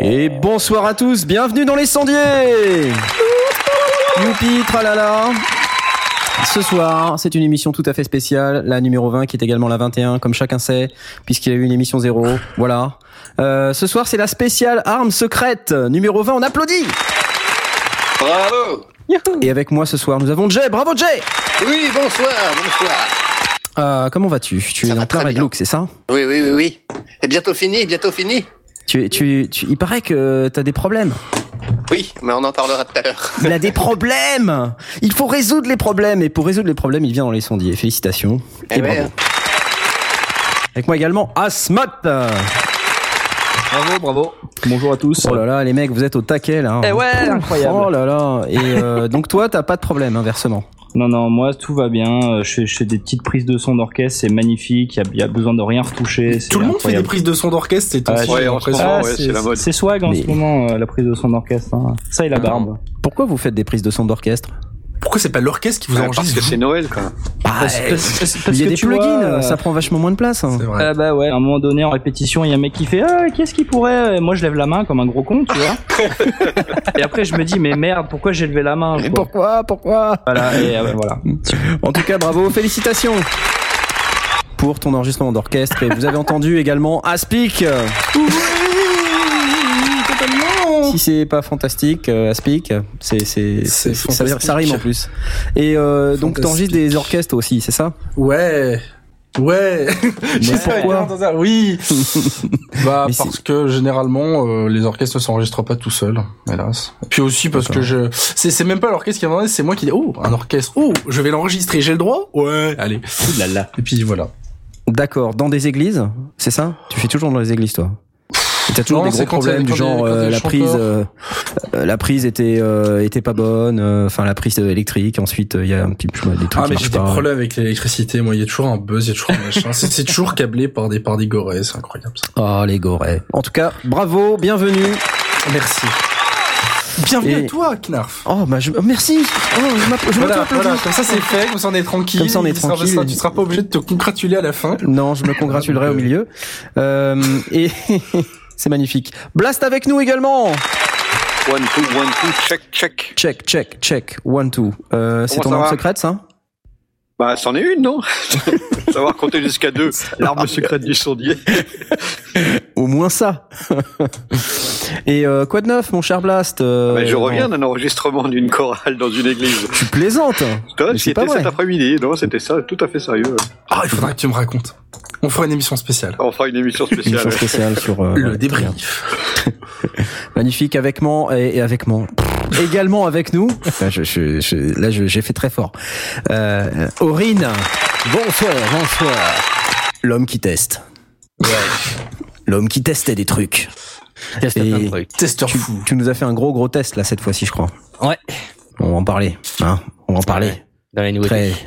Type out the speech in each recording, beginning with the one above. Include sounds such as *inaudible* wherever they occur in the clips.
Et bonsoir à tous, bienvenue dans les sondiers Youpi, tralala ce soir, c'est une émission tout à fait spéciale, la numéro 20 qui est également la 21, comme chacun sait, puisqu'il y a eu une émission 0. Voilà. Euh, ce soir, c'est la spéciale arme secrète, numéro 20, on applaudit Bravo Et avec moi ce soir, nous avons Jay, bravo Jay Oui, bonsoir, bonsoir. euh, Comment vas-tu? Tu es en plein Red. Look, c'est ça? Oui, oui, oui, oui. C'est bientôt fini, bientôt fini. tu, tu, tu, Il paraît que t'as des problèmes. Oui, mais on en parlera tout à l'heure. Il a des problèmes Il faut résoudre les problèmes, et pour résoudre les problèmes, il vient dans les sondiers. Félicitations. Eh Et ouais. bravo. Avec moi également, Asmat Bravo, bravo. Bonjour à tous. Oh là là, les mecs, vous êtes au taquet là. hein. Eh ouais, incroyable. Oh là là. Et euh, donc toi, t'as pas de problème, inversement. Non, non, moi tout va bien. Euh, Je fais, je fais des petites prises de son d'orchestre, c'est magnifique. Il y a, il y a besoin de rien retoucher. c'est Tout le monde fait des prises de son d'orchestre, c'est Ah, aussi, ouais. Ah, ouais, c'est la mode. C'est swag en Mais- ce moment, euh, la prise de son d'orchestre. hein. Ça et la barbe. Pourquoi vous faites des prises de son d'orchestre? Pourquoi c'est pas l'orchestre qui vous parce enregistre que c'est Noël, quoi. Parce, parce- parce- parce Il y a des plugins, euh, ça prend vachement moins de place. hein. C'est vrai. Ah bah ouais, à un moment donné en répétition, il y a un mec qui fait Ah, qu'est-ce qui pourrait Et Moi je lève la main comme un gros con, tu vois. et après je me dis Mais merde, pourquoi j'ai levé la main pourquoi Pourquoi? Voilà, et euh, voilà. En tout cas, bravo, félicitations pour ton enregistrement d'orchestre. Et vous avez entendu également Aspic. Si c'est pas fantastique, euh, Aspic, c'est c'est ça, ça rime en plus. Et euh, donc t'enregistres des orchestres aussi, c'est ça? Ouais. Ouais. *laughs* Mais pourquoi dans un- Oui. *laughs* bah Mais parce que généralement euh, les orchestres ne s'enregistrent pas tout seuls, hélas. Puis aussi parce que je c'est c'est même pas l'orchestre qui a demandé, c'est moi qui dis oh un orchestre. Oh, je vais l'enregistrer, j'ai le droit? Ouais, allez. Ouh là là. Et puis voilà. D'accord, dans des églises, c'est ça? Tu fais toujours dans les églises, toi? T'as toujours Non, des gros problèmes du genre euh, la prise, euh, la prise était euh, était pas bonne, euh, enfin la prise électrique. Ensuite euh, il y a un petit peu des trucs Ah mais j'ai des problèmes avec l'électricité, moi il y a toujours un buzz, il y a toujours un machin. c'est toujours câblé par des par des gorées, c'est incroyable ça. Oh les gorets. En tout cas, bravo, bienvenue. Merci. Bienvenue Et- à toi, Knarf. Oh bah je, merci. Oh, je je Voilà, voilà, comme ça c'est fait, comme ça on est tranquille. Comme ça, on est Il sera- tranquille. Tu seras pas obligé de te congratuler à la fin. Non, je me congratulerai au milieu. Euh, et *laughs* c'est magnifique. Blast avec nous également. One, two, one, two, check, check. Check, check, check. One two. Euh, c'est ton arme secrète ça? Bah, c'en est une, non? *laughs* Savoir compter jusqu'à deux. L'arme secrète du sondier. Au moins ça. et euh, quoi de neuf, mon cher Blast euh, Bah, je reviens d'un enregistrement d'une chorale dans une église. Tu plaisantes. Pas c'était cet après-midi. Non, c'était ça, tout à fait sérieux. Ah, il faudra que tu me racontes. On fera une émission spéciale. On fera une émission spéciale. Émission spéciale sur euh, Le débrief. *laughs* Magnifique avec moi et, et avec moi. Également avec nous. Là, je, je- je- là, je- j'ai fait très fort. Euh, Aurine. Bonsoir, bonsoir. L'homme qui teste. *laughs* L'homme qui testait des trucs. Teste Et- plein de trucs. Testeur Tu, fou. tu nous as fait un gros gros test là cette fois-ci, je crois. Ouais. On va en parler. Hein On va en parler. Ouais. Dans les nouveautés. Très,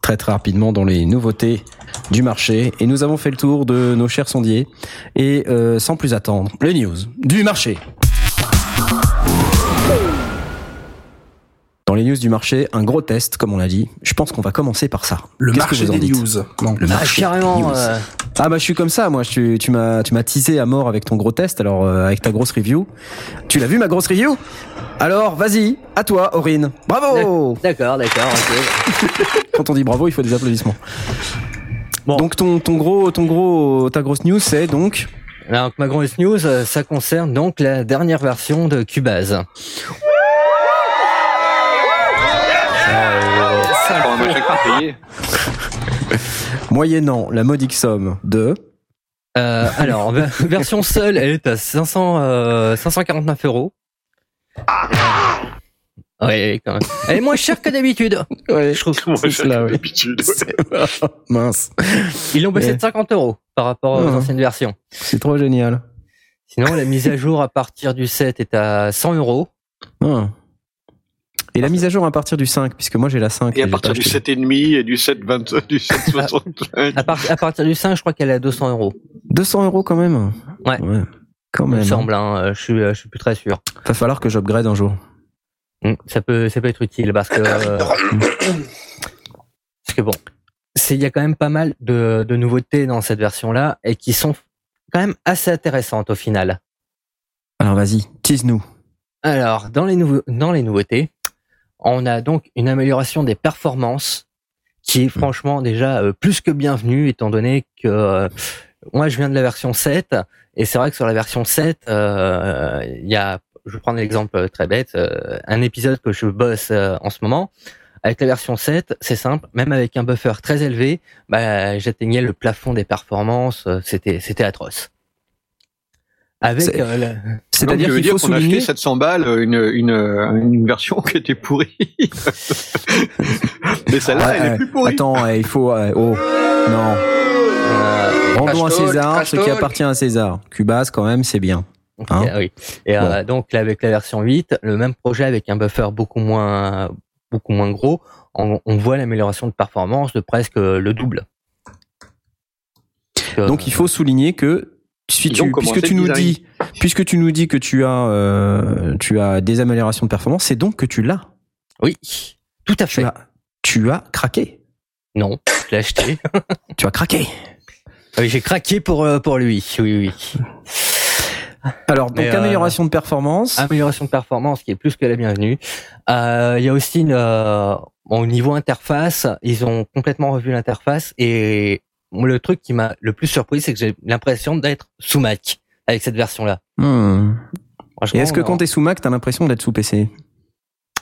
très très rapidement dans les nouveautés du marché. Et nous avons fait le tour de nos chers sondiers. Et euh, sans plus attendre, les news du marché. Dans les news du marché, un gros test, comme on l'a dit. Je pense qu'on va commencer par ça. Le marché vous en des news. Non. Le Ah, marché carrément. news. euh, Ah bah je suis comme ça, moi. Tu, tu m'as, tu m'as teasé à mort avec ton gros test. Alors euh, avec ta grosse review. Tu l'as vu ma grosse review? Alors vas-y, à toi, Aurine. Bravo. D'accord, d'accord. *laughs* Quand on dit bravo, il faut des applaudissements. Bon. Donc ton, ton gros, ton gros, ta grosse news, c'est donc. Alors, ma grosse news, euh, ça concerne donc la dernière version de Cubase. Un. *laughs* Moyennant la modique somme de. Euh, alors, ver- *laughs* version seule, elle est à 500, euh, 549 euros. Quand même. Elle est moins chère que d'habitude. Ouais, Je trouve. Moi, C'est cela, oui. l'habitude. Mince, Ils l'ont baissé Mais- de 50 euros par rapport aux Ah. anciennes versions. c'est trop génial. Sinon, la mise à jour à partir du 7 est à 100 euros. Ah. Et la mise à jour à partir du 5, puisque moi j'ai la 5. Et à partir du acheté. 7,5 et du 7,20, du 7,65. *laughs* À, part- à partir du 5, je crois qu'elle est à 200 euros. 200 euros quand même. Ouais. Quand Il même. me semble, hein, euh, je suis, euh, je suis plus très sûr. Va falloir que j'upgrade un jour. Mm, Ça peut, ça peut être utile parce que, euh, parce que bon, c'est, il y a quand même pas mal de, de nouveautés dans cette version-là et qui sont quand même assez intéressantes au final. Alors vas-y, tease-nous. Alors, dans les, dans les nouveautés, on a donc une amélioration des performances qui est franchement déjà euh, plus que bienvenue étant donné que euh, moi je viens de la version 7 et c'est vrai que sur la version 7, euh, il y a, je vais prendre l'exemple très bête, un épisode que je bosse en ce moment. Avec la version 7, c'est simple, même avec un buffer très élevé, bah, j'atteignais le plafond des performances, c'était c'était atroce. Avec euh, C'est-à-dire qu'il faut dire qu'on a acheté souligner. 700 balles une, une, une version qui était pourrie. *laughs* Mais celle-là, Ouais, elle est plus pourrie. Attends, il faut. ouais, oh, non. euh, Rendons à César ce qui appartient à César. Cubase, quand même, c'est bien. Ok, Hein oui. Et euh, donc là, avec la version 8, le même projet avec un buffer beaucoup moins beaucoup moins gros, on, on voit l'amélioration de performance de presque le double. Euh, Donc il faut souligner que si tu, puisque tu nous design. dis, puisque tu nous dis que tu as, euh, tu as des améliorations de performance, c'est donc que tu l'as. oui, tout à fait. Tu as, tu as craqué. Non, je l'ai acheté. *laughs* Tu as craqué. oui, j'ai craqué pour euh, pour lui. Oui, oui. Alors donc euh, amélioration de performance. Amélioration de performance qui est plus que la bienvenue. Euh, Il y a aussi une, euh, au niveau interface, ils ont complètement revu l'interface et le truc qui m'a le plus surpris, c'est que j'ai l'impression d'être sous Mac avec cette version-là. Hmm. Et est-ce que quand t'es sous Mac, t'as l'impression d'être sous PC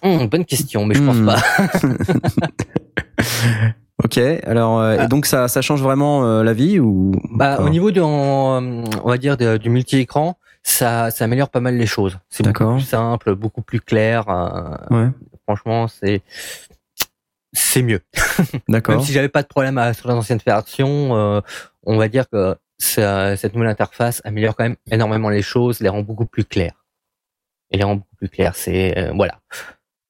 Hum, bonne question, mais je pense Hmm. pas. *laughs* *laughs* Ok. Alors euh, Ah. et donc ça, ça change vraiment euh, la vie ou Bah, au niveau du, on va dire de- du multi-écran, ça, ça améliore pas mal les choses. C'est beaucoup plus simple, beaucoup plus clair. euh, Ouais. franchement, c'est c'est mieux. *laughs* Même D'accord. si j'avais pas de problème à, sur les anciennes versions, euh, on va dire que ça- cette nouvelle interface améliore quand même énormément les choses, les rend beaucoup plus claires. Et les rend beaucoup plus claires. C'est euh, voilà.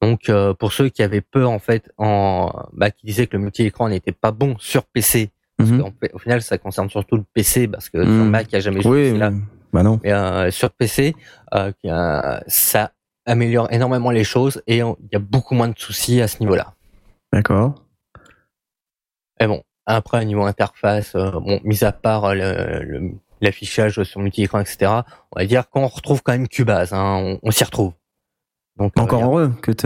Donc euh, pour ceux qui avaient peur en fait, en bah, qui disaient que le multi-écran n'était pas bon sur PC, Mhm. en fait, au final, ça concerne surtout le PC parce que sur Mm. Mac, il n'y a jamais eu ce Oui. oui. Bah non. Mais euh, sur PC, euh, euh, ça améliore énormément les choses et il y a beaucoup moins de soucis à ce niveau-là. D'accord. Et bon, après, au niveau interface, euh, bon, mis à part euh, l'affichage sur multi-écran, etc., on va dire qu'on retrouve quand même Cubase, hein, on, on s'y retrouve. Donc, euh, Encore heureux que, tu-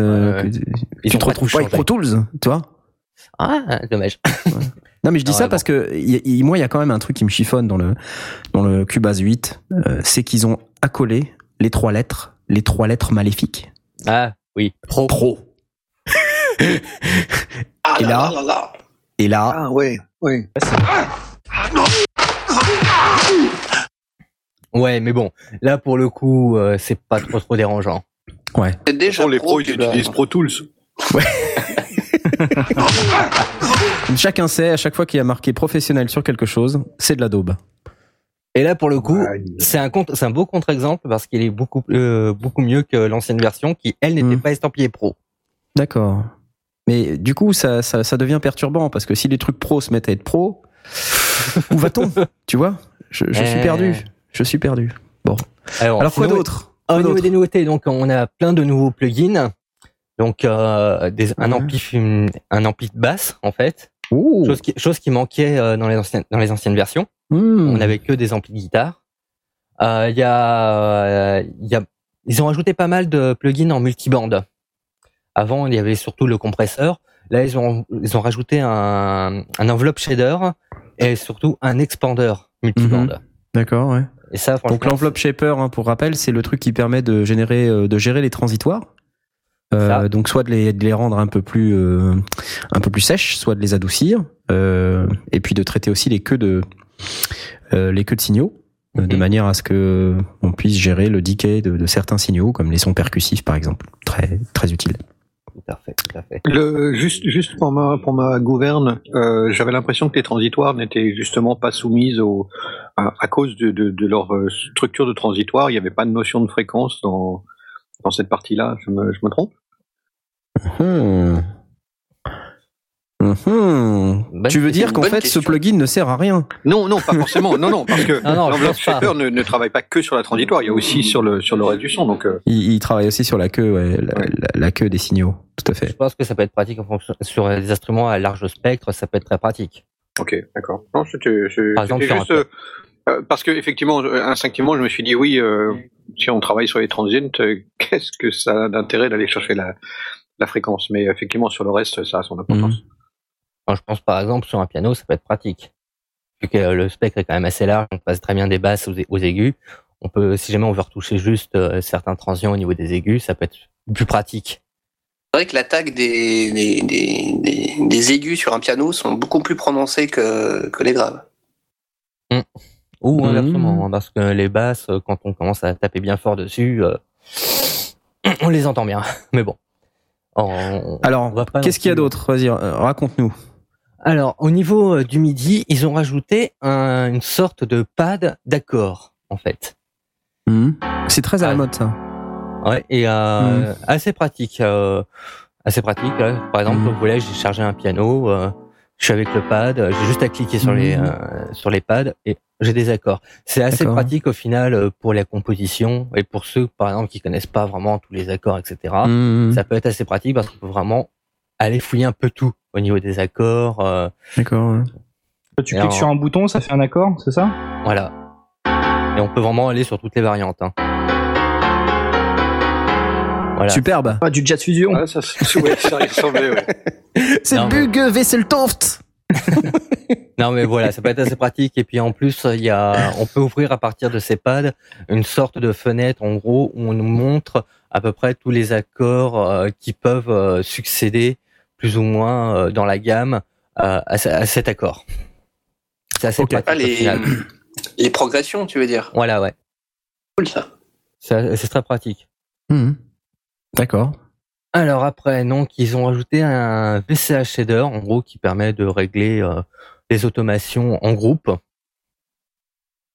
te retrouves pas avec Pro. Tools, tu vois Ah, dommage. *laughs* Non mais je dis ça ouais, parce que y- y- moi il y a quand même un truc qui me chiffonne dans le dans le Cubase 8, euh, c'est qu'ils ont accolé les trois lettres, les trois lettres maléfiques. Ah, oui. Pro. Pro. Ah Et là là là là là. Et là, Ah ouais, oui. Ouais, mais bon, là, pour le coup, euh, c'est pas trop trop dérangeant. ouais. Déjà les pro, pros, ils utilisent Pro Tools. *laughs* Chacun sait à chaque fois qu'il y a marqué professionnel sur quelque chose, c'est de la daube. Et là, pour le coup, c'est un contre, c'est un beau contre-exemple parce qu'il est beaucoup euh, beaucoup mieux que l'ancienne version qui elle n'était Mm. pas estampillée pro. D'accord. Mais du coup, ça, ça, ça devient perturbant parce que si les trucs pro se mettent à être pro, *laughs* où va-t-on? Tu vois? Je, je suis Eh. perdu. Je suis perdu. Alors quoi d'autre? Au niveau des nouveautés, donc on a plein de nouveaux plugins. Donc euh, des, un Ouais. ampli un ampli de basse en fait, Ouh. chose qui chose qui manquait euh, dans les anciennes dans les anciennes versions. Hmm. On avait que des amplis de guitare. Euh, Il y a euh, il y a ils ont ajouté pas mal de plugins en multiband. Avant, il y avait surtout le compresseur. Là, ils ont ils ont rajouté un un enveloppe shader et surtout un expander multiband. Mhm. D'accord, ouais. Et ça, Donc l'enveloppe shaper, hein, pour rappel, c'est le truc qui permet de générer, euh, de gérer les transitoires. Euh, donc soit de les, de les rendre un peu plus, euh, un peu plus sèches, soit de les adoucir, euh, et puis de traiter aussi les queues de, les queues de signaux, de Mhm. manière à ce que on puisse gérer le decay de, de certains signaux, comme les sons percussifs par exemple. Très, très utile. Tout à fait, tout à fait. Le, juste, juste pour ma, pour ma gouverne, euh, j'avais l'impression que les transitoires n'étaient justement pas soumises au, à, à cause de, de, de leur euh, structure de transitoire. Il n'y avait pas de notion de fréquence dans, dans cette partie-là. Je me, je me trompe? Hmm. Mhm. Tu veux dire qu'en fait question. ce plugin ne sert à rien Non, non, pas forcément. Non, non, parce que *laughs* je l'enveloppe super ne, ne travaille pas que sur la transitoire, il y a aussi sur le sur le reste du son. Donc, euh, il, il travaille aussi sur la queue, ouais, la, Ouais. la- la queue des signaux. Tout à Je fait. pense que ça peut être pratique en fonction, sur des instruments à large spectre, ça peut être très pratique. ok, d'accord. Non, c'était juste euh, euh, parce que effectivement, euh, instinctivement, je me suis dit oui, euh, si on travaille sur les transients, euh, *laughs* qu'est-ce que ça a d'intérêt d'aller chercher la la fréquence? Mais effectivement, sur le reste, ça a son importance. Enfin, je pense par exemple sur un piano, ça peut être pratique. Vu que euh, le spectre est quand même assez large, on passe très bien des basses aux, aux aigus. On peut, si jamais on veut retoucher juste euh, certains transients au niveau des aigus, ça peut être plus pratique. C'est vrai que l'attaque des, des, des, des, des aigus sur un piano sont beaucoup plus prononcées que, que les graves. Ou Mhm. inversement, hein, parce que les basses, euh, quand on commence à taper bien fort dessus, euh, *clears throat* on les entend bien. *laughs* Mais bon. On- Alors, on va pas qu'est-ce qu'il y a d'autre? Vas-y, raconte-nous. Alors, au niveau euh, du MIDI, ils ont rajouté un- une sorte de pad d'accord, en fait. Mhm. C'est très à la Ah. mode ça. Ouais, et euh, Mm. assez pratique. euh, assez pratique. là. Par exemple, Mm. vous voulez, j'ai chargé un piano, euh, je suis avec le pad, j'ai juste à cliquer sur les Mm. euh, sur les pads et j'ai des accords. C'est assez pratique au final pour la composition et pour ceux, par exemple, qui connaissent pas vraiment tous les accords, etc. Ça peut être assez pratique parce qu'on peut vraiment aller fouiller un peu tout au niveau des accords. euh, D'accord. ouais. Tu Et cliques alors- sur un bouton, ça fait un accord, c'est ça? Voilà. Et on peut vraiment aller sur toutes les variantes. hein. Voilà. Superbe. Ah, du Jazz Fusion. Ah, ça, ouais, ça ressemblait, ouais. *laughs* C'est mais- Bug Wesseltoft. *laughs* Non mais voilà, ça peut être assez pratique et puis en plus il y a, on peut ouvrir à partir de ces pads une sorte de fenêtre en gros où on nous montre à peu près tous les accords euh, qui peuvent euh, succéder plus ou moins euh, dans la gamme euh, à, ce- à cet accord. C'est assez pratique Ah, les, *clears throat* les progressions, tu veux dire? Voilà ouais, Cool ça. c'est c'est très pratique. Mhm. D'accord. Alors après, donc ils ont rajouté un VCH shader en gros qui permet de régler euh, les automations en groupe.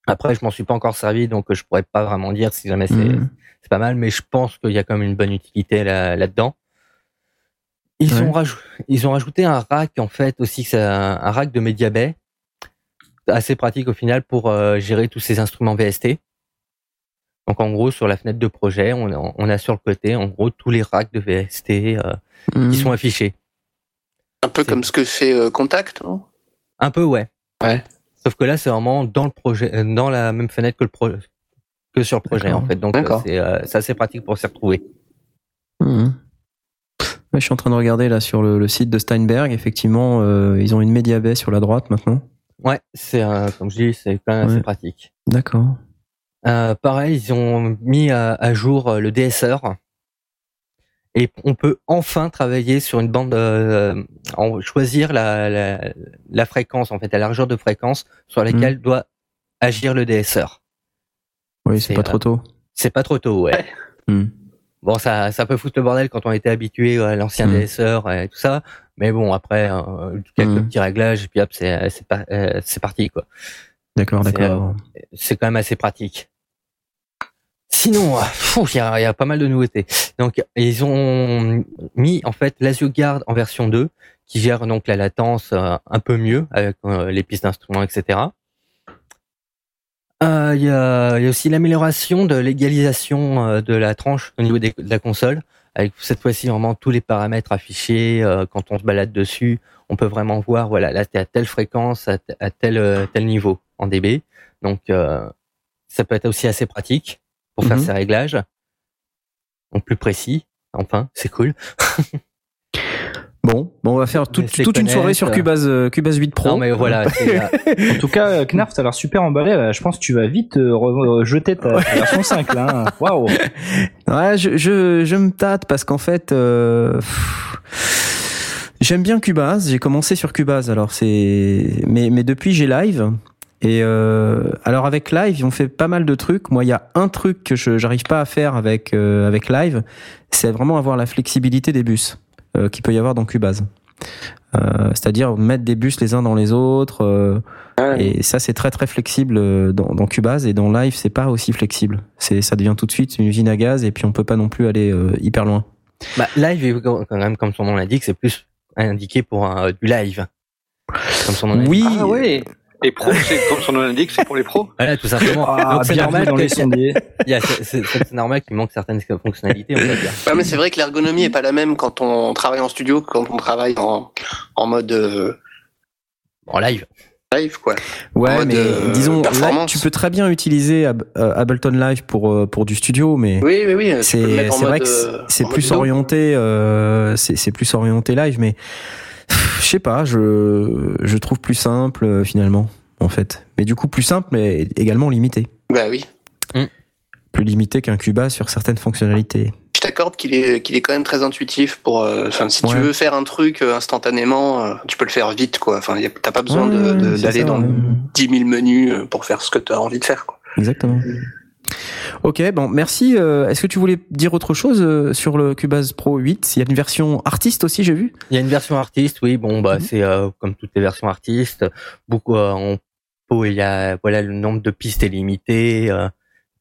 Après, je m'en suis pas encore servi, donc je pourrais pas vraiment dire si jamais c'est Mhm. c'est pas mal, mais je pense qu'il y a quand même une bonne utilité là, là-dedans. Ils Ouais. ont rajouté, ils ont rajouté un rack en fait aussi, c'est un, un rack de Media Bay, assez pratique au final pour euh, gérer tous ces instruments VST. Donc en gros sur la fenêtre de projet, on a, on a sur le côté en gros tous les racks de VST euh, qui sont affichés. Un peu comme ce que fait euh, Contact, non? Un peu ouais. Ouais. Sauf que là c'est vraiment dans le projet, euh, dans la même fenêtre que le projet que sur le projet en fait. Donc D'accord. c'est euh, c'est assez pratique pour s'y retrouver. Mhm. Ouais, je suis en train de regarder là sur le, le site de Steinberg. Effectivement, euh, ils ont une média bay sur la droite maintenant. Ouais, c'est euh, comme je dis, c'est quand même assez pratique. D'accord. Euh, pareil, ils ont mis à, à jour euh, le DSR et on peut enfin travailler sur une bande, euh, en, choisir la, la, la fréquence en fait, la largeur de fréquence sur laquelle doit agir le DSR. Oui, C'est, pas trop tôt. C'est pas trop tôt, ouais. Mhm. Bon, ça, ça peut foutre le bordel quand on était habitué à l'ancien. DSR et tout ça, mais bon après euh, quelques Mm. petits réglages et puis hop, c'est c'est pas- euh, c'est parti quoi. D'accord, d'accord. c'est quand même assez pratique. Sinon, euh, il y a, il y a pas mal de nouveautés. Donc, ils ont mis en fait l'Asio Guard en version 2, qui gère donc la latence euh, un peu mieux avec euh, les pistes d'instruments, etc. Euh, Il y, a, il y a aussi l'amélioration de l'égalisation euh, de la tranche au niveau des- de la console, avec cette fois-ci vraiment tous les paramètres affichés. euh, quand on se balade dessus, on peut vraiment voir, voilà, là t'es à telle fréquence, à, tel euh, tel niveau en dB. Donc euh, ça peut être aussi assez pratique pour faire Mhm. ces réglages. Donc plus précis. Enfin, c'est cool. *laughs* Bon, bon, on va faire toute, une soirée sur Cubase, euh, Cubase 8 Pro. Non mais voilà, euh, *laughs* En tout cas, euh, Knarf, t'as l'air super emballé. Je pense que tu vas vite euh, rejeter ta, ta version 5 là. hein. Waouh. *laughs* Ouais, je, je, je me tâte parce qu'en fait, euh, j'aime bien Cubase. J'ai commencé sur Cubase, alors c'est, mais, mais depuis j'ai Live. Et euh, alors avec Live, ont fait pas mal de trucs. Moi, il y a un truc que je j'arrive pas à faire avec euh, avec Live, c'est vraiment avoir la flexibilité des bus euh, qu'il peut y avoir dans Cubase. Euh, C'est-à-dire mettre des bus les uns dans les autres. euh, et ça, c'est très très flexible euh, dans, dans Cubase et dans Live, c'est pas aussi flexible. C'est ça devient tout de suite une usine à gaz et puis on peut pas non plus aller euh, hyper loin. Bah, live, quand même, comme son nom l'indique, c'est plus indiqué pour un, du live. Comme son nom l'indique. Oui. Ah oui. Et pro, c'est comme son nom l'indique, c'est pour les pros. Voilà, tout simplement. Ah, Donc c'est normal dans les sondiers. *laughs* c'est- normal qu'il manque certaines fonctionnalités, on va dire. Ouais, mais c'est vrai que l'ergonomie est pas la même quand on travaille en studio que quand on travaille en, en mode euh, En live. live, quoi. Ouais, mais euh, disons, là, tu peux très bien utiliser Ab- euh, Ableton Live pour euh, pour du studio, mais Oui, oui, oui. c'est vrai que c'est- plus orienté, euh, c'est plus orienté live, mais je sais pas, je je trouve plus simple euh, finalement, en fait. Mais du coup plus simple, mais également limité, Bah oui. plus limité qu'un Cubase sur certaines fonctionnalités. Je t'accorde qu'il est, qu'il est quand même très intuitif pour. euh, Enfin, si tu veux faire un truc euh, instantanément, euh, tu peux le faire vite, quoi. Enfin, t'as pas besoin Ouais, d'aller dans ouais. 10 000 menus pour faire ce que tu as envie de faire, quoi. Exactement. Ok, bon, merci. Euh, Est-ce que tu voulais dire autre chose euh, sur le Cubase Pro 8 Il y a une version artiste aussi, j'ai vu. Il y a une version artiste, oui, bon, bah, Mhm. c'est euh, comme toutes les versions artistes. Beaucoup euh, en pot, il y a, voilà, le nombre de pistes est limité, euh,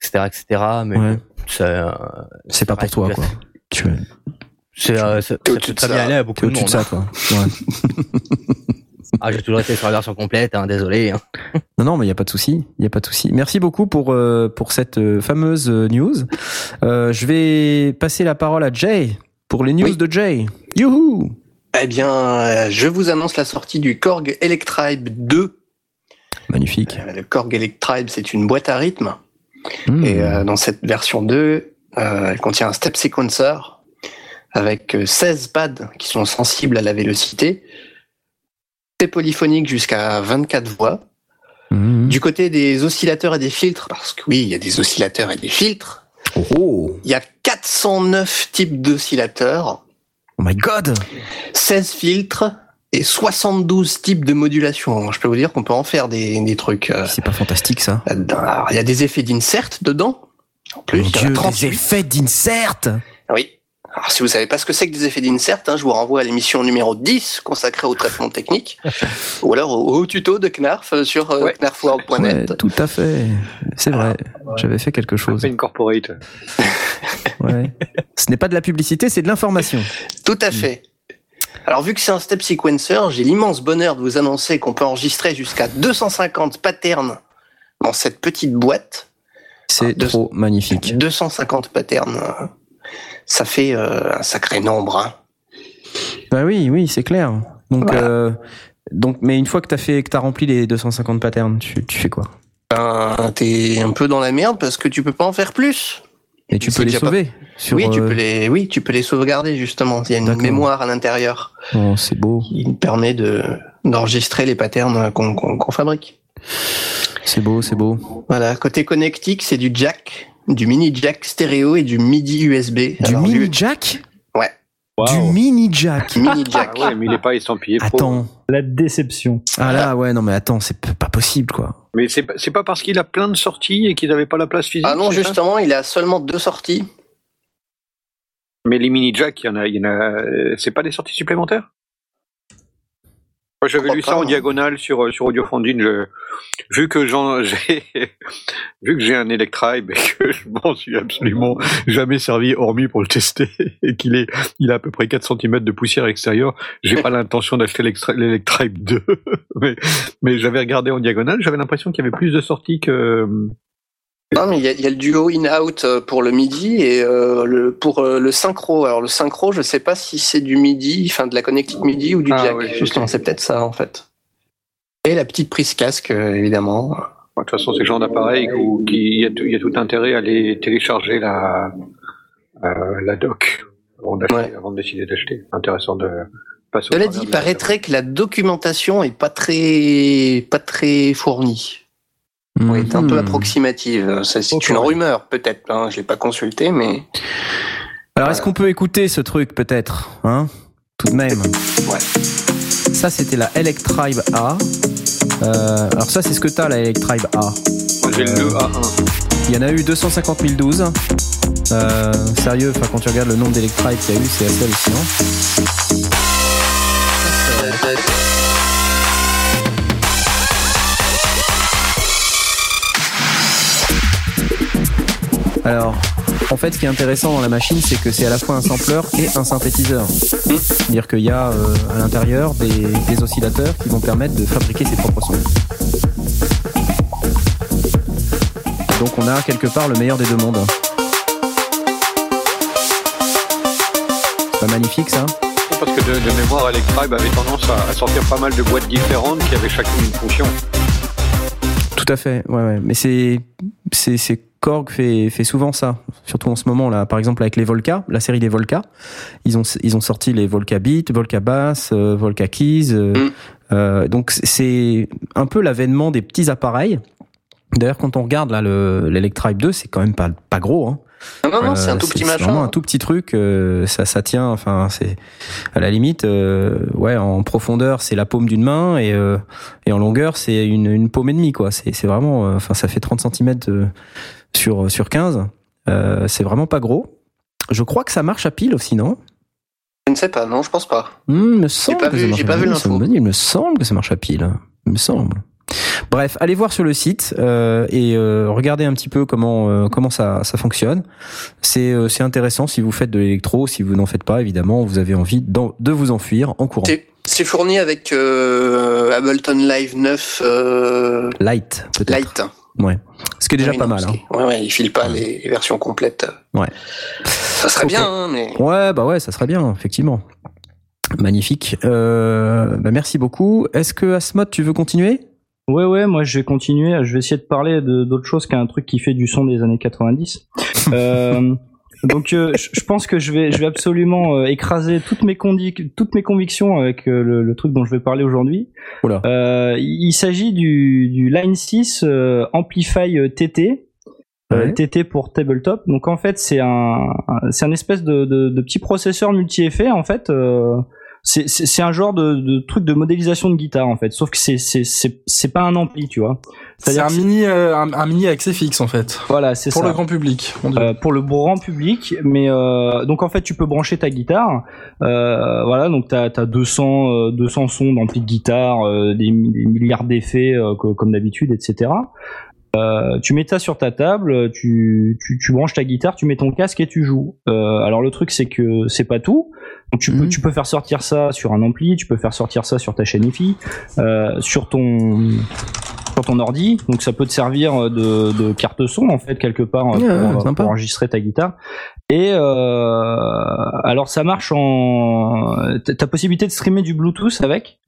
etc., etc. Mais Ouais. c'est, euh, C'est pas pour toi, quoi. Tu C'est, euh, ça, peut très bien aller à beaucoup de monde. de ça, toi. Ouais. *laughs* Ah, j'ai toujours été sur la version complète, hein, désolé. hein. *laughs* Non, non, mais il y a pas de souci. Il y a pas de souci. Merci beaucoup pour euh, pour cette euh, fameuse euh, news. Euh, je vais passer la parole à Jay pour les news Oui. de Jay. Youhou Eh bien, euh, je vous annonce la sortie du Korg Electribe 2. Magnifique. Euh, Le Korg Electribe, c'est une boîte à rythme. Mmh. Et euh, dans cette version 2, euh, elle contient un step sequencer avec euh, 16 pads qui sont sensibles à la vélocité. Polyphonique jusqu'à 24 voix. Mmh. Du côté des oscillateurs et des filtres, parce que oui, il y a des oscillateurs et des filtres, Oh, oh. il y a 409 types d'oscillateurs, Oh my god 16 filtres et 72 types de modulation. Je peux vous dire qu'on peut en faire des, des trucs euh, C'est pas fantastique ça. Alors, il y a des effets d'insert dedans. En plus, Mon il y a Dieu, 38. des effets d'insert Oui. Alors, si vous savez pas ce que c'est que des effets d'insert, hein, je vous renvoie à l'émission numéro 10 consacrée au traitement technique, *laughs* ou alors au, au tuto de Knarf euh, sur euh, Ouais. knarfworld.net. Ouais, tout à fait. C'est vrai. J'avais fait quelque chose. C'est une corporate. *laughs* Ouais. Ce n'est pas de la publicité, c'est de l'information. Tout à fait. Alors, vu que c'est un step sequencer, j'ai l'immense bonheur de vous annoncer qu'on peut enregistrer jusqu'à 250 patterns dans cette petite boîte. C'est Deux- trop magnifique. 250 patterns. Ça fait euh, un sacré nombre. Hein. Bah oui, oui, c'est clair. Donc, Voilà. euh, donc, mais une fois que t'as fait, que t'as rempli les 250 patterns, tu, tu fais quoi? Ben, T'es un peu dans la merde parce que tu peux pas en faire plus. Et tu peux les pas- sauver sur, oui, tu euh, peux les, oui, tu peux les sauvegarder justement. Il y a une mémoire à l'intérieur Oh, c'est beau, qui permet de d'enregistrer les patterns qu'on fabrique. c'est beau, c'est beau. Voilà. Côté connectique, c'est du jack, du mini jack stéréo et du MIDI USB. Du Alors, mini lui- jack Ouais. Du mini jack mini jack. Ah ouais, mais il est pas estampillé pro. Attends. La déception. Ah là, ouais, non mais attends, c'est pas possible quoi. Mais c'est pas, parce qu'il a plein de sorties et qu'ils n'avaient pas la place physique. Ah non, justement, il a seulement deux sorties. Mais les mini jack, il y en a, il y en a. euh, C'est pas des sorties supplémentaires? J'avais lu ça en hein. diagonale sur euh, sur Audiofondine. Je, vu que j'en, *laughs* j'ai, vu que j'ai un Electribe et que je m'en suis absolument jamais servi hormis pour le tester *laughs* et qu'il est, il a à peu près 4 cm de poussière extérieure, j'ai pas l'intention d'acheter l'Electribe 2. *laughs* mais mais j'avais regardé en diagonale, j'avais l'impression qu'il y avait plus de sorties que. Non, mais il y a, il y a le duo in-out euh, pour le MIDI et euh, le, pour euh, le synchro. Alors le synchro, je sais pas si c'est du MIDI, enfin de la connectique MIDI ou du Ah jack. oui, Justement, c'est peut-être ça en fait. Et la petite prise casque, euh, évidemment. De toute façon, ces genres d'appareils où qui- il y, a tout- il y a tout intérêt à aller télécharger la, euh, la doc avant, d'acheter- Ouais. avant de décider d'acheter. Intéressant de passer au Cela dit, il paraîtrait que la documentation est pas très, pas très fournie. Oui, est un peu Mhm. approximative. Ça, C'est une rumeur, peut-être. Hein. Je l'ai pas consulté, mais Alors est-ce qu'on peut écouter ce truc peut-être hein Tout de même? Ouais. Ça c'était la Electribe A. Euh, alors ça c'est ce que t'as la Electribe A. Moi, j'ai le A1. Il y en a eu 250 012. Euh, sérieux, enfin quand tu regardes le nombre d'Electribe qu'il y a eu, c'est assez hallucinant. Alors, En fait, ce qui est intéressant dans la machine, c'est que c'est à la fois un sampler et un synthétiseur. C'est-à-dire qu'il y a euh, à l'intérieur des, des oscillateurs qui vont permettre de fabriquer ses propres sons. Donc on a quelque part le meilleur des deux mondes. Pas magnifique ça? Parce que de, de mémoire, Electribe avait tendance à, à sortir pas mal de boîtes différentes qui avaient chacune une fonction. Tout à fait, ouais, ouais. Mais c'est, c'est, c'est Korg fait, fait souvent ça, surtout en ce moment là. Par exemple avec les Volca, la série des Volca, ils ont, ils ont sorti les Volca Beat, Volca Bass, euh, Volca Keys. euh, Mm. euh, donc c'est un peu l'avènement des petits appareils. D'ailleurs, quand on regarde là le l'Electribe 2, c'est quand même pas pas gros. Hein. Non, non, non, c'est un Euh, tout petit c'est machin. vraiment un tout petit truc. euh, ça, ça tient. Enfin, c'est à la limite. euh, ouais, en profondeur, c'est la paume d'une main et euh, et en longueur, c'est une, une paume et demie. Quoi. C'est c'est vraiment. euh, Enfin, ça fait 30 cm sur sur 15. Euh, c'est vraiment pas gros. Je crois que ça marche à pile aussi, non? Je ne sais pas, non, je pense pas. Il me semble j'ai à pas vu l'info. Il me semble que ça marche à pile. Il me semble. Bref, allez voir sur le site euh, et euh, regardez un petit peu comment euh, comment ça ça fonctionne. C'est euh, c'est intéressant si vous faites de l'électro, si vous n'en faites pas évidemment, vous avez envie de vous enfuir en courant. C'est- fourni avec euh, Ableton Live 9 euh, Light peut-être. Light. Ouais. Ce qui est déjà Oui, pas non, mal. Hein. Ouais, ouais, il file pas les versions complètes. Ouais. Ça serait bien, hein, mais. Ouais, bah ouais, ça serait bien, effectivement. Magnifique. Euh, bah merci beaucoup. Est-ce que Asmod, tu veux continuer? Ouais, ouais, moi je vais continuer. Je vais essayer de parler d'autre chose qu'un truc qui fait du son des années 90. *laughs* Euh, donc, euh, je pense que je vais, je vais absolument euh, écraser toutes mes, toutes mes convictions avec euh, le, le truc dont je vais parler aujourd'hui. Il s'agit du, du Line 6 euh, Amplify TT. Ouais. TT pour tabletop. Donc en fait c'est un, un- c'est un espèce de, de, de petit processeur multi-effet en fait. C'est- un genre de, de truc de modélisation de guitare en fait. Sauf que c'est c'est pas un ampli tu vois. C'est un mini, euh, un, un mini accès fixe en fait. Voilà c'est Pour ça. le grand public. Euh, pour le grand public, mais euh, donc en fait tu peux brancher ta guitare, euh, voilà donc t'as as 200 euh, 200 sons d'ampli de guitare, euh, des, des milliards d'effets co- comme d'habitude, etc. Euh, tu mets ça sur ta table, tu, tu, tu branches ta guitare, tu mets ton casque et tu joues. Euh, alors le truc c'est que c'est pas tout. Donc tu peux Mhm. tu peux faire sortir ça sur un ampli, tu peux faire sortir ça sur ta chaîne IFI, euh, sur ton sur ton ordi. Donc ça peut te servir de, de carte son en fait quelque part Ouais, pour, ouais, sympa. pour enregistrer ta guitare. Et euh, alors ça marche en t'as possibilité de streamer du Bluetooth avec?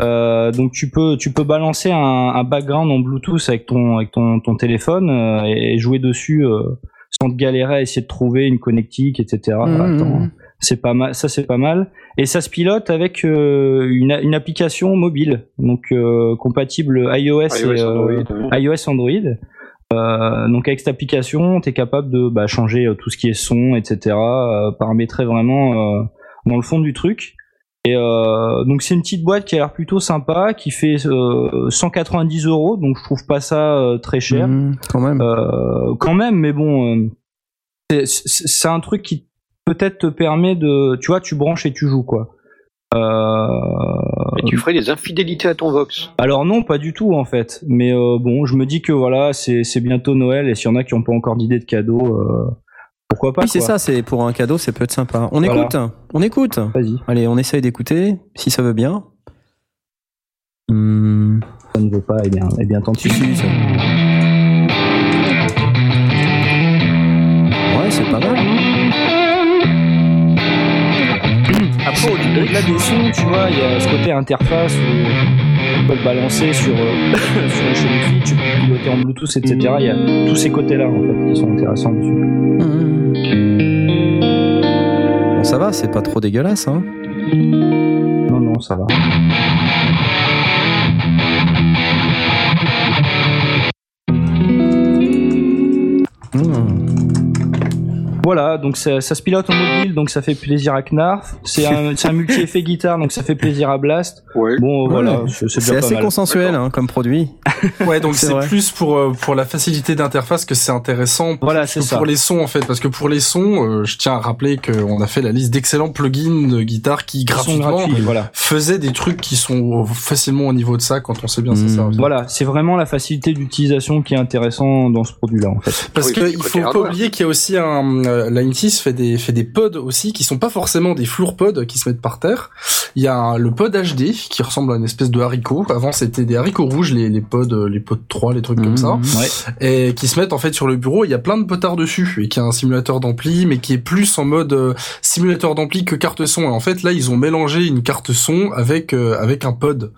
Euh, donc tu peux tu peux balancer un, un background en Bluetooth avec ton avec ton, ton téléphone euh, et jouer dessus euh, sans te galérer à essayer de trouver une connectique etc. Mhm. Attends, c'est pas mal ça c'est pas mal et ça se pilote avec euh, une, une application mobile donc euh, compatible iOS, iOS, et, euh, Android, iOS Android. Euh, donc avec cette application, tu es capable de bah, changer tout ce qui est son, etc. Euh, paramétrer vraiment euh, dans le fond du truc. Et euh, donc c'est une petite boîte qui a l'air plutôt sympa, qui fait euh, 190 euros, donc je trouve pas ça euh, très cher. Mhm, quand même. Euh, quand même, mais bon, euh, c'est- c'est c'est un truc qui peut-être te permet de, tu vois, tu branches et tu joues quoi. Euh, Et tu ferais des infidélités à ton Vox. alors non, pas du tout en fait. Mais euh, bon, je me dis que voilà, c'est c'est bientôt Noël et s'il y en a qui n'ont pas encore d'idée de cadeau, euh, pourquoi pas oui, c'est ça, c'est pour un cadeau, ça peut être sympa. On Voilà. écoute, on écoute. Vas-y, Allez, on essaye d'écouter, si ça veut bien. Hmm, ça ne veut pas, eh bien, eh bien tant pis. si, ça- Ouais, c'est pas mal. Après, au- au-delà des sons, tu vois, il y a ce côté interface où tu peux le balancer sur, euh, *coughs* sur une chaîne FI, tu peux piloter en Bluetooth, etc. Il y a tous ces côtés-là en fait qui sont intéressants dessus. Hmm. Bon, ça va, c'est pas trop dégueulasse, hein. Non, non, ça va. Hmm. Voilà, donc ça, ça se pilote en mobile, donc ça fait plaisir à Knarf. C'est un, *laughs* c'est un multi-effet guitare, donc ça fait plaisir à Blast. Ouais. Bon, voilà, c'est assez mal. consensuel hein, comme produit. *laughs* Ouais, donc C'est plus pour euh, pour la facilité d'interface que c'est intéressant. Voilà, plus c'est ça. Pour les sons en fait, parce que pour les sons, euh, je tiens à rappeler qu'on a fait la liste d'excellents plugins de guitare qui gratuitement gratuits, voilà. faisaient des trucs qui sont facilement au niveau de ça quand on sait bien s'en Mhm. servir. Voilà, c'est vraiment la facilité d'utilisation qui est intéressant dans ce produit-là, en fait. Parce Oui, que c'est il côté faut pas oublier qu'il y a aussi un euh, fait des fait des pods aussi qui sont pas forcément des floor pods qui se mettent par terre. Il y a un- le pod HD qui ressemble à une espèce de haricot. Avant c'était des haricots rouges les les pods euh, les pods 3 les trucs comme ça Mhm. Ouais. et qui se mettent en fait sur le bureau. Il y a plein de potards dessus et qui a un simulateur d'ampli mais qui est plus en mode euh, simulateur d'ampli que carte son. Et en fait là ils ont mélangé une carte son avec euh, avec un pod.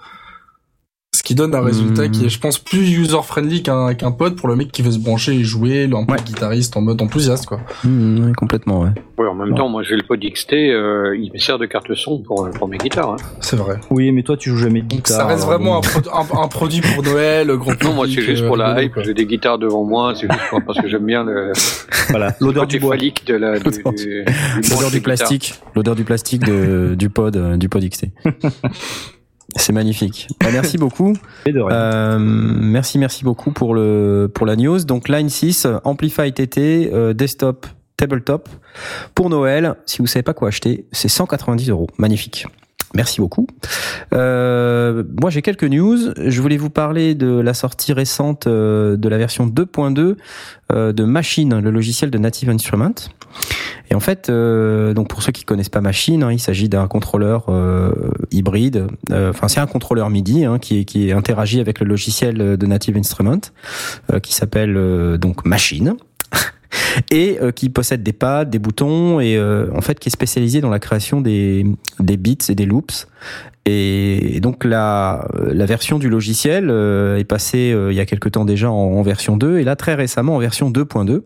Ce qui donne un résultat qui est, je pense, plus user-friendly qu'un qu'un pod pour le mec qui veut se brancher et jouer, peu Ouais. guitariste en mode enthousiaste, quoi. Mmh, oui, complètement, ouais. Ouais, en même Ouais. temps, moi j'ai le pod XT, euh, il me sert de carte son pour, pour mes guitares. hein. C'est vrai. Oui, mais toi, tu joues jamais de Donc guitare. ça reste vraiment un, bon. pro- un, un produit pour *laughs* Noël, le grand Non, moi c'est juste euh, pour la hype, j'ai des guitares devant moi, c'est juste pour- parce que j'aime bien le Voilà, l'odeur du bois. phallique de la, du, L'odeur du, plastique, l'odeur du plastique de, du pod, euh, du pod XT. *laughs* C'est magnifique. Bah, merci beaucoup. Euh, merci, merci beaucoup pour le pour la news. Donc Line 6, Amplify TT, euh, desktop, tabletop pour Noël. Si vous savez pas quoi acheter, c'est 190 euros. Magnifique. Merci beaucoup. Euh, moi, j'ai quelques news. Je voulais vous parler de la sortie récente euh, de la version 2.2 euh, de Machine, le logiciel de Native Instruments. Et en fait, donc pour ceux qui connaissent pas Machine, hein, il s'agit d'un contrôleur hybride. Enfin, c'est un contrôleur MIDI hein, qui, qui interagit avec le logiciel de Native Instruments, qui s'appelle donc Machine. Et euh, qui possède des pads, des boutons et euh, en fait qui est spécialisé dans la création des, des beats et des loops. Et donc la, la version du logiciel euh, est passée euh, il y a quelque temps déjà en, en version 2 et là très récemment en version 2.2.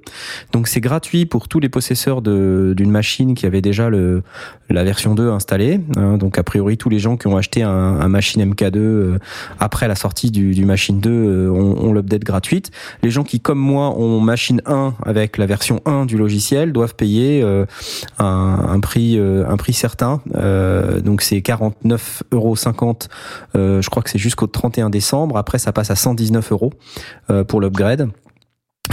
Donc c'est gratuit pour tous les possesseurs d'une machine qui avait déjà le, la version 2 installée. hein. donc a priori tous les gens qui ont acheté un, un machine MK2 euh, après la sortie du, du machine 2 euh, ont, ont l'update gratuite. Les gens qui comme moi ont machine 1 avec la version 1 du logiciel doivent payer un, un prix un prix certain. Donc c'est 49,50 euros. Euh, je crois que c'est jusqu'au 31 décembre. Après ça passe à 119 euros euh, pour l'upgrade.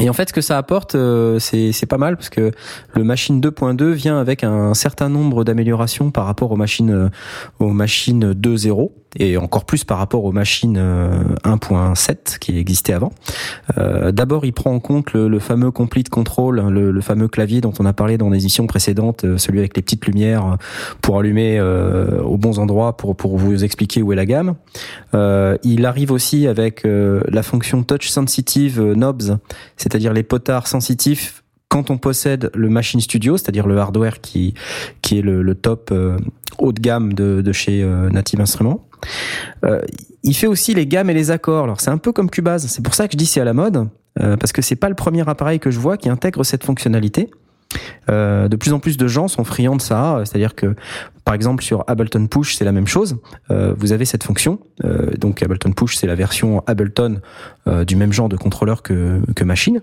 Et en fait, ce que ça apporte, euh, c'est pas mal parce que le machine 2.2 vient avec un certain nombre d'améliorations par rapport aux machines aux machines 2.0 et encore plus par rapport aux machines euh, 1.7 qui existaient avant. Euh, D'abord, il prend en compte le, fameux complete control, hein, le, fameux clavier dont on a parlé dans les émissions précédentes, euh, celui avec les petites lumières pour allumer euh, aux bons endroits pour vous expliquer où est la gamme. Euh, il arrive aussi avec euh, la fonction touch sensitive euh, knobs, c'est-à-dire les potards sensitifs quand on possède le Machine Studio, c'est-à-dire le hardware qui qui est le, top euh, haut de gamme de, de chez euh, Native Instruments. Euh, il fait aussi les gammes et les accords. Alors c'est un peu comme Cubase. C'est pour ça que je dis c'est à la mode parce que c'est pas le premier appareil que je vois qui intègre cette fonctionnalité. De plus en plus de gens sont friands de ça, c'est-à-dire que par exemple sur Ableton Push c'est la même chose. Vous avez cette fonction. Donc Ableton Push c'est la version Ableton du même genre de contrôleur que, que Machine.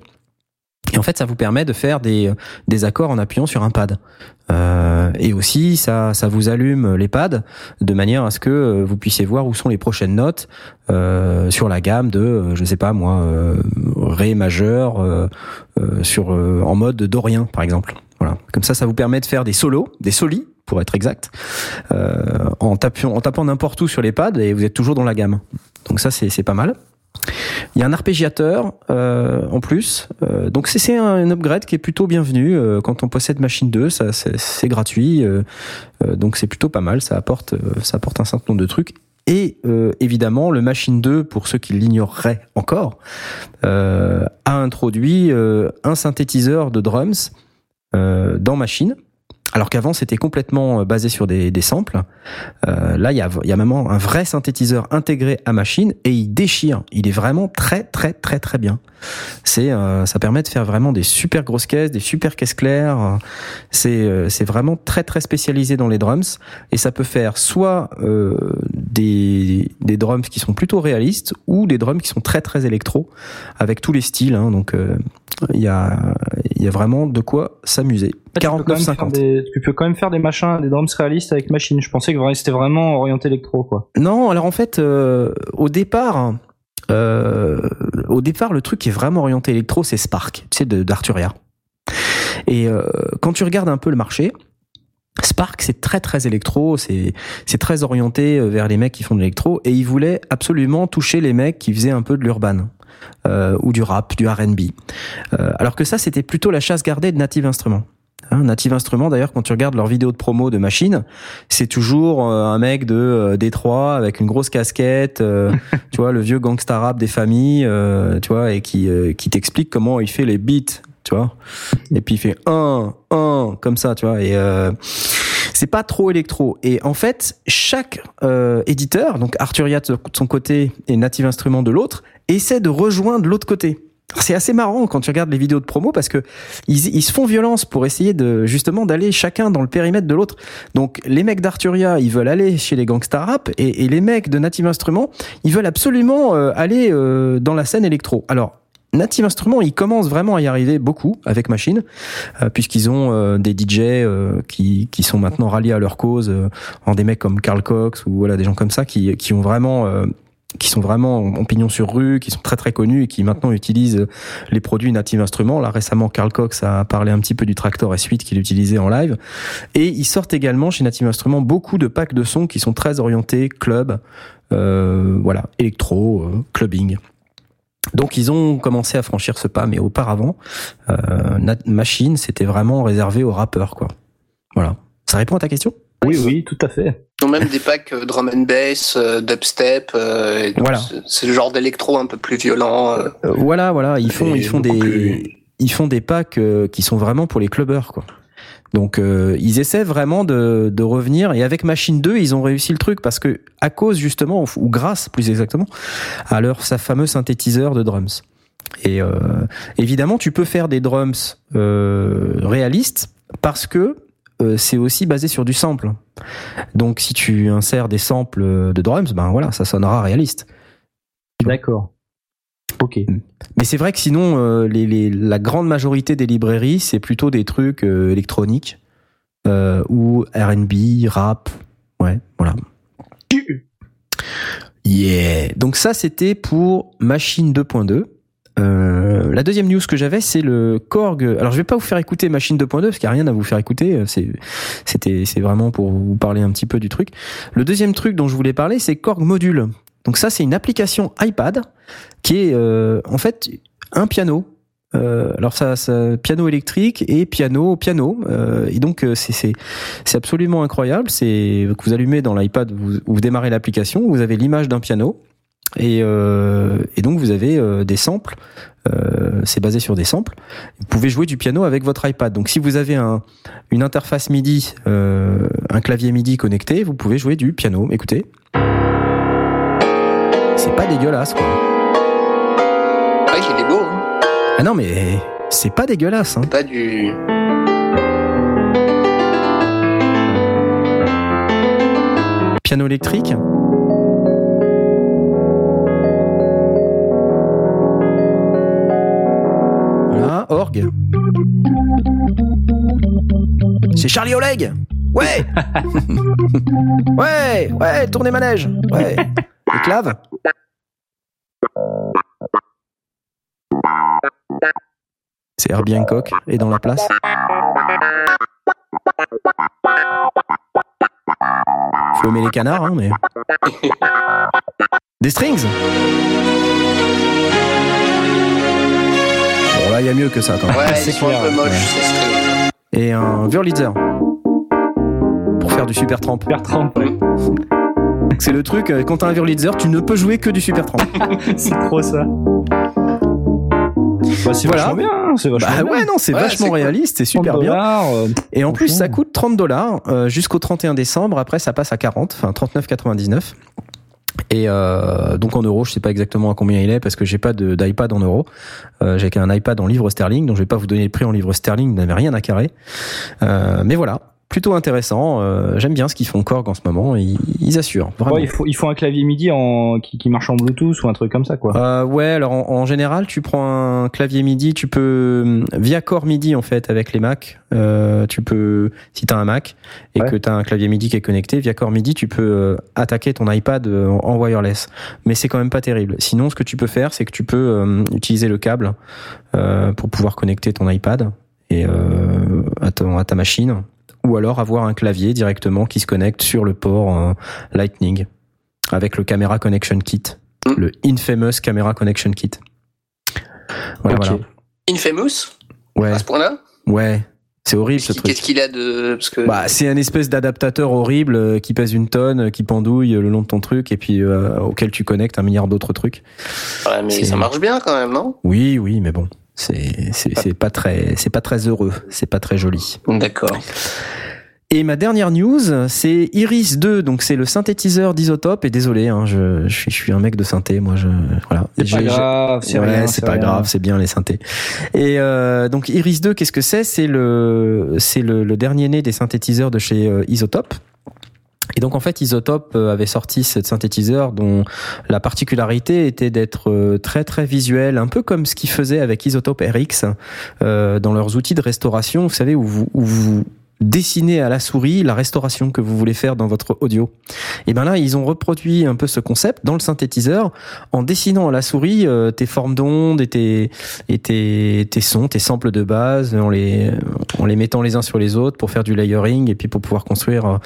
Et en fait, ça vous permet de faire des, des accords en appuyant sur un pad. Euh, et aussi, ça, ça vous allume les pads de manière à ce que euh, vous puissiez voir où sont les prochaines notes euh, sur la gamme de, euh, je sais pas moi, euh, ré majeur euh, euh, sur euh, en mode dorien par exemple. Voilà. Comme ça, ça vous permet de faire des solos, des solis pour être exact, euh, en tapant en tapant n'importe où sur les pads et vous êtes toujours dans la gamme. Donc ça, c'est pas mal. Il y a un arpégiateur euh, en plus, euh, donc c'est- un, upgrade qui est plutôt bienvenu euh, quand on possède Machine 2, ça c'est gratuit, donc c'est plutôt pas mal, ça apporte ça apporte un certain nombre de trucs. Et évidemment, le Machine 2, pour ceux qui l'ignoreraient encore, a introduit un synthétiseur de drums dans Machine. Alors qu'avant c'était complètement euh, basé sur des, des samples. Euh, là, il y a, y a vraiment un vrai synthétiseur intégré à machine et il déchire. Il est vraiment très très très très bien. C'est, euh, ça permet de faire vraiment des super grosses caisses, des super caisses claires. C'est, euh, c'est vraiment très très spécialisé dans les drums et ça peut faire soit euh, des, des drums qui sont plutôt réalistes ou des drums qui sont très très électro avec tous les styles. hein. donc euh, il y a, il y a vraiment de quoi s'amuser. Tu peux quand même faire 49,50. des- Tu peux quand même faire des machins, des drums réalistes avec machine. Je pensais que c'était vraiment orienté électro, quoi. Non, alors en fait, euh, au départ, euh, au départ, le truc qui est vraiment orienté électro, c'est Spark, tu sais, de- d'Arturia. Et euh, quand tu regardes un peu le marché, Spark, c'est très très électro, c'est c'est très orienté vers les mecs qui font de l'électro, et ils voulaient absolument toucher les mecs qui faisaient un peu de l'urban. Euh, ou du rap, du R&B. Euh, alors que ça, c'était plutôt la chasse gardée de Native Instruments. Hein, Native Instruments, d'ailleurs, quand tu regardes leurs vidéos de promo de machines, c'est toujours euh, un mec de euh, Détroit avec une grosse casquette, euh, *laughs* tu vois, le vieux gangsta rap des familles, euh, tu vois, et qui qui t'explique comment il fait les beats, tu vois. Et puis il fait un, un, comme ça, tu vois. Et euh, c'est pas trop électro. Et en fait, chaque euh, éditeur, donc Arturia de son côté et Native Instruments de l'autre, essaie de rejoindre l'autre côté. C'est assez marrant quand tu regardes les vidéos de promo parce que ils, se font violence pour essayer de justement d'aller chacun dans le périmètre de l'autre. Donc les mecs d'Arturia, ils veulent aller chez les gangsta rap et, les mecs de Native Instruments, ils veulent absolument euh, aller euh, dans la scène électro. Alors Native Instruments, ils commencent vraiment à y arriver beaucoup avec Machine, euh, puisqu'ils ont des DJ qui, sont maintenant ralliés à leur cause, en des mecs comme Carl Cox ou des gens comme ça qui, qui ont vraiment qui sont vraiment en pignon sur rue, qui sont très très connus et qui maintenant utilisent les produits Native Instruments. Là récemment, Carl Cox a parlé un petit peu du Tractor S8 qu'il utilisait en live. Et ils sortent également chez Native Instruments beaucoup de packs de sons qui sont très orientés club, euh, voilà, électro, euh, clubbing. Donc ils ont commencé à franchir ce pas, mais auparavant, euh, Machine, c'était vraiment réservé aux rappeurs, quoi. Voilà. Ça répond à ta question? Oui, oui, tout à fait. Ils ont même des packs euh, drum and bass, euh, dubstep, euh, et donc Voilà. c'est- le genre d'électro un peu plus violent. euh, Euh, Voilà, voilà. Ils font, ils font des, plus- ils font des packs euh, qui sont vraiment pour les clubbers, quoi. Donc euh, ils essaient vraiment de, de revenir et avec Machine 2 ils ont réussi le truc parce que à cause justement ou grâce plus exactement à leur sa fameux synthétiseur de drums. Et euh, évidemment tu peux faire des drums euh, réalistes parce que euh, c'est aussi basé sur du sample. Donc si tu insères des samples de drums, ben voilà, ça sonnera réaliste. D'accord. Ok. Mais c'est vrai que sinon, euh, les, les- la grande majorité des librairies, c'est plutôt des trucs euh, électroniques euh, ou R&B, rap. Ouais, voilà. Yeah. Donc ça, c'était pour Machine 2.2. Euh, la deuxième news que j'avais, c'est le Korg. Alors, je vais pas vous faire écouter Machine 2.2 parce qu'il n'y a rien à vous faire écouter. C'est, c'était, c'est vraiment pour vous parler un petit peu du truc. Le deuxième truc dont je voulais parler, c'est Korg Module. Donc ça, c'est une application iPad qui est euh, en fait un piano. Euh, alors ça, piano électrique et piano piano. Euh, et donc euh, c'est absolument incroyable. C'est que vous allumez dans l'iPad, vous démarrez l'application, vous avez l'image d'un piano et euh, et donc vous avez euh, des samples. Euh, c'est basé sur des samples. Vous pouvez jouer du piano avec votre iPad. Donc si vous avez un une interface MIDI, un clavier MIDI connecté, vous pouvez jouer du piano. Écoutez. C'est pas dégueulasse, quoi. Ouais, il est beau, hein. Ah non, mais c'est pas dégueulasse. Hein. pas du. Piano électrique. C'est Charlie Oleg. Ouais. *laughs* Ouais Ouais, tournez manège. Ouais. Les claves C'est Herbie Hancock est dans la place. Faut aimer les canards, hein, mais. Des strings il y a mieux que ça, quand même. Ouais, *laughs* C'est un peu ouais. strings. Et un Wurlitzer. Pour faire du super tramp. Bertrand, *laughs* C'est le truc, euh, quand t'as un Wurlitzer, tu ne peux jouer que du super tramp. *laughs* c'est trop ça. Bah, c'est Voilà. vachement bien. hein, C'est vachement Bah bien. ouais, non, c'est Ouais, vachement réaliste, c'est 30 super bien. euh, Et en plus, ça coûte 30 dollars euh, jusqu'au 31 décembre. Après, ça passe à 40, enfin 39,99. Et euh, donc en euros, je sais pas exactement à combien il est parce que j'ai pas d'iPad en euros. Euh, j'ai qu'un iPad en livre sterling, donc je vais pas vous donner le prix en livre sterling, vous n'avez rien à carrer. Euh, mais voilà. Plutôt intéressant. Euh, J'aime bien ce qu'ils font Korg en ce moment. Ils, ils assurent vraiment. Ouais, il faut il faut un clavier MIDI en qui, qui marche en Bluetooth ou un truc comme ça quoi. Euh, ouais, alors en, en général, tu prends un clavier MIDI, tu peux via Core MIDI en fait avec les Mac, euh, tu peux si t'as un Mac et Ouais. que t'as un clavier MIDI qui est connecté via Core MIDI, tu peux euh, attaquer ton iPad euh, en, en wireless. Mais c'est quand même pas terrible. Sinon, ce que tu peux faire, c'est que tu peux euh, utiliser le câble euh, pour pouvoir connecter ton iPad et euh, à, ton- à ta machine, ou alors avoir un clavier directement qui se connecte sur le port euh, Lightning avec le Camera Connection Kit, Mm. le infamous Camera Connection Kit. Voilà. Infamous Ouais, À ce point-là ouais, c'est horrible ce truc. qu'est-ce qu'il a de. Parce que. Bah, c'est un espèce d'adaptateur horrible euh, qui pèse une tonne, euh, qui pendouille le long de ton truc et puis euh, auquel tu connectes un milliard d'autres trucs. Ouais, mais ça marche bien quand même, non? Oui, oui, mais bon, c'est c'est c'est pas très c'est pas très heureux, c'est pas très joli. D'accord. Et ma dernière news, c'est Iris 2, donc c'est le synthétiseur d'Isotope. Et désolé, hein, je, je, suis, je suis un mec de synthé, moi. Je, voilà. C'est pas grave, c'est Ouais, rien. c'est pas rien. grave, c'est bien les synthés. Et euh, donc Iris 2, qu'est-ce que c'est? C'est le, c'est le, le dernier né des synthétiseurs de chez euh, Isotope. Et donc en fait, Isotope euh, avait sorti ce synthétiseur dont la particularité était d'être euh, très très visuel, un peu comme ce qu'ils faisaient avec Isotope RX euh, dans leurs outils de restauration, vous savez, où vous, où vous dessinez à la souris la restauration que vous voulez faire dans votre audio. Et ben là, ils ont reproduit un peu ce concept dans le synthétiseur en dessinant à la souris euh, tes formes d'ondes et tes et tes, tes sons, tes samples de base, en les en les mettant les uns sur les autres pour faire du layering et puis pour pouvoir construire euh,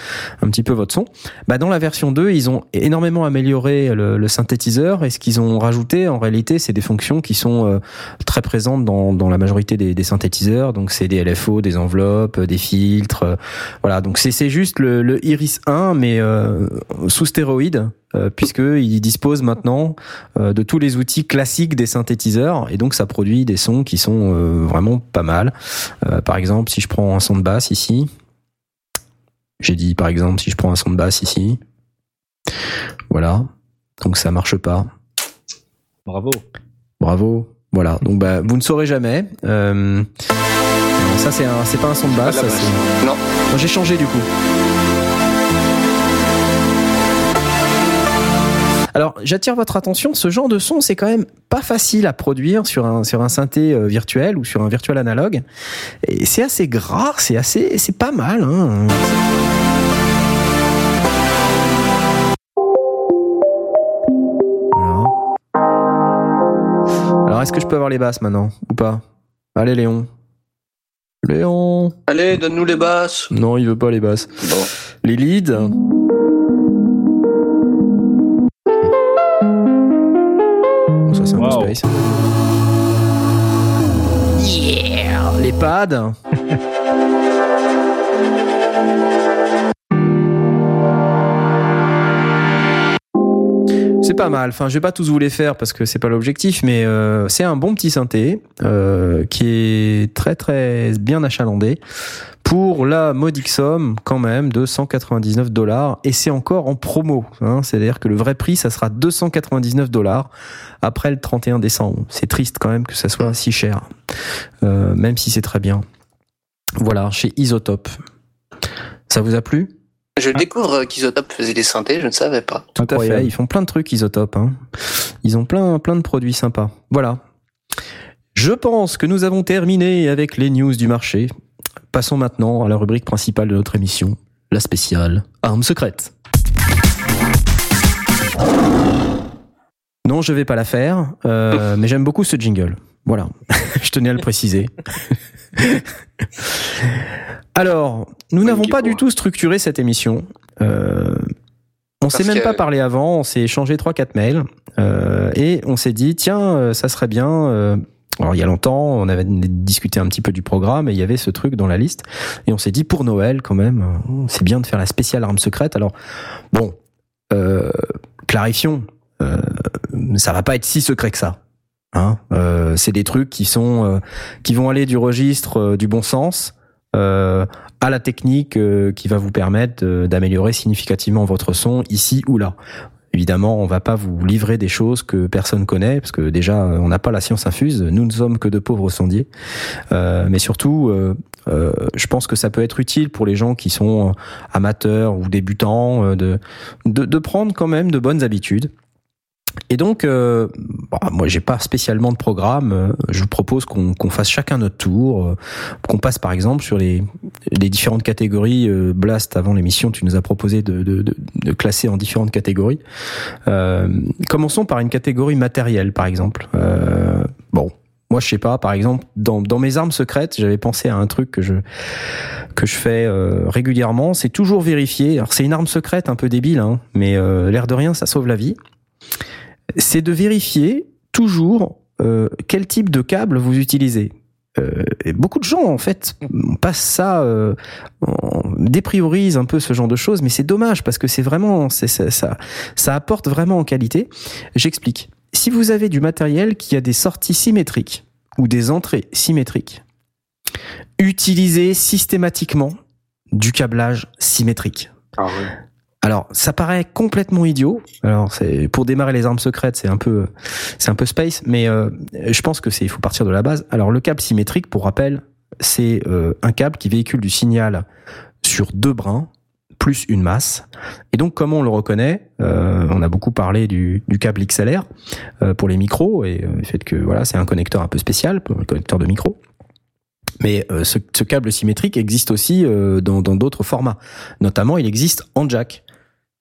un petit peu votre son. Bah dans la version 2, ils ont énormément amélioré le, synthétiseur et ce qu'ils ont rajouté en réalité, c'est des fonctions qui sont euh, très présentes dans, dans la majorité des, des synthétiseurs. Donc c'est des LFO, des enveloppes, des filtres, euh, voilà. Donc c'est juste le, le Iris 1 mais euh, sous stéroïde euh, puisque il dispose maintenant de tous les outils classiques des synthétiseurs et donc ça produit des sons qui sont vraiment pas mal. Par exemple, si je prends un son de basse ici, j'ai dit par exemple si je prends un son de basse ici, voilà, donc ça marche pas. Bravo. Bravo. Voilà. Donc bah vous ne saurez jamais. Euh, ça c'est un, c'est pas un son de basse. Pas de ça, la c'est- Non. Moi, J'ai changé du coup. Alors, j'attire votre attention, ce genre de son, c'est quand même pas facile à produire sur un, sur un synthé euh, virtuel ou sur un virtuel analogue. Et c'est assez gras, c'est assez, c'est pas mal, hein. Voilà. Alors, est-ce que je peux avoir les basses maintenant ou pas? Allez, Léon. Léon. Allez, donne-nous les basses. Non, il veut pas les basses. Bon. Les leads. Bon, ça c'est un peu space. Yeah Les pads. C'est pas mal. Enfin, je vais pas tous vous les faire parce que c'est pas l'objectif, mais euh, c'est un bon petit synthé euh, qui est très très bien achalandé pour la modique somme quand même de 199 dollars et c'est encore en promo. Hein, C'est-à-dire que le vrai prix, ça sera 299 dollars après le 31 décembre. C'est triste quand même que ça soit si cher, euh, même si c'est très bien. Voilà, chez Isotope. Ça vous a plu? Je découvre qu'Isotope faisait des synthés, je ne savais pas. Tout à fait. Ils font plein de trucs Isotope. Hein. Ils ont plein plein de produits sympas. Voilà. Je pense que nous avons terminé avec les news du marché. Passons maintenant à la rubrique principale de notre émission, la spéciale armes secrètes. Non, je vais pas la faire, euh, *laughs* mais j'aime beaucoup ce jingle. Voilà, *laughs* je tenais à le préciser. *laughs* Alors, nous Oui, n'avons pas du tout structuré cette émission. Euh, on s'est même que- pas parlé avant, on s'est échangé trois quatre mails euh, et on s'est dit tiens, euh, ça serait bien. euh, alors il y a longtemps, on avait discuté un petit peu du programme et il y avait ce truc dans la liste et on s'est dit pour Noël quand même, c'est bien de faire la spéciale arme secrète. Alors bon, euh, clarifions, euh, ça va pas être si secret que ça. Hein euh, c'est des trucs qui sont euh, qui vont aller du registre euh, du bon sens à la technique qui va vous permettre d'améliorer significativement votre son ici ou là. Évidemment, on va pas vous livrer des choses que personne connaît, parce que déjà, on n'a pas la science infuse. Nous ne sommes que de pauvres sondiers. Euh, mais surtout, euh, je pense que ça peut être utile pour les gens qui sont amateurs ou débutants de, de, de prendre quand même de bonnes habitudes. Et donc, euh, bah, moi, j'ai pas spécialement de programme. Euh, Je vous propose qu'on fasse chacun notre tour, euh, qu'on passe par exemple sur les, différentes catégories. Euh, Blast, avant l'émission, tu nous as proposé de, classer en différentes catégories. Commençons par une catégorie matérielle, par exemple. Bon, moi, je sais pas. Par exemple, dans, mes armes secrètes, j'avais pensé à un truc que je que je fais régulièrement. C'est toujours vérifier. Alors, c'est une arme secrète un peu débile, hein, mais l'air de rien, ça sauve la vie c'est de vérifier toujours euh, quel type de câble vous utilisez. Euh, beaucoup de gens en fait passent ça, euh, on dépriorise un peu ce genre de choses, mais c'est dommage parce que c'est vraiment, c'est ça, ça, ça apporte vraiment en qualité. J'explique. Si vous avez du matériel qui a des sorties symétriques ou des entrées symétriques, utilisez systématiquement du câblage symétrique. Ah. Alors, ça paraît complètement idiot. Alors, c'est pour démarrer les armes secrètes, c'est un peu, c'est un peu space, mais euh, je pense que c'est, il faut partir de la base. Alors, le câble symétrique, pour rappel, c'est euh, un câble qui véhicule du signal sur deux brins plus une masse. Et donc, comment on le reconnaît Euh, On a beaucoup parlé du, du câble XLR euh, pour les micros et euh, le fait que voilà, c'est un connecteur un peu spécial, le connecteur de micro. Mais euh, ce, ce câble symétrique existe aussi dans d'autres formats. Notamment, il existe en jack.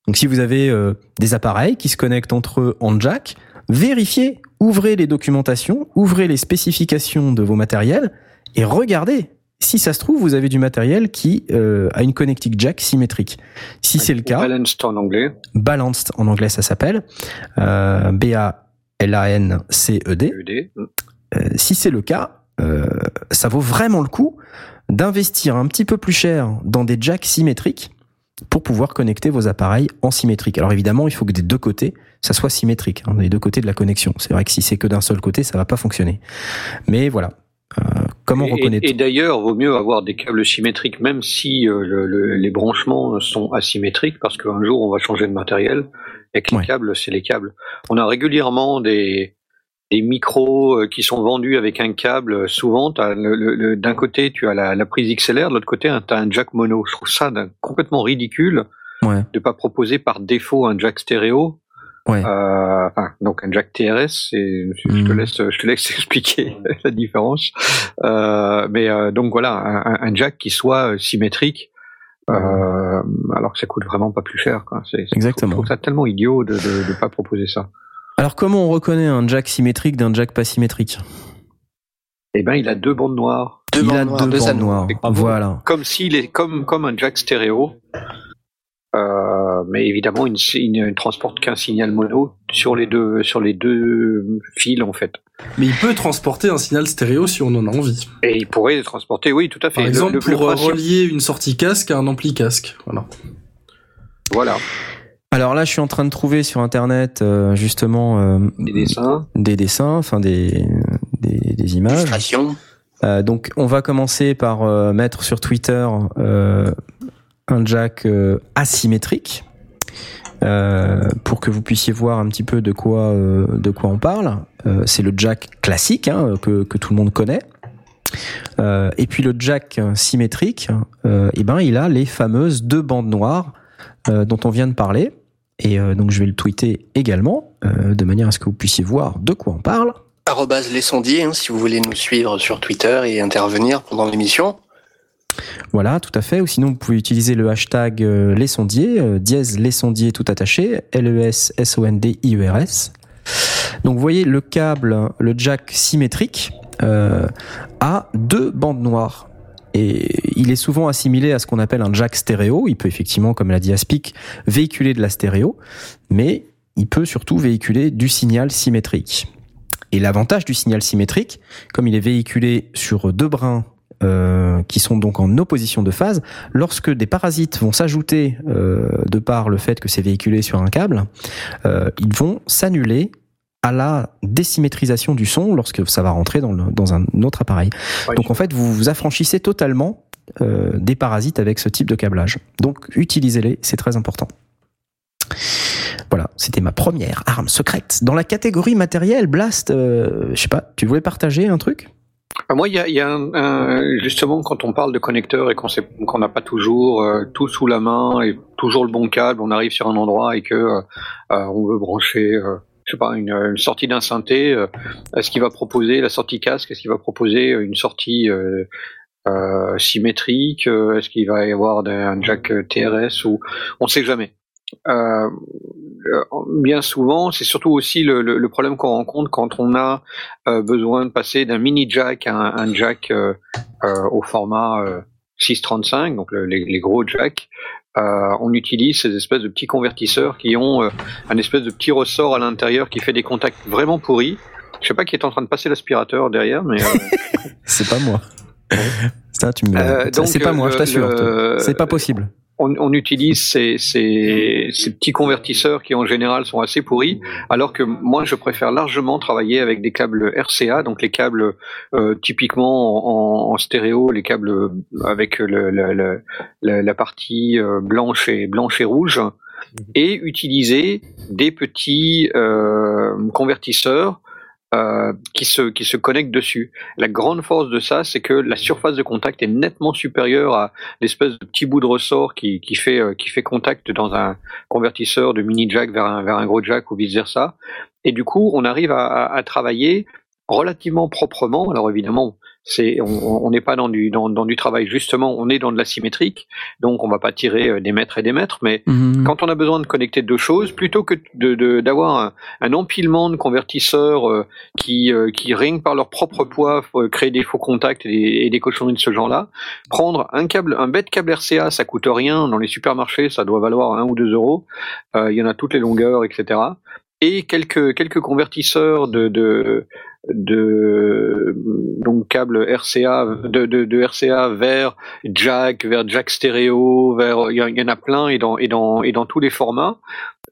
Donc si vous avez euh, des appareils qui se connectent entre eux en jack, vérifiez, ouvrez les documentations, ouvrez les spécifications de vos matériels et regardez. Si ça se trouve, vous avez du matériel qui euh, a une connectique jack symétrique. Si c'est le cas, Balanced en anglais. balanced en anglais ça s'appelle, euh, B-A-L-A-N-C-E-D. ED. Euh, si c'est le cas, euh, ça vaut vraiment le coup d'investir un petit peu plus cher dans des jacks symétriques pour pouvoir connecter vos appareils en symétrique. Alors évidemment, il faut que des deux côtés, ça soit symétrique, hein, des deux côtés de la connexion. C'est vrai que si c'est que d'un seul côté, ça va pas fonctionner. Mais voilà. Euh, comment reconnaître Et, et d'ailleurs, vaut mieux avoir des câbles symétriques, même si euh, le- le- les branchements sont asymétriques, parce qu'un jour on va changer de matériel et que Ouais. les câbles, c'est les câbles. On a régulièrement des, des micros euh, qui sont vendus avec un câble. Souvent, le- le- d'un côté, tu as la, la prise XLR, de l'autre côté, tu as un jack mono. Je trouve ça complètement ridicule Ouais, de pas proposer par défaut un jack stéréo. ouais. Euh, enfin, donc un jack TRS, c'est, je te Mhm. laisse, je te laisse *laughs* expliquer la différence. Euh, mais euh, donc voilà, un, un jack qui soit euh, symétrique, euh, alors que ça coûte vraiment pas plus cher. Quoi. C'est, c'est- Exactement. Je trouve ça tellement idiot de, de pas proposer ça. Alors comment on reconnaît un jack symétrique d'un jack pas symétrique Eh ben, il a deux bandes noires, Deux Il bandes a noires, deux deux bandes noires. Voilà. comme s'il est comme comme un jack stéréo. Euh, mais évidemment, il ne, transporte qu'un signal mono sur les deux sur les deux fils en fait. Mais il peut transporter un signal stéréo si on en a envie. Et il pourrait les transporter, oui, tout à fait. Par Le- exemple, le- le pour principe- relier une sortie casque à un ampli casque. Voilà. Voilà, Alors là, je suis en train de trouver sur internet euh, justement euh, des dessins. des dessins, enfin des, des, des images. Euh, donc, on va commencer par euh, mettre sur Twitter euh, un jack euh, asymétrique euh, pour que vous puissiez voir un petit peu de quoi euh, de quoi on parle. Euh, c'est le jack classique hein, que, que tout le monde connaît. Euh, et puis le jack symétrique, euh, eh ben, il a les fameuses deux bandes noires euh, dont on vient de parler. Et euh, donc, je vais le tweeter également, euh, de manière à ce que vous puissiez voir de quoi on parle. Arrobase les sondiers, hein, si vous voulez nous suivre sur Twitter et intervenir pendant l'émission. Voilà, tout à fait. Ou sinon, vous pouvez utiliser le hashtag euh, les sondiers, euh, dièse les sondiers tout attaché, L-E-S-S-O-N-D-I-E-R-S. Donc, vous voyez, le câble, le jack symétrique, euh, a deux bandes noires. Et il est souvent assimilé à ce qu'on appelle un jack stéréo. Il peut effectivement, comme l'a dit Aspic, véhiculer de la stéréo, mais il peut surtout véhiculer du signal symétrique. Et l'avantage du signal symétrique, comme il est véhiculé sur deux brins euh, qui sont donc en opposition de phase, lorsque des parasites vont s'ajouter euh, de par le fait que c'est véhiculé sur un câble, euh, ils vont s'annuler à la désymétrisation du son lorsque ça va rentrer dans, le- dans un autre appareil. Donc en fait, vous vous affranchissez totalement euh, des parasites avec ce type de câblage. Donc utilisez-les, c'est très important. Voilà, c'était ma première arme secrète. Dans la catégorie matériel, Blast, euh, je sais pas, tu voulais partager un truc? Ah, Moi, il y a, il y a un, un- justement quand on parle de connecteurs et qu'on sait- qu'on n'a pas toujours euh, tout sous la main et toujours le bon câble, on arrive sur un endroit et que euh, euh, on veut brancher, euh, je sais pas, une, sortie d'un synthé. euh, est-ce qu'il va proposer la sortie casque Est-ce qu'il va proposer une sortie euh, euh, symétrique euh, Est-ce qu'il va y avoir un jack euh, TRS ou on sait jamais. Euh, euh, bien souvent, c'est surtout aussi le, problème qu'on rencontre quand on a euh, besoin de passer d'un mini jack à un, jack euh, euh, au format euh, 635, donc le- les, les gros jacks. Euh, on utilise ces espèces de petits convertisseurs qui ont euh, un espèce de petit ressort à l'intérieur qui fait des contacts vraiment pourris. Je sais pas qui est en train de passer l'aspirateur derrière, mais euh, *laughs* C'est pas moi. Ça, tu me. C'est pas moi, je t'assure. C'est pas possible. on, on utilise ces, ces, ces petits convertisseurs qui en général sont assez pourris, alors que moi je préfère largement travailler avec des câbles RCA, donc les câbles euh, typiquement en, en stéréo, les câbles avec le, le- le- la, partie euh, blanche et blanche et rouge, et utiliser des petits euh, convertisseurs euh, qui se qui se connectent dessus. La grande force de ça, c'est que la surface de contact est nettement supérieure à l'espèce de petit bout de ressort qui, qui fait euh, qui fait contact dans un convertisseur de mini jack vers un vers un gros jack ou vice versa. Et du coup, on arrive à, à- à travailler relativement proprement. Alors évidemment, c'est on n'est pas dans du dans, dans du travail justement, on est dans de la symétrique, donc on va pas tirer euh, des mètres et des mètres, mais Mhm. quand on a besoin de connecter deux choses, plutôt que de- de- d'avoir un, un empilement de convertisseurs euh, qui, euh, qui rien que par leur propre poids euh, créent des faux contacts et des, et des cochonneries de ce genre-là, prendre un câble, un bête câble RCA, ça coûte rien dans les supermarchés, ça doit valoir un ou deux euros. Euh, Il y en a toutes les longueurs, etc. Et quelques quelques convertisseurs de, de de donc câbles RCA de, de, de RCA vers jack vers jack stéréo vers il y, en- a plein et dans et dans et dans tous les formats.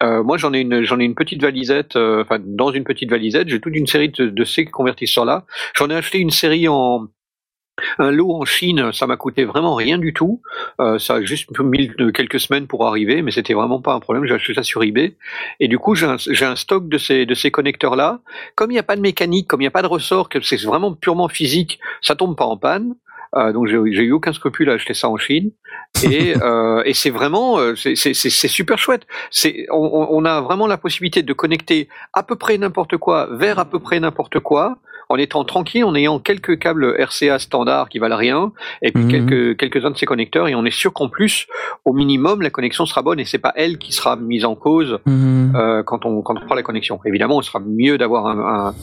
Euh, moi j'en ai une j'en ai une petite valisette euh, enfin dans une petite valisette. J'ai toute une série de, de ces convertisseurs là. J'en ai acheté une série en un lot en Chine, ça m'a coûté vraiment rien du tout. Euh, ça a juste mis quelques semaines pour arriver, mais c'était vraiment pas un problème. J'ai acheté ça sur eBay. Et du coup, j'ai un, stock de ces, de ces connecteurs-là. Comme il n'y a pas de mécanique, comme il n'y a pas de ressort, que c'est vraiment purement physique, ça tombe pas en panne. Euh, donc j'ai eu aucun scrupule à acheter ça en Chine et, *laughs* euh, et c'est vraiment euh, c'est super chouette. C'est on, on- on a vraiment la possibilité de connecter à peu près n'importe quoi vers à peu près n'importe quoi en étant tranquille, en ayant quelques câbles RCA standards qui valent rien et puis Mhm. quelques uns de ces connecteurs et on est sûr qu'en plus au minimum la connexion sera bonne et c'est pas elle qui sera mise en cause Mhm. euh, quand on quand on prend la connexion. Évidemment, il sera mieux d'avoir un, un,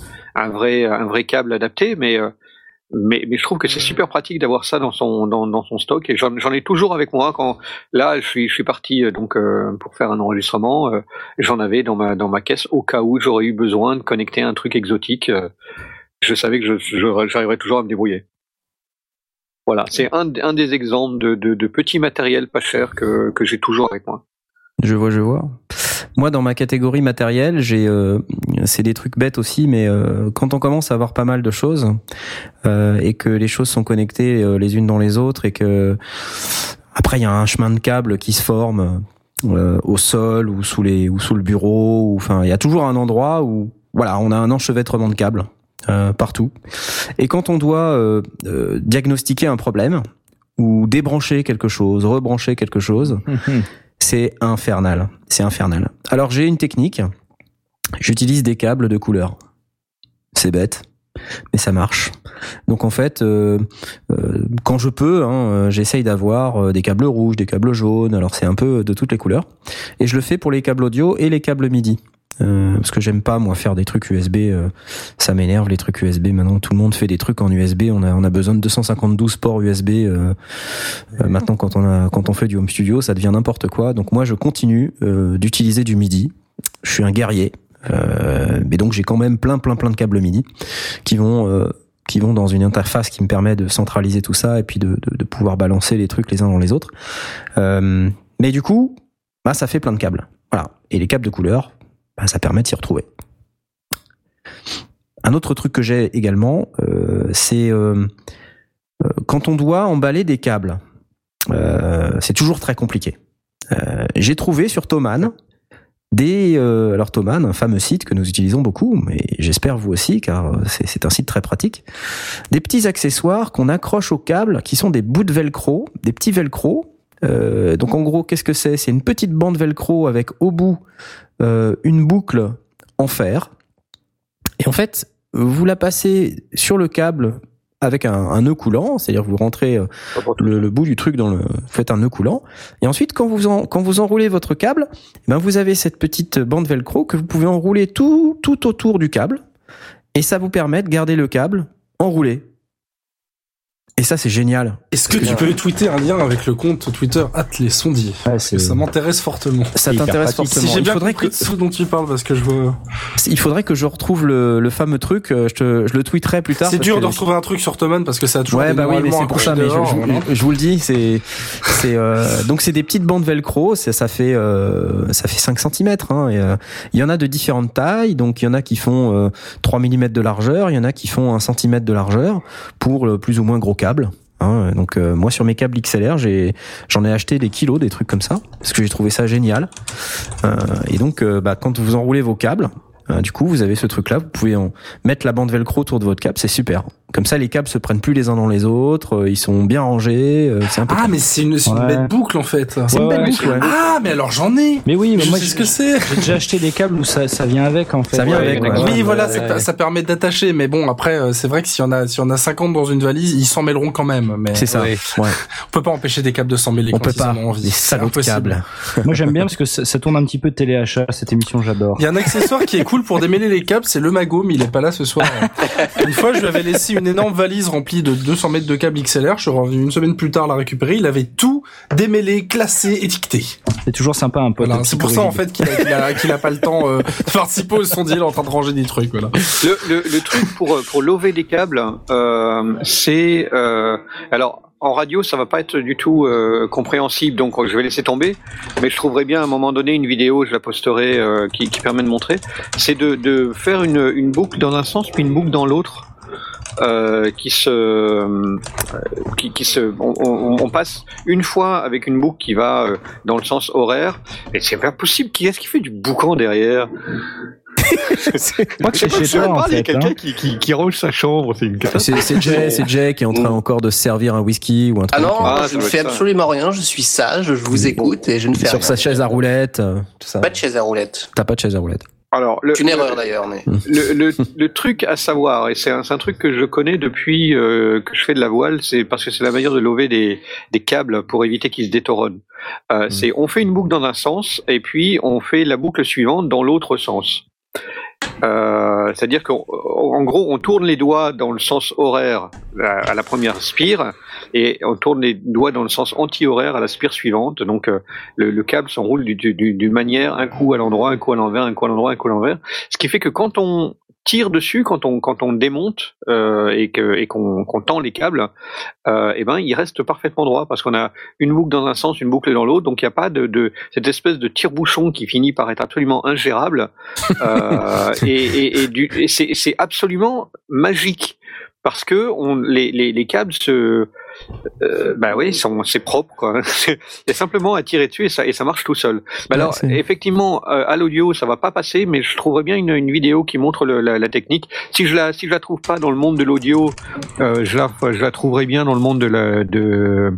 un vrai un vrai câble adapté, mais euh, mais, mais je trouve que c'est super pratique d'avoir ça dans son dans, dans son stock et j'en ai toujours avec moi quand là je suis je suis parti euh, donc euh, pour faire un enregistrement euh, j'en avais dans ma dans ma caisse au cas où j'aurais eu besoin de connecter un truc exotique euh, je savais que je je- j'arriverais toujours à me débrouiller. Voilà c'est un, un des exemples de, de, de petits matériels pas chers que que j'ai toujours avec moi. Je vois, je vois. Moi, dans ma catégorie matériel, j'ai, euh, c'est des trucs bêtes aussi, mais euh, quand on commence à avoir pas mal de choses euh, et que les choses sont connectées euh, les unes dans les autres et que après il y a un chemin de câble qui se forme euh, au sol ou sous les ou sous le bureau, enfin il y a toujours un endroit où voilà, on a un enchevêtrement de câbles euh, partout. Et quand on doit euh, euh, diagnostiquer un problème ou débrancher quelque chose, rebrancher quelque chose, c'est infernal. C'est infernal. Alors j'ai une technique. J'utilise des câbles de couleur. C'est bête, mais ça marche. Donc en fait, euh, euh, quand je peux, hein, j'essaye d'avoir des câbles rouges, des câbles jaunes. Alors c'est un peu de toutes les couleurs. Et je le fais pour les câbles audio et les câbles MIDI. Euh, parce que j'aime pas moi faire des trucs USB, euh, ça m'énerve les trucs USB. Maintenant tout le monde fait des trucs en USB. On a on a besoin de 252 ports USB. euh, euh, maintenant, quand on a, quand on fait du home studio, ça devient n'importe quoi. Donc moi, je continue euh, d'utiliser du MIDI. Je suis un guerrier, euh, mais donc j'ai quand même plein, plein, plein de câbles MIDI qui vont, euh, qui vont dans une interface qui me permet de centraliser tout ça et puis de, de, de pouvoir balancer les trucs les uns dans les autres. Euh, mais du coup, bah, ça fait plein de câbles. Voilà. Et les câbles de couleur, bah, ça permet de s'y retrouver. Un autre truc que j'ai également, euh, c'est euh, euh, quand on doit emballer des câbles, c'est toujours très compliqué. J'ai trouvé sur Thomann des alors Thomann, un fameux site que nous utilisons beaucoup, mais j'espère vous aussi, car c'est un site très pratique. Des petits accessoires qu'on accroche au câble, qui sont des bouts de velcro, des petits velcro. Euh, donc en gros, qu'est-ce que c'est? C'est une petite bande velcro avec au bout euh, une boucle en fer. Et en fait, vous la passez sur le câble avec un, un nœud coulant, c'est-à-dire vous rentrez euh, le, le bout du truc dans le, faites un nœud coulant, et ensuite quand vous en, quand vous enroulez votre câble, eh ben vous avez cette petite bande velcro que vous pouvez enrouler tout tout autour du câble, et ça vous permet de garder le câble enroulé. Et ça c'est génial. Est-ce que tu peux tweeter un lien avec le compte Twitter les sondiers Ouais, Parce que ça m'intéresse fortement. Ça t'intéresse forcément. Si j'ai il bien faudrait compris que ce dont tu parles, parce que je veux... il faudrait que je retrouve le, le fameux truc. euh, Je te je le tweeterai plus tard. C'est dur que- de retrouver un truc sur Thomann parce que ça a toujours Ouais, été bah oui, mais c'est pour ça. Mais je, vous le dis, c'est, c'est, euh, donc c'est des petites bandes velcro. Ça fait, euh, ça fait 5 cm. Hein, et, euh, il y en a de différentes tailles. Donc il y en a qui font euh, 3 mm de largeur, il y en a qui font 1 cm de largeur pour le plus ou moins gros Hein, donc euh, moi sur mes câbles XLR, j'en ai acheté des kilos, des trucs comme ça, parce que j'ai trouvé ça génial. Euh, et donc, euh, bah, quand vous enroulez vos câbles, du coup, vous avez ce truc-là, vous pouvez mettre la bande velcro autour de votre câble, c'est super. Comme ça, les câbles se prennent plus les uns dans les autres, euh, ils sont bien rangés, euh, c'est un peu. Ah, mais c'est une, une Ouais. belle boucle en fait. c'est une ouais, belle ouais, boucle, ouais. Ah, mais alors j'en ai Mais oui, mais Je moi sais j'ai ce que c'est j'ai déjà acheté des câbles où ça, ça vient avec en fait. Ça vient Ouais, avec. Oui, Ouais, voilà, ça permet d'attacher, mais bon, après, euh, c'est vrai que s'il y en a, s'il y en a 50 dans une valise, ils s'en mêleront quand même. Mais C'est ça. Ouais. Ouais. *laughs* on peut pas empêcher des câbles de s'en mêler On quand peut ils en pas. ont envie. Les C'est impossible. câbles. *laughs* Moi j'aime bien parce que ça, ça tourne un petit peu de téléachat, cette émission j'adore. Il y a un accessoire qui est cool pour démêler les câbles, c'est le magot, mais il est pas là ce soir. *laughs* une fois, je lui avais laissé une énorme valise remplie de 200 mètres de câbles XLR. Je suis revenu une semaine plus tard la récupérer. Il avait tout démêlé, classé, étiqueté. C'est toujours sympa un peu. Voilà, c'est pour ça en fait qu'il a, qu'il a, qu'il a pas le temps euh, de participer au sondier, il est en train de ranger des trucs. Voilà. Le, le, le truc pour pour lover des câbles, euh, c'est euh, alors en radio ça va pas être du tout euh, compréhensible, donc je vais laisser tomber. Mais je trouverai bien à un moment donné une vidéo, je la posterai, euh, qui, qui permet de montrer. C'est de, de faire une, une boucle dans un sens puis une boucle dans l'autre. Euh, qui se, euh, qui, qui se, on, on, on passe une fois avec une boucle qui va euh, dans le sens horaire, et c'est pas possible. Qui est-ce qui fait du boucan derrière? Je crois que Je sais c'est pas, chez toi en il y a quelqu'un hein. qui, qui, qui range sa chambre, c'est une catastrophe. C'est c'est Jay, c'est Jay qui est en train encore de se servir un whisky ou un Ah truc. non, Ah, je ne fais absolument rien, je suis sage, je vous écoute et je ne fais sur rien. sa chaise à roulette, euh, tout ça. Pas de chaise à roulette. T'as pas de chaise à roulette. Alors, le, C'est une erreur d'ailleurs, mais. le, le, le truc à savoir, et c'est un, truc que je connais depuis euh, que je fais de la voile, c'est parce que c'est la manière de lever des, des câbles pour éviter qu'ils se détoronnent. Euh, C'est on fait une boucle dans un sens et puis on fait la boucle suivante dans l'autre sens. Euh, C'est-à-dire qu'en en gros, on tourne les doigts dans le sens horaire à, à la première spire et on tourne les doigts dans le sens anti-horaire à la spire suivante. Donc euh, le, le câble s'enroule du- du- du- d'une manière, un coup à l'endroit, un coup à l'envers, un coup à l'endroit, un coup à l'envers. Ce qui fait que quand on tire dessus, quand on quand on démonte euh, et que et qu'on qu'on tend les câbles, euh, et ben il reste parfaitement droit parce qu'on a une boucle dans un sens, une boucle dans l'autre, donc il n'y a pas de, de cette espèce de tire-bouchon qui finit par être absolument ingérable. Euh, *laughs* et et, et, du- et c'est c'est absolument magique parce que on les les, les câbles se euh, bah oui, c'est propre quoi. C'est- *laughs* Il y a simplement à tirer dessus et ça et ça marche tout seul. Bah alors effectivement euh, à l'audio ça va pas passer, mais je trouverais bien une, une vidéo qui montre le- la, la technique. Si je la si je la trouve pas dans le monde de l'audio, euh, je la je la trouverai bien dans le monde de la de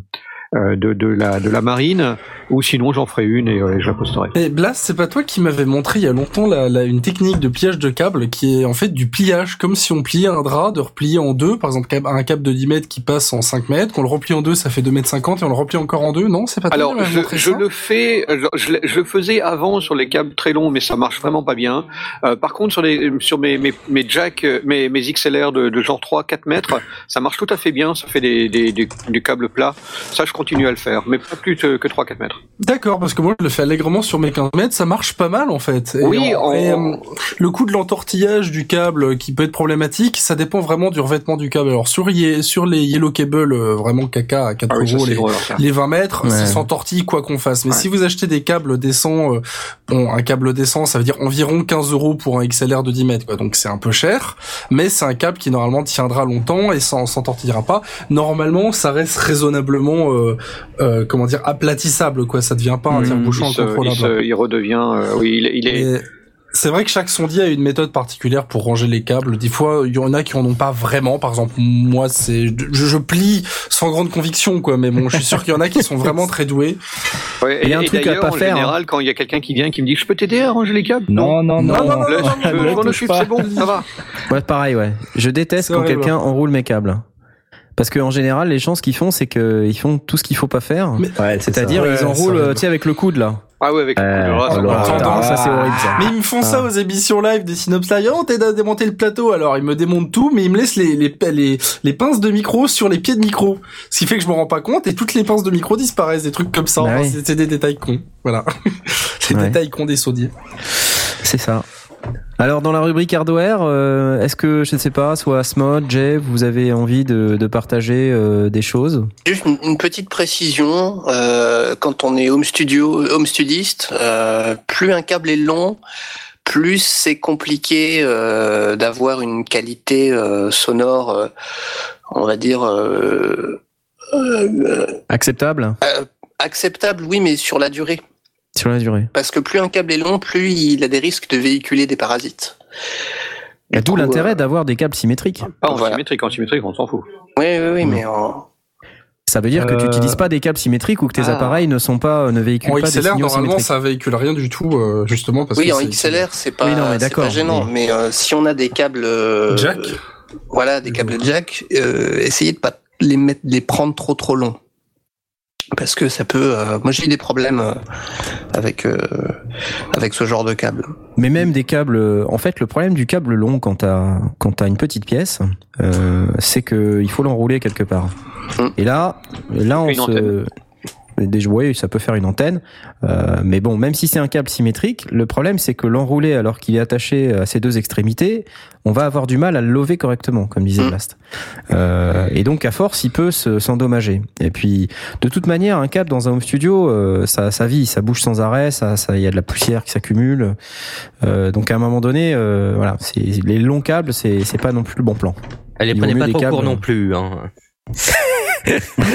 de, de la de la marine ou sinon j'en ferai une et euh, je la posterai. Et Blast, c'est pas toi qui m'avais montré il y a longtemps la, la- une technique de pliage de câble qui est en fait du pliage, comme si on pliait un drap, de replier en deux, par exemple un câble de 10 mètres qui passe en 5 mètres, qu'on le replie en deux, ça fait 2 mètres 50 et on le replie encore en deux, non C'est pas toi Alors, je, montré je ça le fais, je, je le- faisais avant sur les câbles très longs, mais ça marche vraiment pas bien. Euh, par contre, sur les, sur mes, mes, mes jacks, euh, mes, mes XLR de, de genre 3-4 mètres, ça marche tout à fait bien. Ça fait des, des, des, du câble plat. Ça, je continue à le faire, mais pas plus que que 3-4 mètres. D'accord, parce que moi je le fais allègrement sur mes 15 mètres, ça marche pas mal en fait. Et Oui, on- et, euh, le coup de l'entortillage du câble qui peut être problématique, ça dépend vraiment du revêtement du câble. Alors sur, sur les Yellow Cable, euh, vraiment caca à 4 Ah oui, euros, c'est les, drôle à faire. les 20 mètres, Ouais. ça s'entortille quoi qu'on fasse. Mais Ouais. si vous achetez des câbles décents, euh, bon, un câble décent, ça veut dire environ 15 euros pour un XLR de 10 mètres, quoi. Donc c'est un peu cher, mais c'est un câble qui normalement tiendra longtemps et ça s'entortillera pas. Normalement, ça reste raisonnablement, euh, euh, euh, comment dire aplatissable quoi. Ça devient pas un Mmh, tire-bouchon il, incontrôlable. il redevient. euh, oui, il, il est. Et C'est vrai que chaque sondier a une méthode particulière pour ranger les câbles. Des fois, il y en a qui en ont pas vraiment. Par exemple, moi, c'est je, je plie sans grande conviction, quoi. Mais bon, je suis sûr qu'il y en a qui sont vraiment très doués. Ouais, Il y a un et truc à pas en faire, général, quand il y a quelqu'un qui vient qui me dit, je peux t'aider à ranger les câbles? Non, non, non. Non, non, non, non, je, non, c'est bon, ça va. Ouais, pareil, ouais. Je déteste quand quelqu'un enroule mes câbles. Parce qu'en général, les gens, ce qu'ils font, c'est qu'ils font tout ce qu'il faut pas faire. Ouais, C'est-à-dire, Ouais, ils enroulent, tu sais, avec le coude, là. Ah ouais, avec le Euh, coup de race, alors, on attends, entend. ça, c'est horrible, ça. Mais ils me font ça aux émissions live des Synops Live. Oh, t'aides à démonter le plateau. Alors, ils me démontent tout, mais ils me laissent les, les, les, les pinces de micro sur les pieds de micro. Ce qui fait que je me rends pas compte et toutes les pinces de micro disparaissent. Des trucs comme ça. Bah Enfin, oui. c'est c'est des détails cons. Voilà. *laughs* les Ouais. détails cons des sondiers. C'est ça. Alors, dans la rubrique hardware, euh, est-ce que, je ne sais pas, soit Asmod, Jay, vous avez envie de, de partager euh, des choses? Juste une, une petite précision, euh, quand on est home studio, home studiste, plus un câble est long, plus c'est compliqué d'avoir une qualité sonore, on va dire Acceptable? acceptable, oui, mais sur la durée. Sur la durée Parce que plus un câble est long, plus il a des risques de véhiculer des parasites. D'où l'intérêt euh, d'avoir des câbles symétriques. Ah, en Voilà. symétrique, en symétrique, on s'en fout. Oui, oui, oui, mais en- Ça veut dire que tu Euh, n'utilises pas des câbles symétriques ou que tes Ah. appareils ne sont pas, ne véhiculent En pas des XLR, signaux normalement, symétriques. ça véhicule rien du tout, euh, justement parce oui, que en c'est- XLR, c'est pas, Oui, pas gênant. mais- Mais, euh, si on a des câbles euh, Jack. voilà, des câbles jack, euh, essayez de pas les mettre, les prendre trop trop longs. Parce que ça peut. euh, moi, j'ai eu des problèmes euh, avec euh, avec ce genre de câble. Mais même des câbles, euh, en fait, le problème du câble long quand t'as quand t'as une petite pièce, euh, c'est que il faut l'enrouler quelque part. Mm. Et là, là on Une se antenne. Déjà, oui, ça peut faire une antenne, euh, mais bon, même si c'est un câble symétrique, le problème c'est que l'enrouler alors qu'il est attaché à ses deux extrémités, on va avoir du mal à le lever correctement, comme disait Mm. Blast. Euh, et donc à force, il peut se- s'endommager. Et puis, de toute manière, un câble dans un home studio, euh, ça, ça vit, ça bouge sans arrêt, ça, ça, il y a de la poussière qui s'accumule. Euh, donc à un moment donné, euh, voilà, les longs câbles, c'est c'est pas non plus le bon plan. Prenait mieux pas trop câbles. court non plus. Hein. *laughs*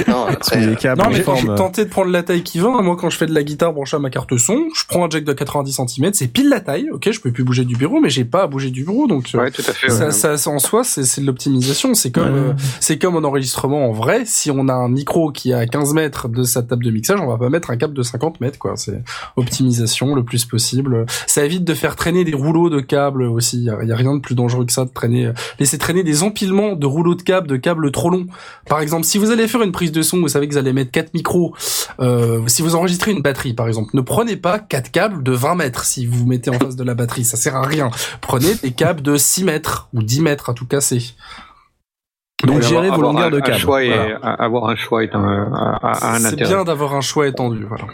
Non, *laughs* après, euh, câbles Non, en mais quand forme. j'ai tenté de prendre la taille qui va, moi, quand je fais de la guitare branchée à ma carte son, je prends un jack de 90 cm, c'est pile la taille, ok, je peux plus bouger du bureau, mais j'ai pas à bouger du bureau, donc, euh, Ouais, tout à fait. ça, ouais. ça, ça, en soi, c'est c'est de l'optimisation, c'est comme, Ouais. euh, c'est comme en enregistrement en vrai, si on a un micro qui est à 15 mètres de sa table de mixage, on va pas mettre un câble de 50 mètres, quoi, c'est optimisation le plus possible. Ça évite de faire traîner des rouleaux de câbles aussi, il y, a- y a rien de plus dangereux que ça de traîner, laisser traîner des empilements de rouleaux de câbles, de câbles trop longs. Par exemple, si vous allez faire une prise de son, vous savez que vous allez mettre quatre micros. Euh, si vous enregistrez une batterie, par exemple, ne prenez pas quatre câbles de 20 mètres si vous vous mettez en face de la batterie. Ça sert à rien. Prenez des câbles de 6 mètres ou 10 mètres à tout casser. Donc Avoir- gérer vos avoir longueurs un- de un câble. Voilà. avoir un choix est un, un, un C'est bien d'avoir un choix étendu. Voilà.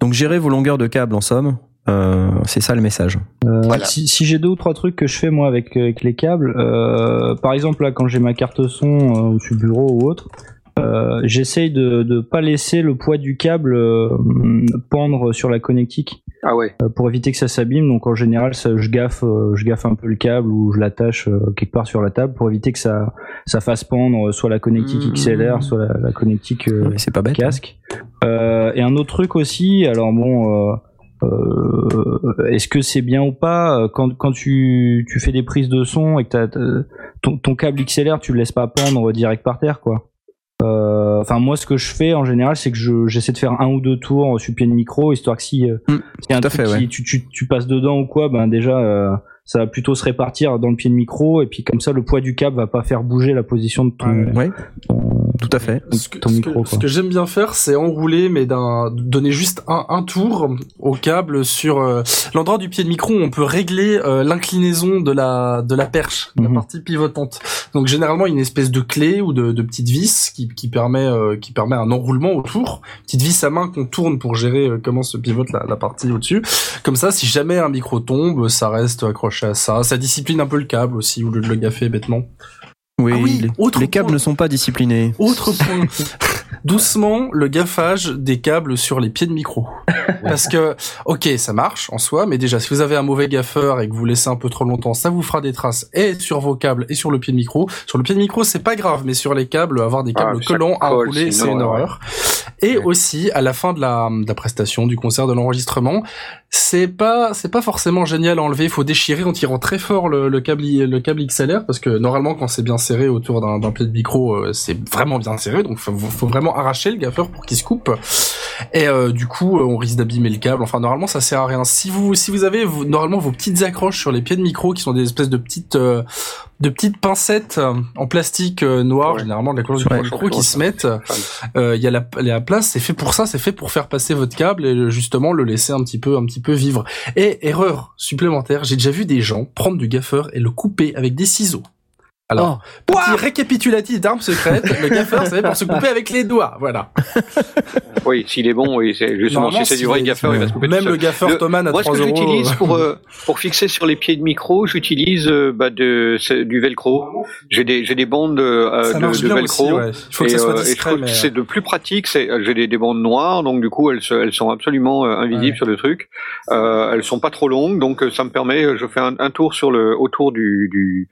Donc gérer vos longueurs de câble en somme, euh, c'est ça le message. Euh, Voilà. Si, si j'ai deux ou trois trucs que je fais moi avec, avec les câbles, euh, par exemple là quand j'ai ma carte son euh, sur le bureau ou autre, euh, j'essaye de ne pas laisser le poids du câble euh, pendre sur la connectique Ah ouais. euh, pour éviter que ça s'abîme. Donc en général, ça, je gaffe, euh, je gaffe un peu le câble ou je l'attache euh, quelque part sur la table pour éviter que ça, ça fasse pendre soit la connectique Mhm. XLR, soit la, la connectique euh, c'est pas bête. hein. casque. Euh, et un autre truc aussi, alors bon, euh, euh, est-ce que c'est bien ou pas quand, quand tu, tu fais des prises de son et que t'as, t'as- ton, ton câble XLR, tu le laisses pas pendre direct par terre, quoi? Euh, Enfin, moi, ce que je fais en général, c'est que je, j'essaie de faire un ou deux tours sur pied de micro, histoire que si, euh, Mm, un truc fait, ouais. qui, tu, tu, tu passes dedans ou quoi, ben déjà, euh, ça va plutôt se répartir dans le pied de micro, et puis comme ça, le poids du câble va pas faire bouger la position de ton, Ouais. Ouais, ton- tout à fait. Ce que, ton ce micro, que- ce quoi. que j'aime bien faire, c'est enrouler, mais d'un donner juste un, un tour au câble sur euh, l'endroit du pied de micro où on peut régler euh, l'inclinaison de la de la perche, la Mhm. partie pivotante. Donc généralement, il y a une espèce de clé ou de, de petite vis qui, qui permet euh, qui permet un enroulement autour, petite vis à main qu'on tourne pour gérer euh, comment se pivote la, la partie au-dessus. Comme ça, si jamais un micro tombe, ça reste accroché à ça. Ça discipline un peu le câble aussi, au lieu de le gaffer bêtement. Oui, Ah oui, les, autre les câbles ne sont pas disciplinés. Autre *laughs* point. Doucement, le gaffage des câbles sur les pieds de micro. Parce que, ok, ça marche en soi, mais déjà, si vous avez un mauvais gaffeur et que vous laissez un peu trop longtemps, ça vous fera des traces et sur vos câbles et sur le pied de micro. Sur le pied de micro, c'est pas grave, mais sur les câbles, avoir des câbles Ah, collants à rouler, c'est une une horreur. horreur. Et aussi à la fin de la, de la prestation, du concert, de l'enregistrement, c'est pas c'est pas forcément génial à enlever. Il faut déchirer en tirant très fort le, le câble le câble XLR parce que normalement quand c'est bien serré autour d'un d'un pied de micro, euh, c'est vraiment bien serré. Donc faut, faut vraiment arracher le gaffeur pour qu'il se coupe. Et euh, du coup, euh, on risque d'abîmer le câble. Enfin, normalement, ça sert à rien. Si vous si vous avez vous- normalement vos petites accroches sur les pieds de micro qui sont des espèces de petites euh, de petites pincettes euh, en plastique euh, noir, Ouais. généralement de la couleur du Ouais. micro qui se mettent. Euh, Il y a la, la place, c'est fait pour ça, c'est fait pour faire passer votre câble et justement le laisser un petit peu, un petit peu vivre. Et erreur supplémentaire, j'ai déjà vu des gens prendre du gaffeur et le couper avec des ciseaux. Alors, petit récapitulatif d'armes secrètes, le gaffeur, c'est pour se couper avec les doigts, voilà. Oui, s'il est bon, oui, c'est justement si c'est du vrai gaffeur, il va se couper Même le gaffeur Le- Thomann à Moi, ce 3 que j'utilise euh, pour euh, pour fixer sur les pieds de micro, j'utilise euh, bah, de du velcro. J'ai des j'ai des bandes euh, ça de, de velcro. aussi, ouais. Il faut que ça soit et je discret, trouve mais... que c'est de plus pratique. C'est j'ai des, des bandes noires, donc du coup elles elles sont absolument euh, invisibles Ouais. sur le truc. Euh, elles sont pas trop longues, donc ça me permet. Je fais un, un tour sur le autour du du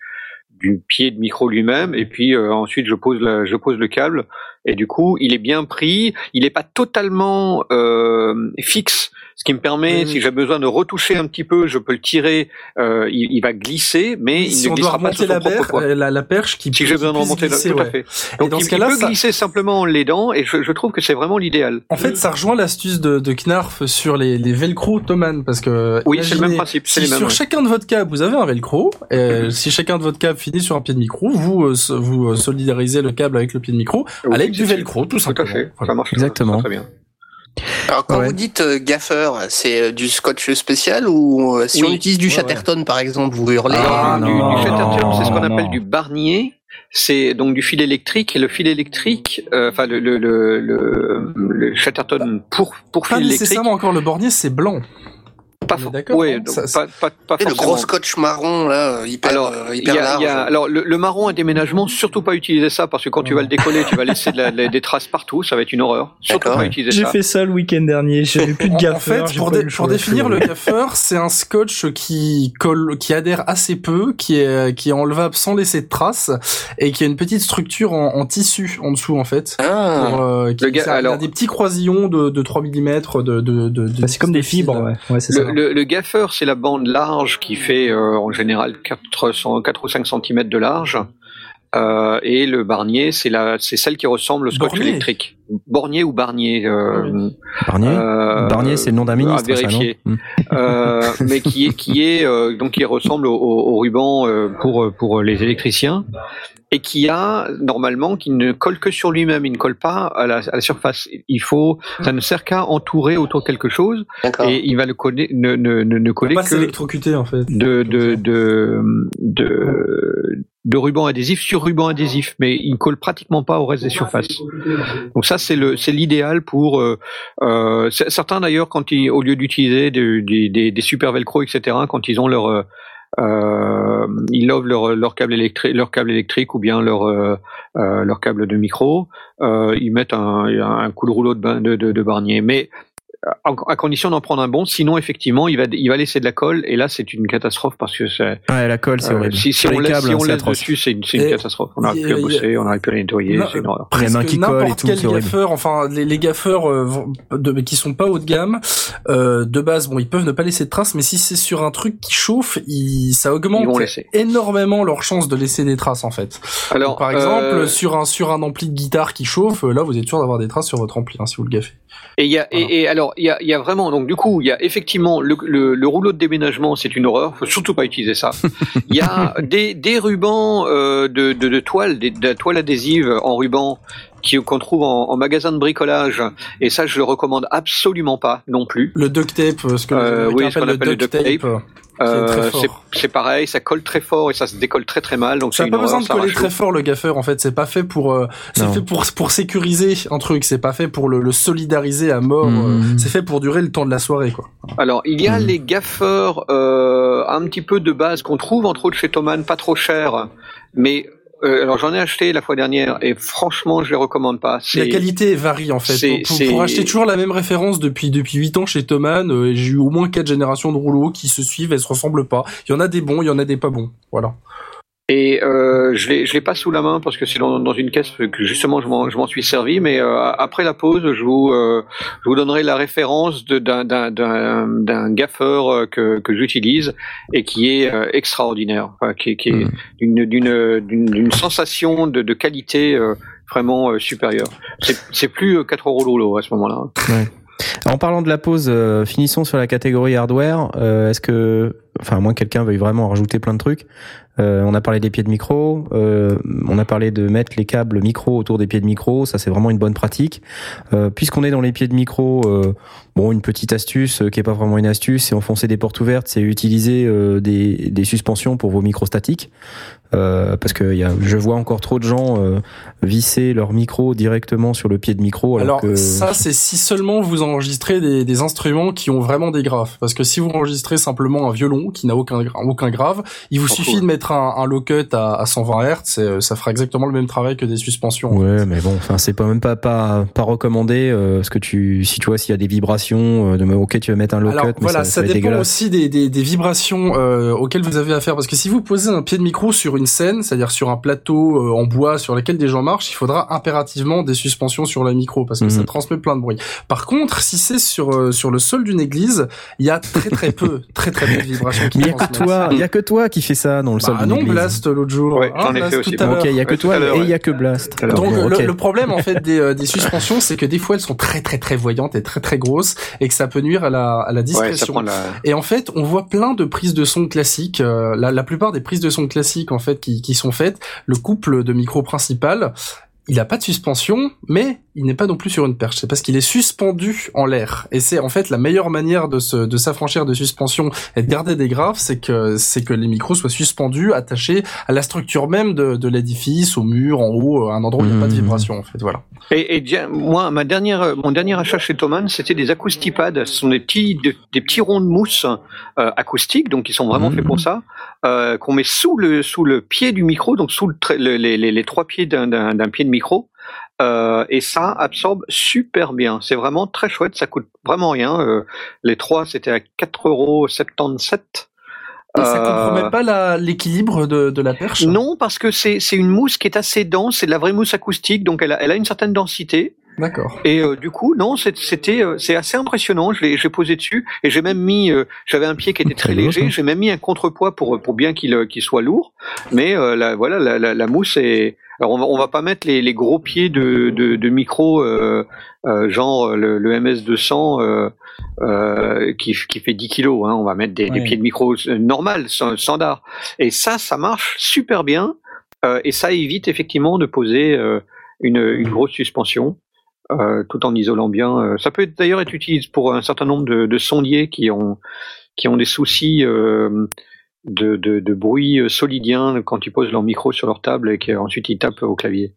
du pied de micro lui-même et puis euh, ensuite je pose la, je pose le câble. Et du coup il est bien pris. Il est pas totalement euh, fixe ce qui me permet si j'ai besoin de retoucher un petit peu je peux le tirer euh, il, il va glisser mais il si ne on doit glissera pas son la, propre berre, poids euh, la, la perche qui si j'ai besoin de remonter glisser, là, tout à ouais. fait Et donc dans il, ce cas-là, il peut ça- glisser simplement les dents et je, je trouve que c'est vraiment l'idéal En fait, ça rejoint l'astuce de, de Knarf sur les, les velcro Thomann, parce que oui c'est le même principe c'est si les mêmes sur ouais. chacun de votre câble vous avez un velcro, euh, Mhm. si chacun de votre câble finit sur un pied de micro, vous euh, vous euh, solidarisez le câble avec le pied de micro Oui, avec du c'est- velcro, tout tout à simplement. fait Voilà. ça marche Exactement. très bien Alors quand Ouais. vous dites euh, gaffeur, c'est euh, du scotch spécial ou euh, si Oui. on utilise du Ouais, Chatterton par exemple, vous hurlez Ah, Alors, du, non, du Chatterton, c'est ce qu'on non. appelle du Barnier. C'est donc du fil électrique et le fil électrique, euh, enfin le le le, le, le Chatterton pour pour Pas fil électrique, nécessairement encore le bornier, c'est blanc. Pas on est for- d'accord, ouais, Ça- pas pas pas Et le gros scotch marron là, euh, hyper, Alors, euh, y a, large. il y a- alors le, le marron à déménagement, surtout pas utiliser ça parce que quand tu vas le décoller, tu vas laisser de la- de *laughs* la- des traces partout, ça va être une horreur. Surtout D'accord. pas utiliser J'ai ça. fait ça le week-end dernier. J'avais *laughs* plus de gaffeur. En fait, j'ai pour, dé- définir le *laughs* gaffeur, c'est un scotch qui colle, qui adhère assez peu, qui est, qui est enlevable sans laisser de traces, et qui a une petite structure en, en tissu en dessous, en fait. Ah. Pour, euh, qui, Le ga- ça- il y a alors- des petits croisillons de, de 3 mm de, de, de, de- Bah, c'est comme des fibres, ouais. Ouais, c'est ça. Le, le, le gaffeur, c'est la bande large qui fait euh, en général 400, 4 ou 5 cm de large. Euh, et le barnier, c'est la, c'est celle qui ressemble au scotch Bornier. électrique. Bornier ou barnier. Euh, Barnier euh, Barnier, c'est le nom d'un à ministre, non vérifier. Hmm. *laughs* mais qui est qui est donc qui ressemble au, ruban pour pour les électriciens et qui a normalement qui ne colle que sur lui-même, il ne colle pas à la, à la surface. Il faut, ça ne sert qu'à entourer autour de quelque chose D'accord. et il va le coller, ne ne ne, ne coller Pas que s'électrocuter, en fait. de de de de, de ruban adhésif sur ruban adhésif, mais il ne colle pratiquement pas au reste des surfaces. Donc ça c'est le c'est l'idéal pour euh, euh, certains d'ailleurs quand ils au lieu d'utiliser de- des- des, des super velcro etc quand ils ont leur euh, ils lovent leur leur câble électrique leur câble électrique ou bien leur euh, euh, leur câble de micro. Euh, ils mettent un, un coup de rouleau de, de, de, de barnier. Mais à, condition d'en prendre un bon sinon effectivement il va il va laisser de la colle et là c'est une catastrophe parce que c'est Ouais, la colle, c'est euh, horrible. si, si on laisse, câbles, si on c'est laisse dessus, c'est une, c'est une catastrophe. On n'arrive plus à bosser, on n'arrive plus à nettoyer, c'est une horreur. Qui collent et n'importe tout, quel c'est horrible. gaffeur, enfin les, les gaffeurs euh, de, qui sont pas haut de gamme, euh, de base, bon, ils peuvent ne pas laisser de traces, mais si c'est sur un truc qui chauffe, il, ça Ils augmente énormément leur chance de laisser des traces en fait. Alors, Donc, par exemple, euh, sur un sur un ampli de guitare qui chauffe, euh, là vous êtes sûr d'avoir des traces sur votre ampli hein, si vous le gaffez. Et il y a, Voilà. et, et alors, il y a, y a vraiment, donc du coup, il y a effectivement le, le, le rouleau de déménagement, c'est une horreur. Faut surtout pas utiliser ça. *laughs* Il y a des, des rubans euh, de, de, de toile, des, de la toile adhésive en ruban qu'on trouve en, en magasin de bricolage. Et ça, je le recommande absolument pas non plus. Le duct tape, ce que Euh, oui, ce qu'on appelle le duct tape. euh, Euh, c'est c'est pareil, ça colle très fort et ça se décolle très très mal. Donc Ça c'est n'a pas besoin de coller très fort le gaffeur en fait, c'est pas fait pour euh, c'est fait pour pour sécuriser un truc, c'est pas fait pour le, le solidariser à mort, euh, c'est fait pour durer le temps de la soirée quoi. Alors, il y a Mhm. les gaffeurs euh, un petit peu de base qu'on trouve entre autres chez Thomann, pas trop cher, mais euh, alors j'en ai acheté la fois dernière et franchement je les recommande pas. La qualité varie en fait. Pour, pour acheter toujours la même référence depuis depuis 8 ans chez Thomann, euh, j'ai eu au moins quatre générations de rouleaux qui se suivent, elles se ressemblent pas. Il y en a des bons, il y en a des pas bons. Voilà. Et euh, je l'ai, je l'ai pas sous la main parce que c'est dans, dans une caisse que justement je m'en, je m'en suis servi. Mais euh, après la pause, je vous, euh, je vous donnerai la référence de, d'un, d'un, d'un, d'un gaffeur euh, que, que j'utilise et qui est euh, extraordinaire, enfin, qui, est- qui est Mhm. d'une, d'une, d'une, d'une sensation de, de qualité euh, vraiment supérieure. C'est, c'est plus euh, 4 euros l'eau à ce moment-là. En parlant de la pause, euh, finissons sur la catégorie hardware. Euh, Est-ce que, enfin, à moins que quelqu'un veuille vraiment rajouter plein de trucs. Euh, on a parlé des pieds de micro. euh, on a parlé de mettre les câbles micro autour des pieds de micro. Ça, c'est vraiment une bonne pratique. Euh, Puisqu'on est dans les pieds de micro, euh, bon, une petite astuce euh, qui est pas vraiment une astuce, c'est enfoncer des portes ouvertes, c'est utiliser euh, des, des suspensions pour vos micros statiques. Euh, parce que y a, je vois encore trop de gens euh, visser leur micro directement sur le pied de micro. Alors, Alors que ça, c'est si seulement vous enregistrez des, des instruments qui ont vraiment des graves. Parce que si vous enregistrez simplement un violon qui n'a aucun aucun grave, il vous suffit de mettre un, un low cut à, à 120 Hz, et, euh, ça fera exactement le même travail que des suspensions. Ouais, mais bon, enfin, c'est pas même pas pas, pas recommandé euh, parce que tu, si tu vois s'il y a des vibrations, euh, de ok, tu vas mettre un low Alors cut, mais voilà, ça, ça, être dépend aussi des, des, des vibrations euh, auxquelles vous avez affaire. Parce que si vous posez un pied de micro sur une scène, c'est-à-dire sur un plateau euh, en bois sur lequel des gens marchent, il faudra impérativement des suspensions sur le micro parce que Mhm. ça transmet plein de bruit. Par contre, si c'est sur euh, sur le sol d'une église, il y a très très peu, très très peu de vibrations *laughs* qui il y a que toi, il y a que toi qui fais ça dans le sol Bah d'une non. Blast l'autre jour. Ouais, j'en ai Blast, fait aussi. tout à Ok, il y a que Ouais, toi et il y a que Blast. Donc Bon, le, problème en fait des, euh, des suspensions, c'est que des fois elles sont très très très voyantes et très très grosses et que ça peut nuire à la, à la discrétion. la. Et en fait, on voit plein de prises de son classiques. euh, la, la plupart des prises de son classiques, en fait, qui, qui sont faites, le couple de micro principal, il a pas de suspension, mais il n'est pas non plus sur une perche. C'est parce qu'il est suspendu en l'air. Et c'est en fait la meilleure manière de se, de s'affranchir de suspension et de garder des graves, c'est que c'est que les micros soient suspendus, attachés à la structure même de, de l'édifice, au mur, en haut, à un endroit où il n'y a pas de Mmh. vibration. En fait, voilà. Et, et moi, ma dernière, mon dernier achat chez Thomann, c'était des acoustipads. Ce sont des petits, de- des petits ronds de mousse euh, acoustiques, donc ils sont vraiment faits pour ça, euh, qu'on met sous le sous le pied du micro, donc sous le, les, les, les trois pieds d'un d'un d'un pied de micro. Euh, et ça absorbe super bien. C'est vraiment très chouette. Ça coûte vraiment rien. Euh, les trois, c'était à 4,77 euros. Et ça Euh, compromet pas l'équilibre de, de la perche Non, parce que c'est une mousse qui est assez dense. C'est de la vraie mousse acoustique, donc elle a, elle a une certaine densité. D'accord. Et euh, du coup, non, c'est- c'était, euh, c'est assez impressionnant. Je l'ai, j'ai posé dessus et j'ai même mis, euh, j'avais un pied qui était très Rigolo, léger. ça. J'ai même mis un contrepoids pour pour bien qu'il qu'il soit lourd. Mais la, voilà, la, la, la mousse est. Alors on va on va pas mettre les, les gros pieds de de, de micro euh, euh, genre euh, le, le MS 200 euh, euh, qui qui fait 10 kilos. Hein. On va mettre des, pieds de micro normal, st- standard. Et ça, ça marche super bien. Et ça évite effectivement de poser une, une grosse suspension tout en isolant bien. Ça peut d'ailleurs être utilisé pour un certain nombre de, de sondiers qui ont qui ont des soucis euh, de, de, de bruit euh, solidien quand ils posent leur micro sur leur table et qu'ensuite ils tapent au clavier.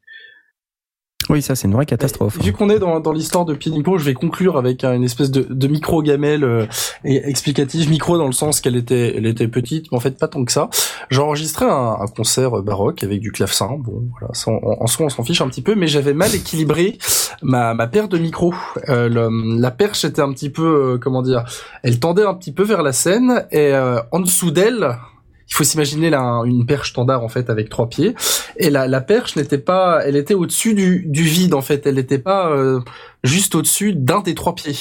Oui, ça c'est une vraie catastrophe. Vu qu'on est dans, dans l'histoire de micro, je vais conclure avec une espèce de, de micro gamelle euh, explicative. Micro dans le sens qu'elle était, elle était petite, mais en fait pas tant que ça. J'ai enregistré un, un concert baroque avec du clavecin. Bon, voilà, ça, en, en soi on s'en fiche un petit peu, mais j'avais mal équilibré ma, ma paire de micros. Euh, le- la perche était un petit peu, euh, comment dire, elle tendait un petit peu vers la scène et euh, en dessous d'elle. Il faut s'imaginer là une perche standard en fait avec trois pieds et la, la perche n'était pas, elle était au-dessus du, du vide en fait, elle n'était pas euh, juste au-dessus d'un des trois pieds.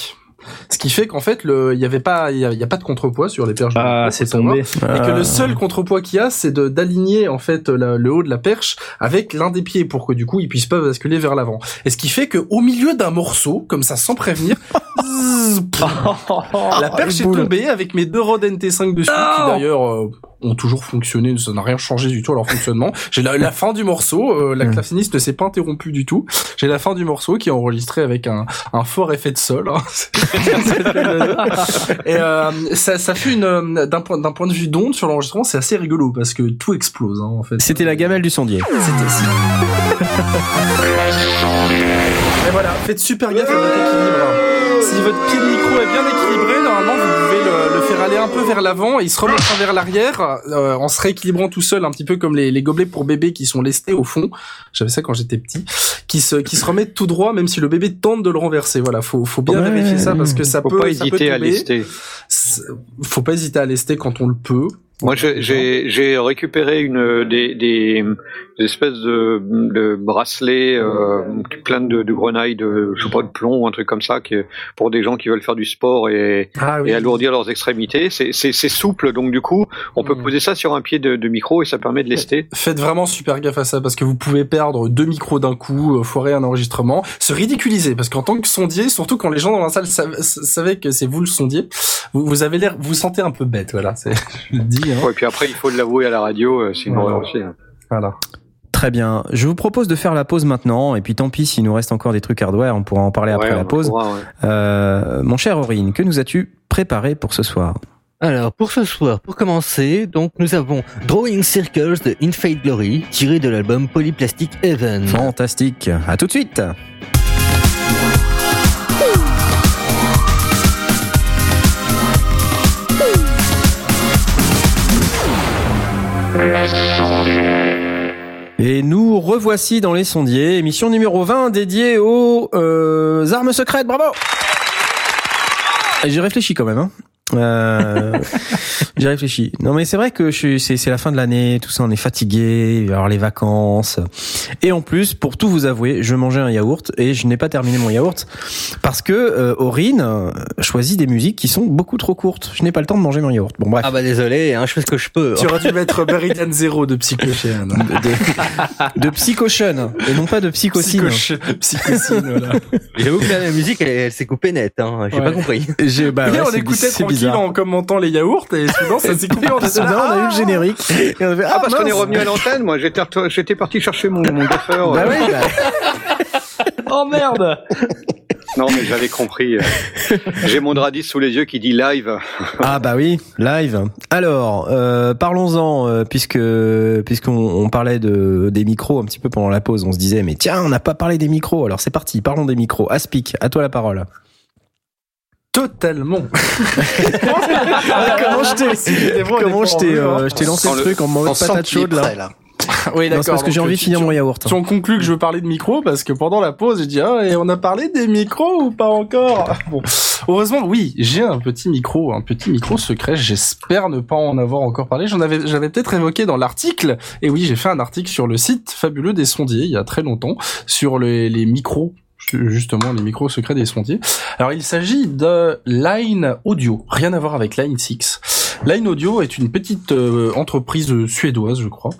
Ce qui fait qu'en fait, le, il y avait pas, il y a, il y a pas de contrepoids sur les perches. Ah, c'est tombé. Et que Ah. le seul contrepoids qu'il y a, c'est de d'aligner en fait la- le haut de la perche avec l'un des pieds pour que du coup il puisse pas basculer vers l'avant. Et ce qui fait que au milieu d'un morceau, comme ça sans prévenir, *laughs* la perche est tombée avec mes deux Rode NT5 dessus, qui d'ailleurs euh, ont toujours fonctionné, ça n'a rien changé du tout à leur fonctionnement. J'ai la, la fin du morceau, euh, la Mm. claveciniste ne s'est pas interrompue du tout. J'ai la fin du morceau qui est enregistré avec un, un fort effet de sol. hein. *laughs* Et euh, ça, ça fait une euh, d'un point d'un point de vue d'onde sur l'enregistrement, c'est assez rigolo parce que tout explose hein, en fait. C'était la gamelle du sondier. C'était ça. *laughs* Et voilà, faites super gaffe à votre équilibre. Si votre pied de micro est bien équilibré, normalement vous pouvez le, le faire aller un peu vers l'avant et il se remettra vers l'arrière euh, en se rééquilibrant tout seul, un petit peu comme les, les gobelets pour bébé qui sont lestés au fond. J'avais ça quand j'étais petit, qui se qui se remettent tout droit même si le bébé tente de le renverser. Voilà, faut faut bien Ouais. vérifier ça parce que ça Faut peut pas ça peut hésiter à lester. Faut pas hésiter à lester quand on le peut. Moi, j'ai- j'ai j'ai récupéré une des, des, des espèces de, de bracelets euh, plein de, de grenailles de je sais pas de plomb ou un truc comme ça qui pour des gens qui veulent faire du sport et, Ah et alourdir leurs extrémités. C'est souple donc du coup on peut Mm. poser ça sur un pied de, de micro et ça permet de lester. Faites vraiment super gaffe à ça parce que vous pouvez perdre deux micros d'un coup, euh, foirer un enregistrement, se ridiculiser parce qu'en tant que sondier, surtout quand les gens dans la salle sav- savaient que c'est vous le sondier, vous, vous avez l'air, vous vous sentez un peu bête, voilà. Je le dis. Hein. Ouais, et puis après il faut l'avouer à la radio, euh, une Voilà. aussi. hein. Voilà. Très bien. Je vous propose de faire la pause maintenant, et puis tant pis s'il nous reste encore des trucs hardware, on pourra en parler après la pause. pourra, ouais. Euh, mon cher Aurine, que nous as-tu préparé pour ce soir? Alors, pour ce soir, pour commencer, donc nous avons Drawing Circles de In Fate Glory, tiré de l'album Polyplastic Heaven. Fantastique. À tout de suite. Et nous revoici dans les sondiers, émission numéro 20 dédiée aux euh, armes secrètes. Bravo J'ai réfléchi quand même. Hein. Euh, *laughs* j'ai réfléchi. Non mais c'est vrai que je suis, c'est, c'est la fin de l'année, tout ça, on est fatigué, il va y avoir les vacances. Et en plus, pour tout vous avouer, je mangeais un yaourt et je n'ai pas terminé mon yaourt parce que euh, Aurine choisit des musiques qui sont beaucoup trop courtes. Je n'ai pas le temps de manger mon yaourt. Bon bref. Ah bah désolé, hein, je fais ce que je peux. Tu aurais dû mettre Meridian Zero de Psychochen. de, de Psychochen et non pas de Psychocine. Psychocine, voilà. J'avoue que là, la musique, elle, elle s'est coupée net. Hein. J'ai Ouais. pas compris. J'ai, bah, ouais, on écoutait tranquille en commentant les yaourts et soudain ça s'est coupé. On était Soudain, on a eu le ah générique. Et on a fait, Ah, parce qu'on est revenu à l'antenne, moi j'étais parti chercher mon, mon gaffeur. Bah euh. oui, bah, *laughs* Oh merde Non mais j'avais compris. euh. J'ai mon Dradis sous les yeux qui dit live. Ah bah oui, live. Alors, euh, parlons-en euh, puisque puisqu'on on parlait de des micros un petit peu pendant la pause, on se disait mais tiens, on n'a pas parlé des micros. Alors c'est parti, parlons des micros. Aspic, à toi la parole. Totalement. *laughs* comment je t'ai comment je t'ai euh, je t'ai lancé On le truc en mode On patate chaude là. prêt, là. *laughs* Oui, c'est parce que j'ai envie de finir tu- mon yaourt. Tu en conclus que je veux parler de micro parce que pendant la pause, j'ai dit ah et on a parlé des micros ou pas encore? *laughs* Bon, heureusement oui, j'ai un petit micro, un petit micro secret. J'espère ne pas en avoir encore parlé. J'en avais, j'avais peut-être évoqué dans l'article. Et oui, j'ai fait un article sur le site fabuleux des sondiers il y a très longtemps sur les, les micros. Justement, les micros secrets des sondiers. Alors, il s'agit de Line Audio. Rien à voir avec Line 6. Line Audio est une petite euh, entreprise suédoise, je crois,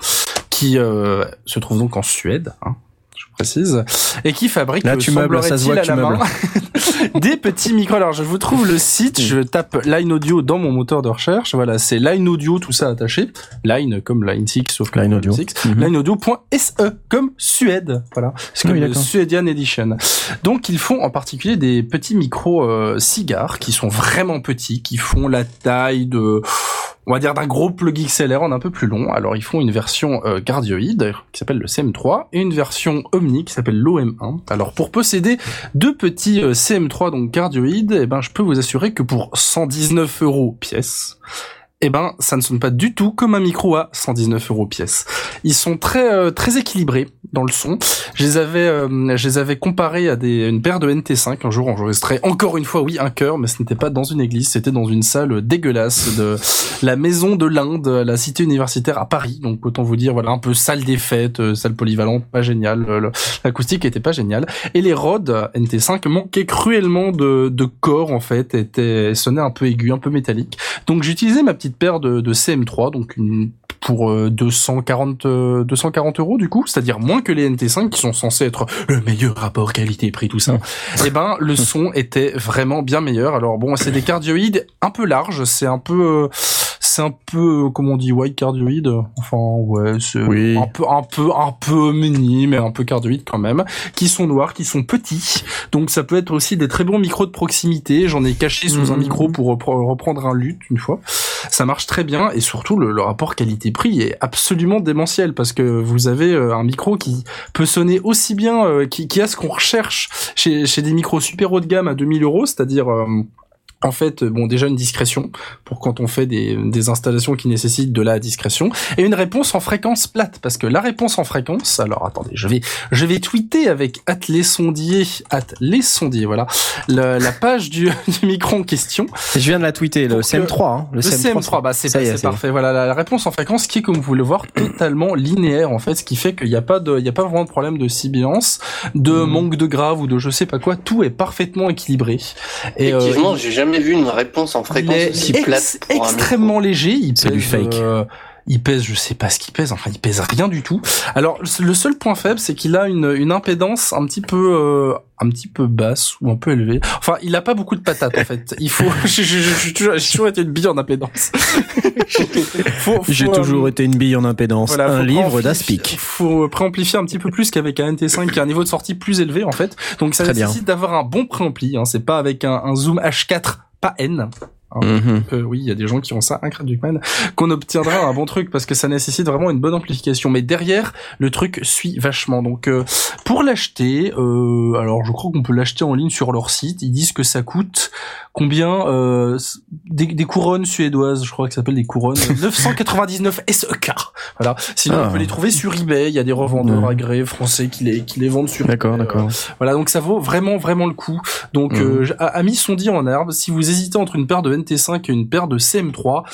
qui euh, se trouve donc en Suède, hein, précise, et qui fabrique, Là, tu meubles, ça se voit que tu à la main, *laughs* des petits micros. Alors, je vous trouve le site, je tape Line Audio dans mon moteur de recherche. Voilà, c'est Line Audio, tout ça attaché. Line comme Line 6, sauf que Line Audio. 6. Mhm. lineaudio.se comme Suède. Voilà. C'est Ah comme oui, le. Suédian Edition. Donc ils font en particulier des petits micros euh, cigares qui sont vraiment petits, qui font la taille de on va dire d'un gros plug XLR en un peu plus long. Alors ils font une version euh, cardioïde qui s'appelle le CM3 et une version Omni qui s'appelle l'OM1. Alors pour posséder deux petits euh, CM3 donc cardioïdes, eh ben je peux vous assurer que pour 119 euros pièce, eh ben ça ne sonne pas du tout comme un micro à 119 euros pièce. Ils sont très euh, très équilibrés dans le son. Je les avais euh, je les avais comparés à des une paire de NT5 un jour enregistré encore une fois oui un chœur mais ce n'était pas dans une église, c'était dans une salle dégueulasse de la maison de l'Inde, la cité universitaire à Paris. Donc autant vous dire voilà un peu salle des fêtes, euh, salle polyvalente, pas génial, euh, le- l'acoustique était pas géniale et les Rhodes NT5 manquaient cruellement de de corps en fait, étaient sonnaient un peu aigu, un peu métallique. Donc j'ai utilisé ma petite paire de, de CM3, donc pour euh, 240, euh, 240 euros du coup, c'est-à-dire moins que les NT5 qui sont censés être le meilleur rapport qualité-prix, tout ça. Et ben le son était vraiment bien meilleur. Alors bon, c'est des cardioïdes un peu larges, c'est un peu, euh, c'est un peu, euh, comment on dit, white cardioïde. Enfin ouais, c'est Oui. un peu, un peu, un peu mini, mais un peu cardioïde quand même, qui sont noirs, qui sont petits. Donc ça peut être aussi des très bons micros de proximité. J'en ai caché sous un Mhm. micro pour repre- reprendre un luth une fois. Ça marche très bien et surtout le, le rapport qualité-prix est absolument démentiel parce que vous avez euh, un micro qui peut sonner aussi bien, euh, qui, qui a ce qu'on recherche chez, chez des micros super haut de gamme à 2000 euros, c'est-à-dire en fait, bon, déjà une discrétion pour quand on fait des, des installations qui nécessitent de la discrétion, et une réponse en fréquence plate, parce que la réponse en fréquence, alors attendez, je vais, je vais tweeter avec at les sondiers, at les sondiers, voilà, la, la page du, *laughs* du micro en question. Je viens de la tweeter, le Pour que- CM3. Hein, Le CM3, bah c'est est, parfait. Voilà, la, la réponse en fréquence qui est, comme vous pouvez le voir, *clears throat* totalement linéaire en fait, ce qui fait qu'il n'y a pas de, il y a pas vraiment de problème de sibilance, de Mhm. manque de grave ou de je sais pas quoi. Tout est parfaitement équilibré. Et euh, Effectivement, j'ai jamais vu une réponse en fréquence aussi plate. extrêmement léger. Il C'est pèse, du fake. euh, il pèse, je sais pas ce qu'il pèse. Enfin, il pèse rien du tout. Alors, le seul point faible, c'est qu'il a une, une impédance un petit peu, euh, un petit peu basse ou un peu élevée. Enfin, il a pas beaucoup de patates en fait. Il faut, *laughs* j'ai toujours, toujours été une bille en impédance. *laughs* J'ai euh, toujours été une bille en impédance. voilà, un livre d'Aspic. Faut préamplifier un petit peu plus qu'avec un NT5 qui a un niveau de sortie plus élevé en fait. Donc ça Très nécessite d'avoir un bon préampli. Hein. C'est pas avec un, un zoom H4, pas N. Mhm. que oui, il y a des gens qui ont ça, un Duckman, qu'on obtiendra un bon truc parce que ça nécessite vraiment une bonne amplification. Mais derrière, le truc suit vachement. Donc, euh, pour l'acheter, euh, alors je crois qu'on peut l'acheter en ligne sur leur site. Ils disent que ça coûte combien euh, des, des couronnes suédoises, je crois que ça s'appelle des couronnes *laughs* 999 SEK. Voilà. Sinon, Ah. on peut les trouver sur eBay. Il y a des revendeurs Mhm. agréés français qui les qui les vendent sur. D'accord, eBay. d'accord. Voilà, donc ça vaut vraiment vraiment le coup. Donc Mhm. euh, j- amis sondis en herbe, si vous hésitez entre une paire de NT5 et une paire de CM3,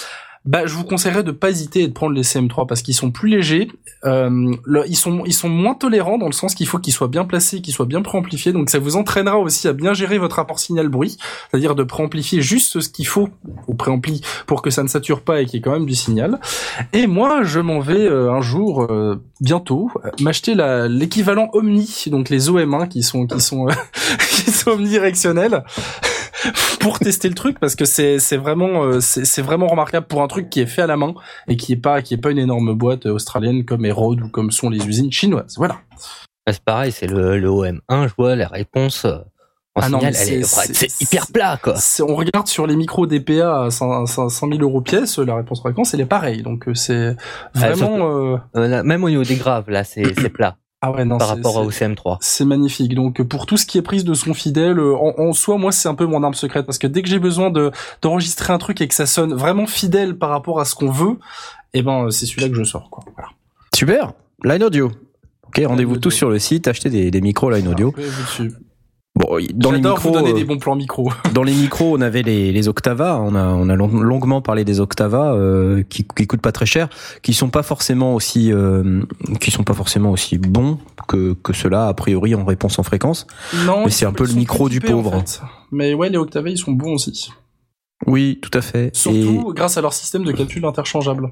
bah je vous conseillerais de pas hésiter et de prendre les CM3 parce qu'ils sont plus légers, euh, ils sont ils sont moins tolérants dans le sens qu'il faut qu'ils soient bien placés, qu'ils soient bien préamplifiés. Donc ça vous entraînera aussi à bien gérer votre rapport signal bruit, c'est-à-dire de préamplifier juste ce qu'il faut au préampli pour que ça ne sature pas et qu'il y ait quand même du signal. Et moi, je m'en vais euh, un jour, euh, bientôt, m'acheter l'équivalent Omni, donc les OM1 qui sont qui sont *laughs* omnidirectionnels *laughs* pour tester le truc parce que c'est c'est vraiment euh, c'est vraiment remarquable pour un truc qui est fait à la main et qui est pas qui est pas une énorme boîte euh, australienne comme Erode ou comme sont les usines chinoises. Voilà. Ouais, C'est pareil, c'est le, le OM1, je vois la réponse euh, en Ah c'est- hyper plat, quoi. On regarde sur les micros DPA à 100, 100 000 euros pièce, la réponse fréquence elle est pareille. Donc c'est vraiment euh, Euh, là, même au niveau des graves, là, c'est *clears throat* plat ah ouais non par c'est- rapport au CM3. C'est magnifique. Donc pour tout ce qui est prise de son fidèle, euh, en, en soi, moi c'est un peu mon arme secrète parce que dès que j'ai besoin de d'enregistrer un truc et que ça sonne vraiment fidèle par rapport à ce qu'on veut, eh ben euh, c'est celui-là que je sors. Quoi. Voilà. Super. Line Audio. Ok, rendez-vous tous sur le site, achetez des, des micros Line Audio. Dessus. Bon, dans les micros, vous donner euh, des bons plans micro. *laughs* dans les micros, on avait les, les Octava. On a, on a long- longuement parlé des Octava euh, qui, qui coûtent pas très cher, qui sont pas forcément aussi, euh, qui sont pas forcément aussi bons que que ceux-là a priori en réponse en fréquence. non, Mais c'est un peu le micro du en pauvre. fait. Mais ouais, les Octave ils sont bons aussi. Oui, tout à fait. Surtout grâce à leur système de capsules interchangeables.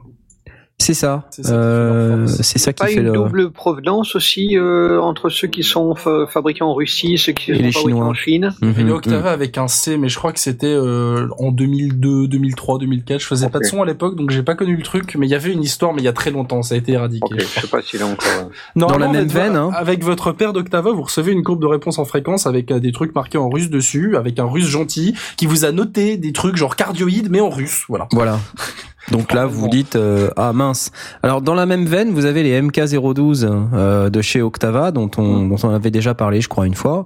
C'est ça. C'est ça qui fait leur Euh, force. c'est ça qui Pas fait une le. double provenance aussi euh, entre ceux qui sont fa- fabriqués en Russie, ceux qui Et sont les fabriqués Chinois. en Chine? Mhm, Et mhm. Octava avec un C, mais je crois que c'était euh, en 2002, 2003, 2004. Je faisais pas de son à l'époque, donc j'ai pas connu le truc. Mais il y avait une histoire, mais il y a très longtemps, ça a été éradiqué. Je sais pas s'il est encore. euh, *laughs* Normalement, Dans la même avec- veine, hein. Avec votre paire d'Octava, vous recevez une courbe de réponse en fréquence avec euh, des trucs marqués en russe dessus, avec un russe gentil qui vous a noté des trucs genre cardioïdes, mais en russe. Voilà. Voilà. *laughs* Donc là, vous dites euh, ah mince. Alors dans la même veine, vous avez les MK012 euh, de chez Octava, dont on, dont on avait déjà parlé, je crois une fois.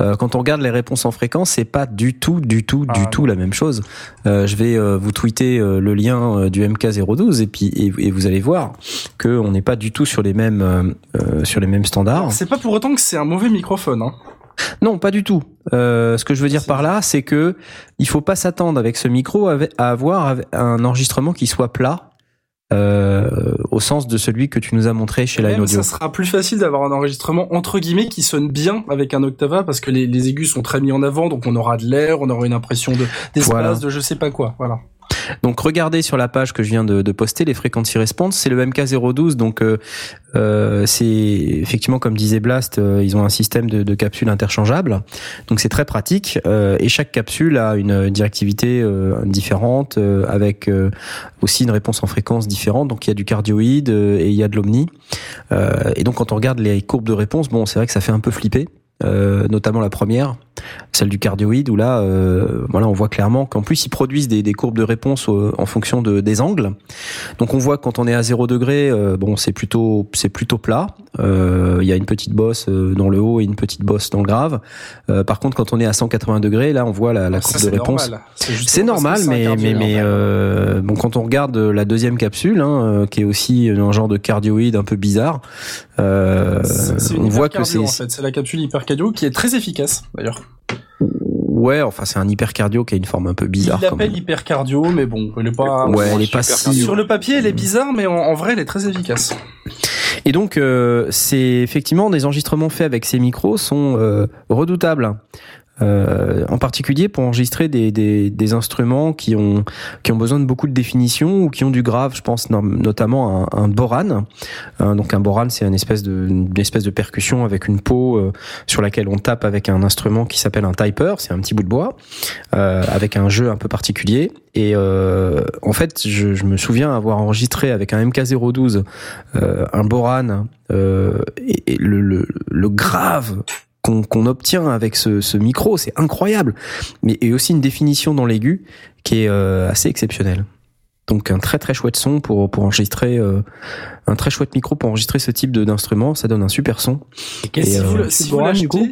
Euh, quand on regarde les réponses en fréquence, c'est pas du tout, du tout, du Ah, tout la même chose. Euh, je vais euh, vous tweeter euh, le lien du MK012 et puis et, et vous allez voir que on n'est pas du tout sur les mêmes sur les mêmes standards. C'est pas pour autant que c'est un mauvais microphone. Hein. Non, pas du tout. Euh, ce que je veux dire par là, c'est que il faut pas s'attendre avec ce micro à avoir un enregistrement qui soit plat. Euh, au sens de celui que tu nous as montré chez Et Line Audio. ça sera plus facile d'avoir un enregistrement entre guillemets qui sonne bien avec un Octava parce que les, les aigus sont très mis en avant, donc on aura de l'air, on aura une impression de d'espace, Voilà. de je sais pas quoi. Voilà. Donc regardez sur la page que je viens de, de poster, les frequency response, c'est le MK012, donc euh, euh, c'est effectivement comme disait Blast, euh, ils ont un système de, de capsules interchangeables, donc c'est très pratique, euh, et chaque capsule a une directivité différente, avec aussi une réponse en fréquence différente, donc il y a du cardioïde et il y a de l'omni, et donc quand on regarde les courbes de réponse, bon c'est vrai que ça fait un peu flipper, euh, notamment la première, celle du cardioïde où là, euh, voilà, on voit clairement qu'en plus ils produisent des, des courbes de réponse euh, en fonction de, des angles. Donc on voit quand on est à 0 degré, euh, bon, c'est plutôt c'est plutôt plat. Euh, Il y a une petite bosse euh, dans le haut et une petite bosse dans le grave. Euh, par contre, quand on est à 180 degrés, là, on voit la, la Ça, courbe de réponse. C'est normal, mais mais mais euh, bon, quand on regarde la deuxième capsule, hein, qui est aussi un genre de cardioïde un peu bizarre, euh, on voit que c'est en fait. C'est la capsule hypercardio qui est très efficace d'ailleurs. Ouais, enfin c'est un hypercardio qui a une forme un peu bizarre. Il l'appelle hypercardio, mais bon, elle est pas. Ouais, elle est Super pas si. cardio. Sur le papier, elle est bizarre, mais en, en vrai, elle est très efficace. Et donc, euh, c'est effectivement des enregistrements faits avec ces micros sont euh, redoutables. Euh, en particulier pour enregistrer des, des, des instruments qui ont qui ont besoin de beaucoup de définition ou qui ont du grave. Je pense no- notamment à un, un boran. Euh, donc un boran, c'est une espèce de une espèce de percussion avec une peau euh, sur laquelle on tape avec un instrument qui s'appelle un typer. C'est un petit bout de bois euh, avec un jeu un peu particulier. Et en fait, je, je me souviens avoir enregistré avec un MK012 euh, un boran et, et le, le, le grave qu'on obtient avec ce, ce micro, c'est incroyable. Mais et aussi une définition dans l'aigu qui est euh, assez exceptionnelle. Donc un très très chouette son pour pour enregistrer euh, un très chouette micro pour enregistrer ce type de- d'instrument, ça donne un super son. Et si euh, vous, le- si vous Boran, du l'achetez, coup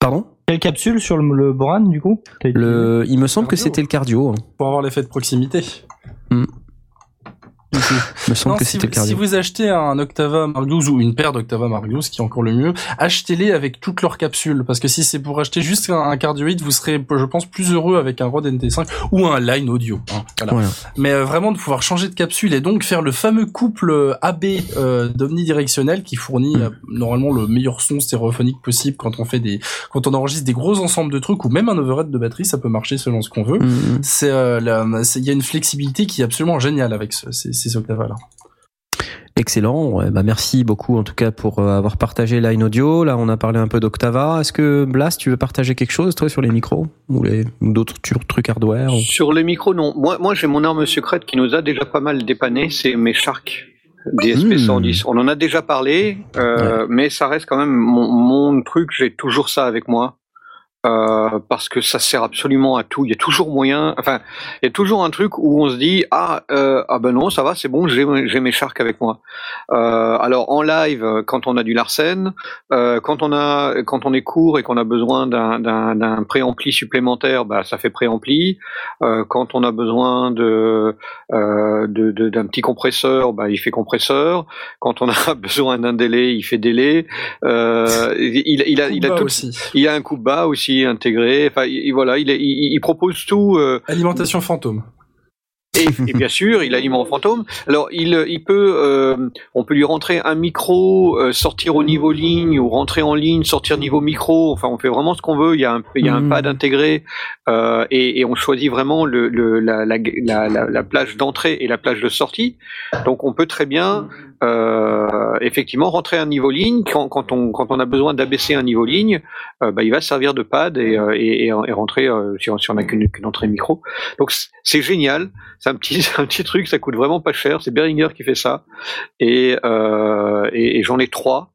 Pardon? Quelle capsule sur le, le Boran du coup? Le il me semble que Cardio. c'était le cardio. hein. pour avoir l'effet de proximité. *laughs* Il me semble Non, que si, vous- si cardio. vous achetez un Octava Mark ou une paire d'Octava Mark ce qui est encore le mieux, achetez-les avec toutes leurs capsules. Parce que si c'est pour acheter juste un, un cardioïde, vous serez, je pense, plus heureux avec un Rode NT5 ou un Line Audio. hein, voilà. Mais euh, vraiment de pouvoir changer de capsule et donc faire le fameux couple euh, AB euh, d'omnidirectionnel qui fournit euh, normalement le meilleur son stéréophonique possible quand on fait des, quand on enregistre des gros ensembles de trucs ou même un overhead de batterie, ça peut marcher selon ce qu'on veut. Mm, mm. C'est, il y a une flexibilité qui est absolument géniale avec ce- ces, ces Octavas là. Excellent. Ouais, bah merci beaucoup en tout cas pour euh, avoir partagé Line Audio. Là, on a parlé un peu d'Octava. Est-ce que Blast, tu veux partager quelque chose toi sur les micros ou les ou d'autres trucs hardware ou- Sur les micros, non. Moi, moi j'ai mon arme secrète qui nous a déjà pas mal dépanné, c'est mes Shark DSP 110. On en a déjà parlé, euh, mais ça reste quand même mon, mon truc. J'ai toujours ça avec moi. Euh, parce que ça sert absolument à tout. Il y a toujours moyen, enfin, il y a toujours un truc où on se dit ah euh, ah ben non ça va c'est bon j'ai mes sharks avec moi. Euh, alors en live quand on a du Larsen, quand on a quand on est court et qu'on a besoin d'un préampli supplémentaire, bah ça fait préampli. Quand on a besoin de de- de- d'un petit compresseur, bah il fait compresseur. Quand on a *laughs* besoin d'un délai, il fait délai. Il, il a il a tout, il a un coup bas aussi intégré. Enfin, il, il- voilà, il, est- il, il propose tout. euh, Alimentation fantôme. et, et bien sûr, il alimente fantôme. Alors, il, il peut, euh, on peut lui rentrer un micro, euh, sortir au niveau ligne ou rentrer en ligne, sortir niveau micro. Enfin, on fait vraiment ce qu'on veut. Il y a un, il y a un Mhm. pad intégré euh, et, et on choisit vraiment le, le, la, la, la, la, la plage d'entrée et la plage de sortie. Donc, on peut très bien, effectivement, rentrer un niveau ligne quand, on a besoin d'abaisser un niveau ligne. euh, bah, il va servir de pad et, euh, rentrer euh, si, on, si on a qu'une entrée micro. Donc, c'est- génial. *laughs* C'est un petit, truc, ça coûte vraiment pas cher. C'est Behringer qui fait ça. Euh, et j'en ai trois.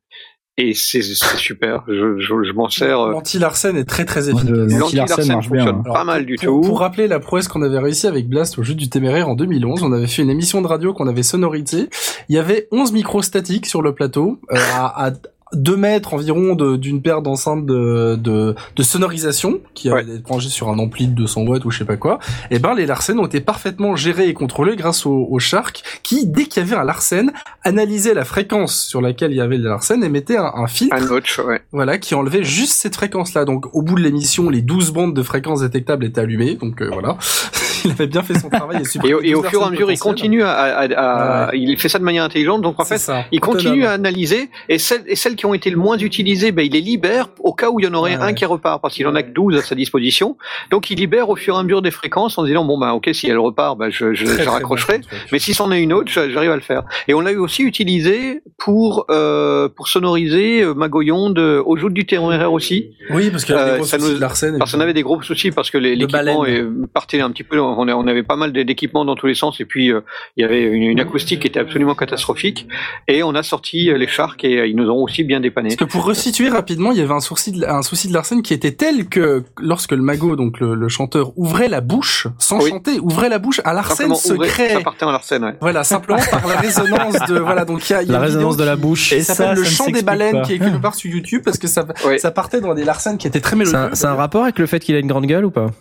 Et c'est c'est super. Je, je, je m'en sers. euh, L'anti-Larsen est très très efficace. L'anti-Larsen Larsen marche bien. fonctionne hein. pas Alors, mal du pour, tout. Pour rappeler la prouesse qu'on avait réussi avec Blast au jeu du téméraire en 2011, on avait fait une émission de radio qu'on avait sonorisée. Il y avait 11 micros statiques sur le plateau, euh, à, à 2 mètres environ de- d'une paire d'enceintes de, de, de sonorisation qui Ouais. avait été branchées sur un ampli de 200 watts ou je sais pas quoi. Et ben les Larsen ont été parfaitement gérés et contrôlés grâce au, au Shark qui, dès qu'il y avait un Larsen, analysait la fréquence sur laquelle il y avait le Larsen et mettait un, un filtre Un notch, ouais. voilà, qui enlevait juste cette fréquence-là. Donc, au bout de l'émission, les 12 bandes de fréquences détectables étaient allumées. Donc, euh, voilà. *laughs* il avait bien fait son travail. Et, Et, et au 12 fur et à mesure, il continue à, à- à- Ouais. il fait ça de manière intelligente. Donc en fait, ça, il continue à analyser et celles, et celles qui ont été le moins utilisées, ben, il les libère au cas où il y en aurait Ouais. un qui repart parce qu'il en a que 12 à sa disposition. Donc il libère au fur et à mesure des fréquences en disant bon ben ok si elle repart, ben, je, je, raccrocherai. Mais si c'en est une autre, j'a- j'arrive à le faire. Et on l'a aussi utilisé pour euh, pour sonoriser euh, Magoyon de au jour du téméraire aussi. Oui, parce qu'il y avait Euh, des gros ça soucis nous- de Larsen. Parce qu'on avait des gros soucis parce que l'équipement partait un petit peu on, on avait pas mal d'équipements dans tous les sens et puis euh, il y avait une, une, acoustique qui était absolument catastrophique et on a sorti les Sharks et ils nous ont aussi bien dépanné. Parce que pour resituer rapidement, il y avait un souci de, un souci de Larsen qui était tel que lorsque le mago, donc le, le chanteur, ouvrait la bouche sans oui. chanter, ouvrait la bouche à Larsen se crée. Ça partait en Larsen, ouais. Voilà, simplement par la résonance de voilà donc il y a, y a la résonance de la bouche. Et ça s'appelle le chant des baleines pas. qui est quelque *laughs* part sur YouTube parce que ça oui. ça partait dans des Larsen qui étaient très mélodieux. C'est un, un rapport avec le fait qu'il a une grande gueule ou pas? *laughs*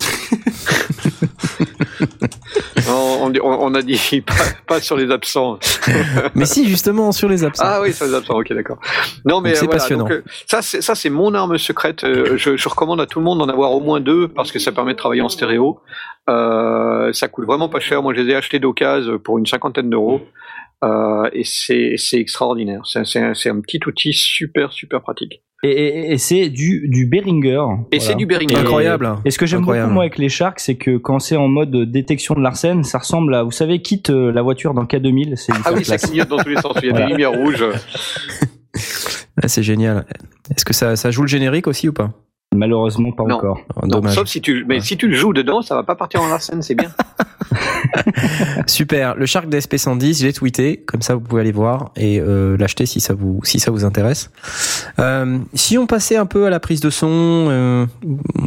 on, on, on, a dit *laughs* pas, pas, sur les absents. *laughs* mais si, justement, sur les absents. Ah oui, sur les absents, ok, d'accord. Non, mais c'est voilà, passionnant. Donc, ça, c'est, mon arme secrète. Euh, je, je, recommande à tout le monde d'en avoir au moins deux parce que ça permet de travailler en stéréo. Euh, ça coûte vraiment pas cher. Moi, je les ai achetés d'occasion pour une cinquantaine d'euros. Euh, et c'est, extraordinaire. C'est, c'est, un, c'est un petit outil super, super pratique. Et, et, et c'est du, du Behringer. Et voilà. c'est du Behringer. Incroyable. Et ce que j'aime beaucoup moi avec les Sharks, c'est que quand c'est en mode détection de l'arsène, ça ressemble à, vous savez, quitte euh, la voiture dans K2000. C'est ah oui, ça clignote dans tous les sens. Il y a voilà. des lumières rouges. *laughs* Ah, c'est génial. Est-ce que ça, ça joue le générique aussi ou pas? Malheureusement, pas non. encore. Oh, dommage. sauf si tu, mais ouais. si tu le joues dedans, ça va pas partir en Larsen, c'est bien. *laughs* *laughs* Super. Le Shark DSP110, j'ai tweeté, comme ça vous pouvez aller voir et euh, l'acheter si ça vous si ça vous intéresse. Euh, si on passait un peu à la prise de son, euh,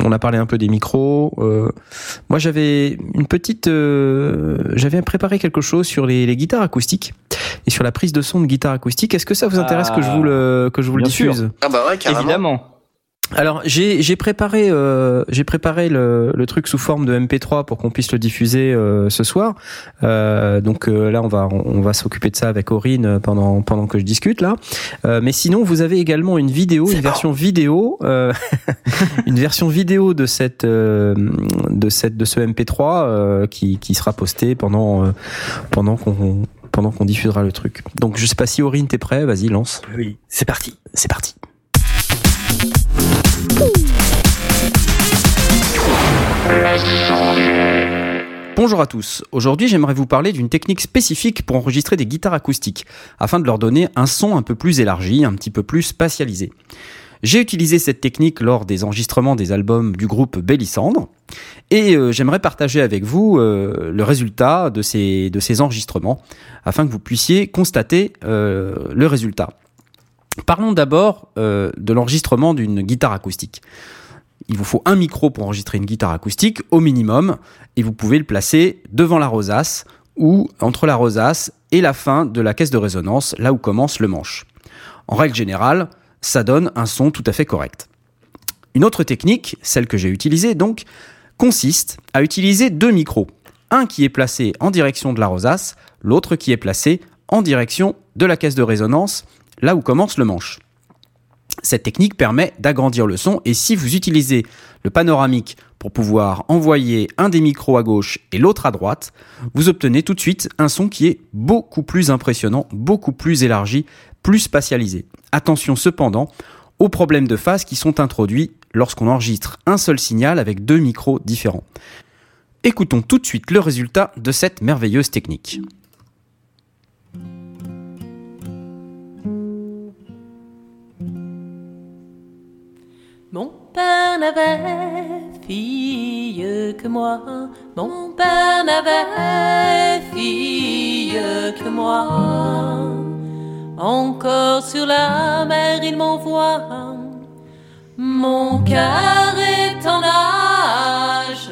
on a parlé un peu des micros. Euh, moi, j'avais une petite, euh, j'avais préparé quelque chose sur les, les, guitares acoustiques et sur la prise de son de guitare acoustique. Est-ce que ça vous intéresse ah, que je vous le que je vous le diffuse sûr. Ah bah ouais, carrément. Évidemment. Alors j'ai j'ai préparé euh, j'ai préparé le, le, truc sous forme de MP3 pour qu'on puisse le diffuser euh, ce soir. Euh, donc là on va on va s'occuper de ça avec Aurine pendant pendant que je discute là. mais sinon vous avez également une vidéo, une version vidéo, *laughs* une version vidéo de cette de cette de ce MP3 qui qui sera postée pendant pendant qu'on pendant qu'on diffusera le truc. Donc je sais pas si Aurine t'es prêt, vas-y lance. Oui, c'est parti. C'est parti. Bonjour à tous. Aujourd'hui, j'aimerais vous parler d'une technique spécifique pour enregistrer des guitares acoustiques, afin de leur donner un son un peu plus élargi, un petit peu plus spatialisé. J'ai utilisé cette technique lors des enregistrements des albums du groupe Bélissandre et euh, j'aimerais partager avec vous euh, le résultat de ces, enregistrements afin que vous puissiez constater euh, le résultat. Parlons d'abord de l'enregistrement d'une guitare acoustique. Il vous faut un micro pour enregistrer une guitare acoustique au minimum et vous pouvez le placer devant la rosace ou entre la rosace et la fin de la caisse de résonance, là où commence le manche. En règle générale, ça donne un son tout à fait correct. Une autre technique, celle que j'ai utilisée donc, consiste à utiliser deux micros. Un qui est placé en direction de la rosace, l'autre qui est placé en direction de la caisse de résonance là où commence le manche. Cette technique permet d'agrandir le son et si vous utilisez le panoramique pour pouvoir envoyer un des micros à gauche et l'autre à droite, vous obtenez tout de suite un son qui est beaucoup plus impressionnant, beaucoup plus élargi, plus spatialisé. Attention cependant aux problèmes de phase qui sont introduits lorsqu'on enregistre un seul signal avec deux micros différents. Écoutons tout de suite le résultat de cette merveilleuse technique. Mon père n'avait fille que moi, mon père n'avait fille que moi. Encore sur la mer il m'envoie, mon cœur est en nage.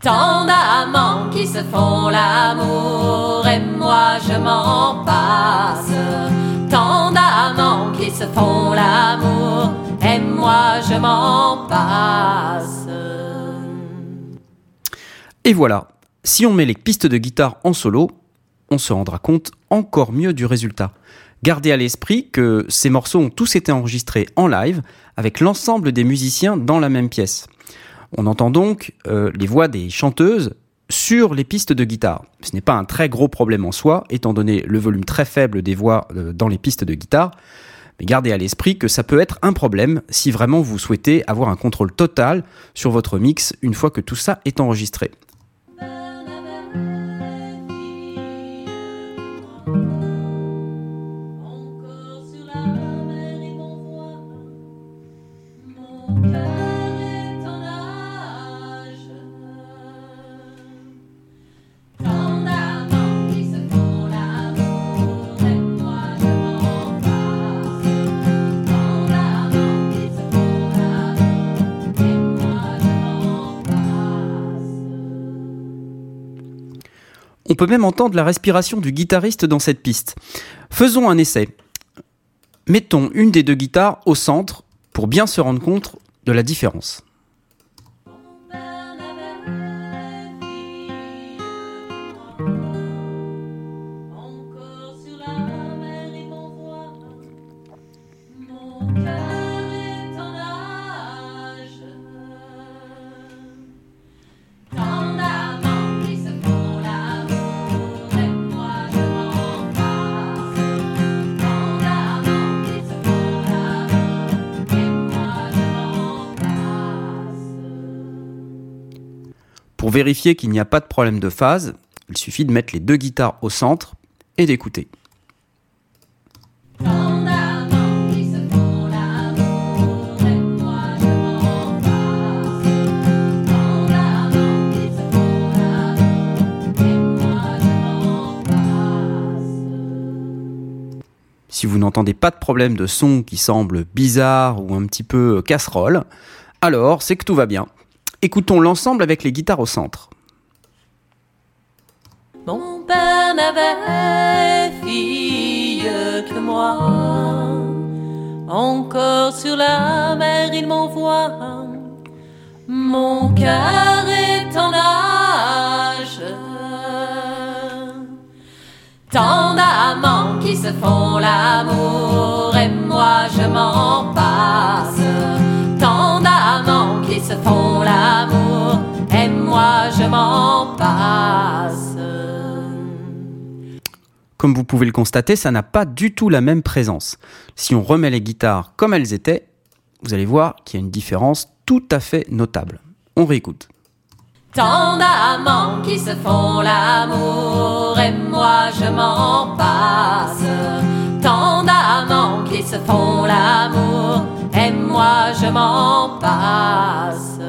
Tant d'amants qui se font l'amour et moi je m'en passe. Et voilà, si on met les pistes de guitare en solo, on se rendra compte encore mieux du résultat. Gardez à l'esprit que ces morceaux ont tous été enregistrés en live avec l'ensemble des musiciens dans la même pièce. On entend donc euh, les voix des chanteuses sur les pistes de guitare. Ce n'est pas un très gros problème en soi, étant donné le volume très faible des voix euh, dans les pistes de guitare. Mais gardez à l'esprit que ça peut être un problème si vraiment vous souhaitez avoir un contrôle total sur votre mix une fois que tout ça est enregistré. Peut même entendre la respiration du guitariste dans cette piste. Faisons un essai. Mettons une des deux guitares au centre pour bien se rendre compte de la différence. Vérifier qu'il n'y a pas de problème de phase, il suffit de mettre les deux guitares au centre et d'écouter. Si vous n'entendez pas de problème de son qui semble bizarre ou un petit peu casserole, alors c'est que tout va bien. Écoutons l'ensemble avec les guitares au centre. Mon père n'avait fille que moi. Encore sur la mer, il m'envoie. Mon cœur est en nage. Tant d'amants qui se font l'amour, et moi je m'en passe. Tant d'amants qui se font l'amour, et moi je m'en passe. Comme vous pouvez le constater, ça n'a pas du tout la même présence. Si on remet les guitares comme elles étaient, vous allez voir qu'il y a une différence tout à fait notable. On réécoute. Tant d'amants qui se font l'amour et moi je m'en passe. Tant d'amants qui se font l'amour et moi je m'en passe.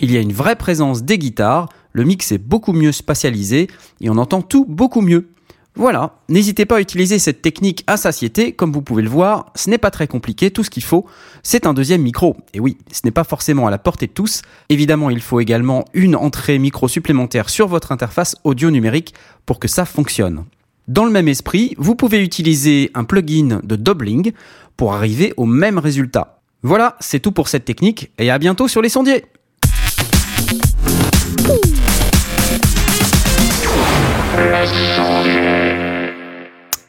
Il y a une vraie présence des guitares, le mix est beaucoup mieux spatialisé et on entend tout beaucoup mieux. Voilà, n'hésitez pas à utiliser cette technique à satiété, comme vous pouvez le voir, ce n'est pas très compliqué, tout ce qu'il faut, c'est un deuxième micro. Et oui, ce n'est pas forcément à la portée de tous, évidemment il faut également une entrée micro supplémentaire sur votre interface audio numérique pour que ça fonctionne. Dans le même esprit, vous pouvez utiliser un plugin de doubling pour arriver au même résultat. Voilà, c'est tout pour cette technique, et à bientôt sur les sondiers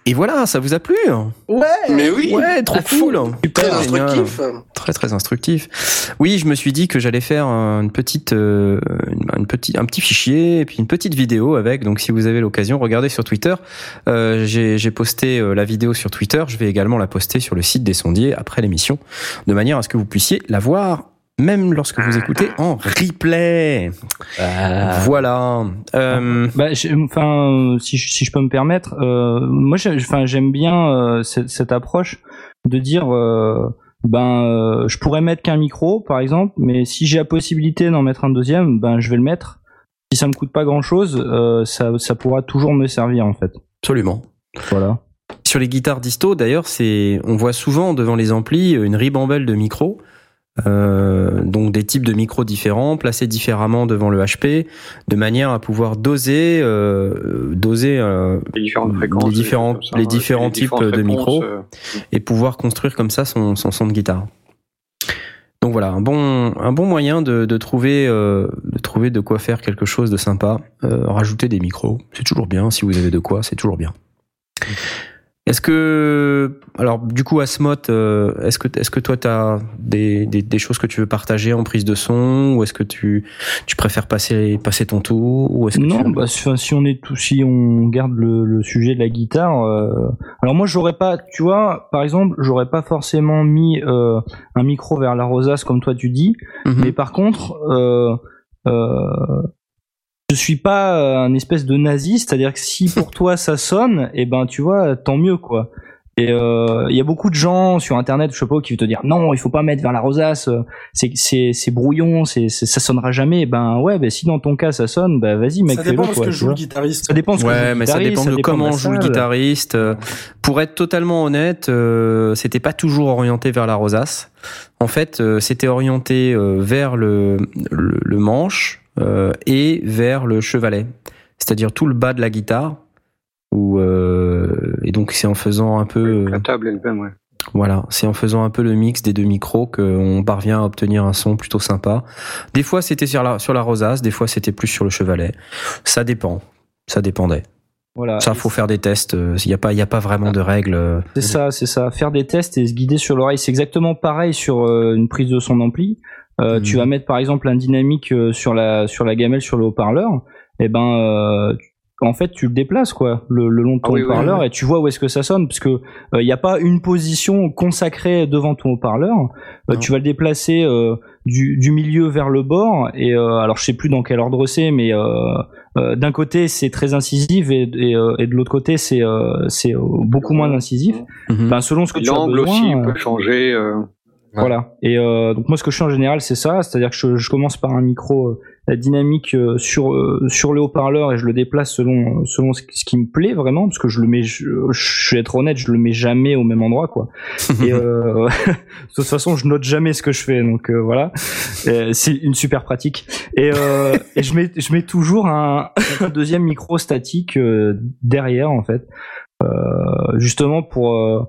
Et voilà, ça vous a plu Ouais, mais oui, Ouais, trop cool très Super, génial. instructif. Très très instructif. Oui, je me suis dit que j'allais faire une petite, euh, une, une petite, un petit fichier et puis une petite vidéo avec. Donc, si vous avez l'occasion, regardez sur Twitter. Euh, J'ai j'ai posté euh, la vidéo sur Twitter. Je vais également la poster sur le site des sondiers après l'émission, de manière à ce que vous puissiez la voir. Même lorsque vous écoutez en replay. Voilà. Euh, Bah, enfin, si, je- si je peux me permettre, euh, moi, enfin, j'aime bien euh, cette, cette approche de dire, euh, ben, euh, je pourrais mettre qu'un micro, par exemple, mais si j'ai la possibilité d'en mettre un deuxième, ben, je vais le mettre. Si ça me coûte pas grand chose, ça, ça pourra toujours me servir, en fait. absolument. Voilà. Sur les guitares disto, d'ailleurs, c'est, on voit souvent devant les amplis une ribambelle de micros. Euh, donc des types de micros différents, placés différemment devant le HP, de manière à pouvoir doser, euh, doser euh, Les différentes fréquences. Les différents- comme ça, les ouais, différents les types de micros. et pouvoir construire comme ça son, son son de guitare. Donc voilà, un bon, un bon moyen de, de trouver, de trouver de quoi faire quelque chose de sympa. Rajouter des micros, c'est toujours bien. Si vous avez de quoi, c'est toujours bien. Est-ce que, alors du coup, Asmot, euh, est-ce que, est-ce que toi, tu as des, des, des choses que tu veux partager en prise de son, ou est-ce que tu, tu préfères passer, passer ton tour, ou est-ce que Non, tu... bah, si, on est tout, si on garde le, le sujet de la guitare, euh, alors moi j'aurais pas, tu vois, par exemple, j'aurais pas forcément mis euh, un micro vers la rosace comme toi tu dis, Mhm. mais par contre, euh, euh, je suis pas euh, un espèce de nazi, c'est-à-dire que si pour *laughs* toi ça sonne, et ben tu vois, tant mieux quoi. Et euh, il y a beaucoup de gens sur internet, je sais pas, qui vont te dire non, il faut pas mettre vers la rosace, euh, c'est brouillon, c'est ça sonnera jamais. Ben ouais, ben si dans ton cas ça sonne, ben vas-y mec, Ça dépend de ce quoi. que tu joue le guitariste. Ça dépend de ce que joue Ouais, mais ça dépend de comment joue le guitariste. Pour être totalement honnête, euh, c'était pas toujours orienté vers la rosace. En fait, euh, c'était orienté euh, vers le, le, le manche euh, et vers le chevalet. c'est-à-dire tout le bas de la guitare. Où, euh, et donc c'est en faisant un peu, La euh, table elle-même, ouais. voilà, c'est en faisant un peu le mix des deux micros qu'on parvient à obtenir un son plutôt sympa. Des fois c'était sur la sur la rosace, des fois c'était plus sur le chevalet. Ça dépend, ça dépendait. Voilà. Ça faut faire des tests. Il y a pas il y a pas vraiment de règles. euh. C'est ça, c'est ça. Faire des tests et se guider sur l'oreille, c'est exactement pareil sur euh, une prise de son ampli. Euh, Mhm. Tu vas mettre par exemple un dynamique euh, sur la sur la gamelle sur le haut-parleur. Et ben, euh, en fait, tu le déplaces quoi, le, le long de ton Ah oui, oui, haut-parleur et tu vois où est-ce que ça sonne, parce que il n'y a pas une position consacrée devant ton haut-parleur. Euh, tu vas le déplacer euh, du, du milieu vers le bord. Et euh, alors, je sais plus dans quel ordre c'est, mais euh, euh, d'un côté c'est très incisif et, et, euh, et de l'autre côté c'est euh, c'est euh, beaucoup moins incisif. Mhm. Ben, selon ce que tu as L'angle besoin. aussi euh, peut changer. Voilà. Et euh, donc moi, ce que je fais en général, c'est ça, c'est-à-dire que je, je commence par un micro euh, dynamique euh, sur euh, sur le haut-parleur et je le déplace selon selon ce, ce qui me plaît vraiment, parce que je le mets, je, je vais être honnête, je le mets jamais au même endroit, quoi. *laughs* Et euh, *laughs* de toute façon, je note jamais ce que je fais, donc euh, voilà, c'est une super pratique. Et, euh, et je mets je mets toujours un, un deuxième micro statique euh, derrière, en fait, euh, justement pour euh,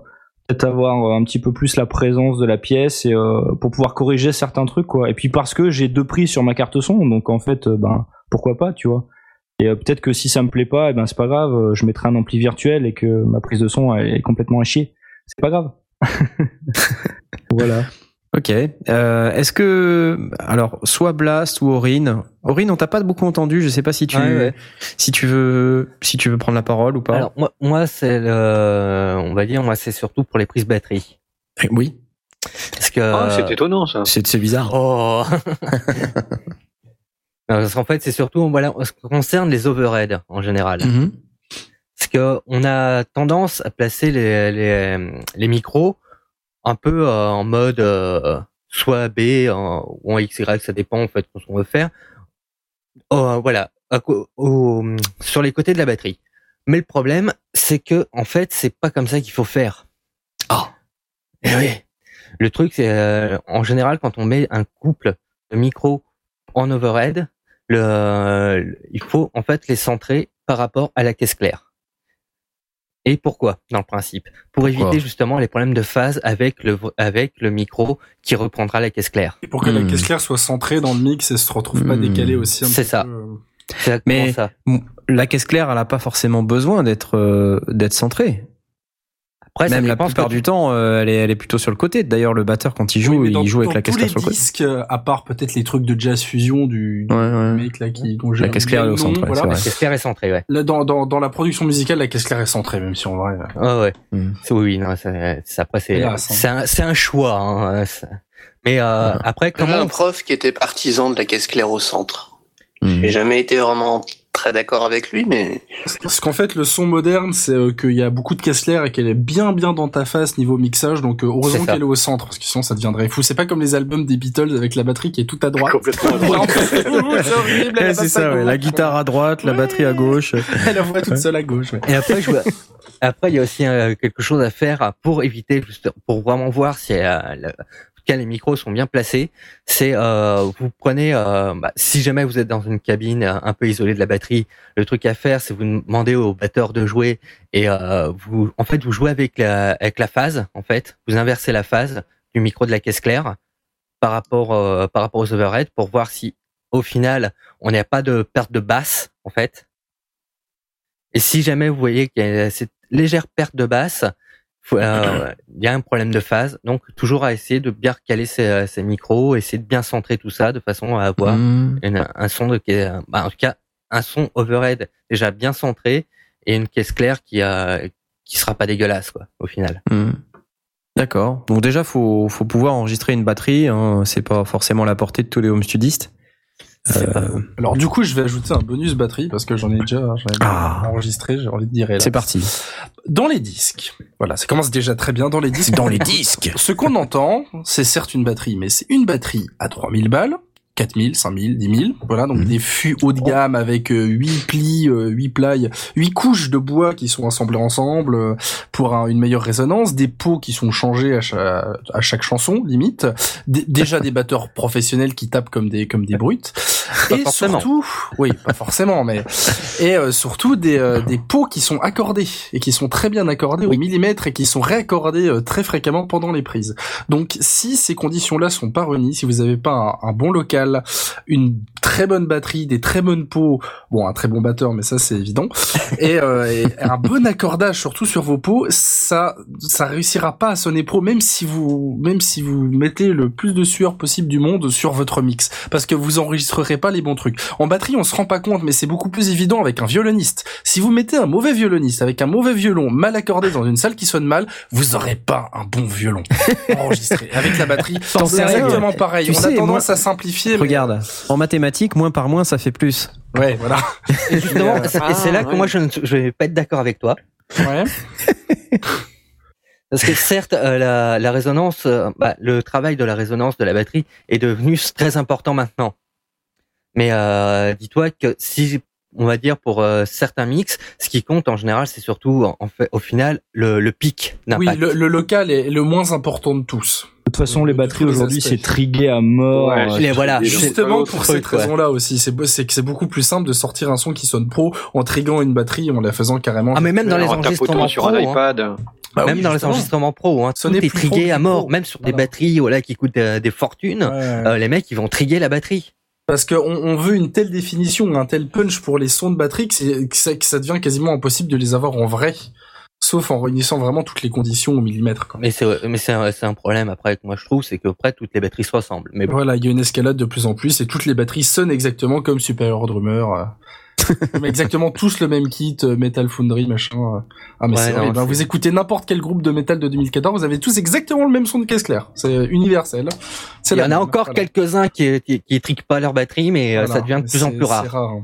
avoir euh, un petit peu plus la présence de la pièce et euh, pour pouvoir corriger certains trucs quoi. Et puis parce que j'ai deux prix sur ma carte son donc en fait euh, ben pourquoi pas tu vois. Et peut-être que si ça me plaît pas et ben c'est pas grave je mettrai un ampli virtuel et que ma prise de son est complètement à chier. C'est pas grave. *laughs* Voilà Ok. Euh, Est-ce que alors soit Blast ou Aurine. Aurine, on t'a pas beaucoup entendu. Je sais pas si tu Ouais, ouais. si tu veux si tu veux prendre la parole ou pas. Alors moi, moi c'est le, on va dire, moi c'est surtout pour les prises batterie. Eh, oui. Parce que Ah, c'est étonnant ça. C'est bizarre. Oh. *laughs* Non, Parce qu'en fait, c'est surtout voilà, en ce qui concerne les overheads en général. Mhm. Parce que on a tendance à placer les, les, les micros un peu euh, en mode euh, soit B en, ou en XY, ça dépend en fait de ce qu'on veut faire. Oh, voilà, au- sur les côtés de la batterie. Mais le problème, c'est que en fait, c'est pas comme ça qu'il faut faire. Ah. Eh oui. Le truc, c'est euh, en général quand on met un couple de micros en overhead, le, il faut en fait les centrer par rapport à la caisse claire. Et pourquoi, dans le principe? Pour Pourquoi? éviter justement les problèmes de phase avec le avec le micro qui reprendra la caisse claire. Et pour que la Hmm. caisse claire soit centrée dans le mix et se retrouve pas Hmm. décalée aussi un C'est petit ça. peu, euh. Mais- ça. La caisse claire, elle a pas forcément besoin d'être euh, d'être centrée. Après, ça Même la que plupart du temps, euh, elle est elle est plutôt sur le côté. D'ailleurs, le batteur quand il joue, Oui, dans- il joue avec dans la caisse tous claire les sur le côté. disques, euh, à part peut-être les trucs de jazz fusion du, du Ouais, ouais. mec là qui dont j'ai La caisse claire, est au centre, ouais, voilà. c'est La caisse claire est centrée, ouais. Là, dans, dans, dans la production musicale, la caisse claire est centrée, même si en vrai. euh, Ouais, ouais. C'est- Oui, non, c'est, c'est- après, c'est, hein. c'est un, c'est un choix, hein, Mais, euh, après, J'avais comment, un prof qui était partisan de la caisse claire au centre. Mhm. J'ai jamais été vraiment très d'accord avec lui, mais Parce qu'en fait, le son moderne, c'est euh, qu'il y a beaucoup de claire et qu'elle est bien bien dans ta face niveau mixage, donc euh, heureusement qu'elle est au centre, parce que sinon ça deviendrait fou. C'est pas comme les albums des Beatles avec la batterie qui est tout à droite. Complètement à droite. c'est Ouais, à ça, ouais. la guitare à droite, la batterie à gauche. *laughs* Elle la voit toute seule à gauche. ouais. et après, je vois- après, il y a aussi euh, quelque chose à faire pour éviter, juste, pour vraiment voir si, euh, quand les micros sont bien placés. C'est, euh, vous prenez, euh, bah, si jamais vous êtes dans une cabine euh, un peu isolée de la batterie, le truc à faire, c'est vous demandez au batteur de jouer et euh, vous, en fait, vous jouez avec la, avec la phase, en fait, vous inversez la phase du micro de la caisse claire par rapport, euh, par rapport aux overheads pour voir si, au final, on n'a pas de perte de basse, en fait. Et si jamais vous voyez qu'il y a cette légère perte de basse, faut- euh, il y a un problème de phase. Donc, toujours à essayer de bien recaler ses, ses micros, essayer de bien centrer tout ça de façon à avoir une- un son de, est, bah, en tout cas, un son overhead déjà bien centré et une caisse claire qui a, qui sera pas dégueulasse, quoi, au final. Mhm. D'accord. Donc déjà, faut faut pouvoir enregistrer une batterie. Hein. C'est pas forcément la portée de tous les home studistes. Euh, Alors du coup, je vais ajouter un bonus batterie parce que j'en ai déjà, j'en ai déjà Ah. enregistré. J'ai envie de dire. c'est parti. Dans les disques, voilà, ça commence déjà très bien dans les disques. Dans les disques. Ce qu'on entend, c'est certes une batterie, mais c'est une batterie à 3000 balles, 4000, 5000, 10 000. Voilà, donc Mhm. des fûts haut de gamme avec euh, 8 plis, euh, 8 plailles, 8 couches de bois qui sont assemblées ensemble euh, pour un- une meilleure résonance, des pots qui sont changés à chaque, à chaque chanson, limite. D- déjà des batteurs professionnels qui tapent comme des, comme des brutes. Pas et forcément. surtout, oui, pas forcément, mais et euh, surtout des euh, des pots qui sont accordés et qui sont très bien accordés au millimètre et qui sont réaccordés euh, très fréquemment pendant les prises. Donc, si ces conditions-là sont pas réunies, si vous avez pas un, un bon local, une très bonne batterie, des très bonnes pots, bon, un très bon batteur, mais ça c'est évident, *laughs* et, euh, et un bon accordage surtout sur vos pots, ça ça réussira pas à sonner pro, même si vous même si vous mettez le plus de sueur possible du monde sur votre mix, parce que vous enregistrerez pas les bons trucs. En batterie, on se rend pas compte, mais c'est beaucoup plus évident avec un violoniste. Si vous mettez un mauvais violoniste avec un mauvais violon mal accordé dans une salle qui sonne mal, vous aurez pas un bon violon *laughs* enregistré. Avec la batterie, c'est exactement pareil. Tu on sais, a tendance moi- à simplifier. Regarde, en mathématiques, moins par moins, ça fait plus. Ouais, voilà. Et justement, *laughs* Euh, c'est- là ah, que ouais. moi je ne je vais pas être d'accord avec toi. Ouais. Parce que certes, euh, la, la résonance, euh, bah, le travail de la résonance de la batterie est devenu très important maintenant. Mais euh, dis-toi que si, on va dire pour euh, certains mix, ce qui compte en général, c'est surtout en, fait, au final le, le pic Oui, le, le local est le moins important de tous. De toute façon, les batteries aujourd'hui, c'est trigué à mort. Ouais, Les voilà. Justement pour cette raison-là aussi, c'est beau- c'est que c'est beaucoup plus simple de sortir un son qui sonne pro en triguant une batterie en la faisant carrément. Ah mais même dans les en enregistrements sur pro, un hein. iPad. Bah même oui, dans les enregistrements pro, hein, tout est trigué à mort, pro. même sur des batteries voilà qui coûtent euh, des fortunes. Ouais. euh, les mecs ils vont triguer la batterie. Parce qu'on on veut une telle définition, un tel punch pour les sons de batterie que, c'est- que ça, que ça devient quasiment impossible de les avoir en vrai. Sauf en réunissant vraiment toutes les conditions au millimètre. Mais c'est mais c'est un, problème après que moi je trouve, c'est que après toutes les batteries se ressemblent. Mais bon. Voilà, il y a une escalade de plus en plus et toutes les batteries sonnent exactement comme Superior Drummer. *laughs* euh. Exactement tous le même kit, euh, Metal Foundry, machin. euh. Ah mais Ouais, c'est non, horrible, hein. c'est- Vous écoutez n'importe quel groupe de métal de 2014, vous avez tous exactement le même son de caisse claire. C'est universel. Il y en a encore voilà. quelques-uns qui, qui, qui triquent pas leur batterie, mais euh, Voilà. ça devient de plus en plus c'est rare. hein.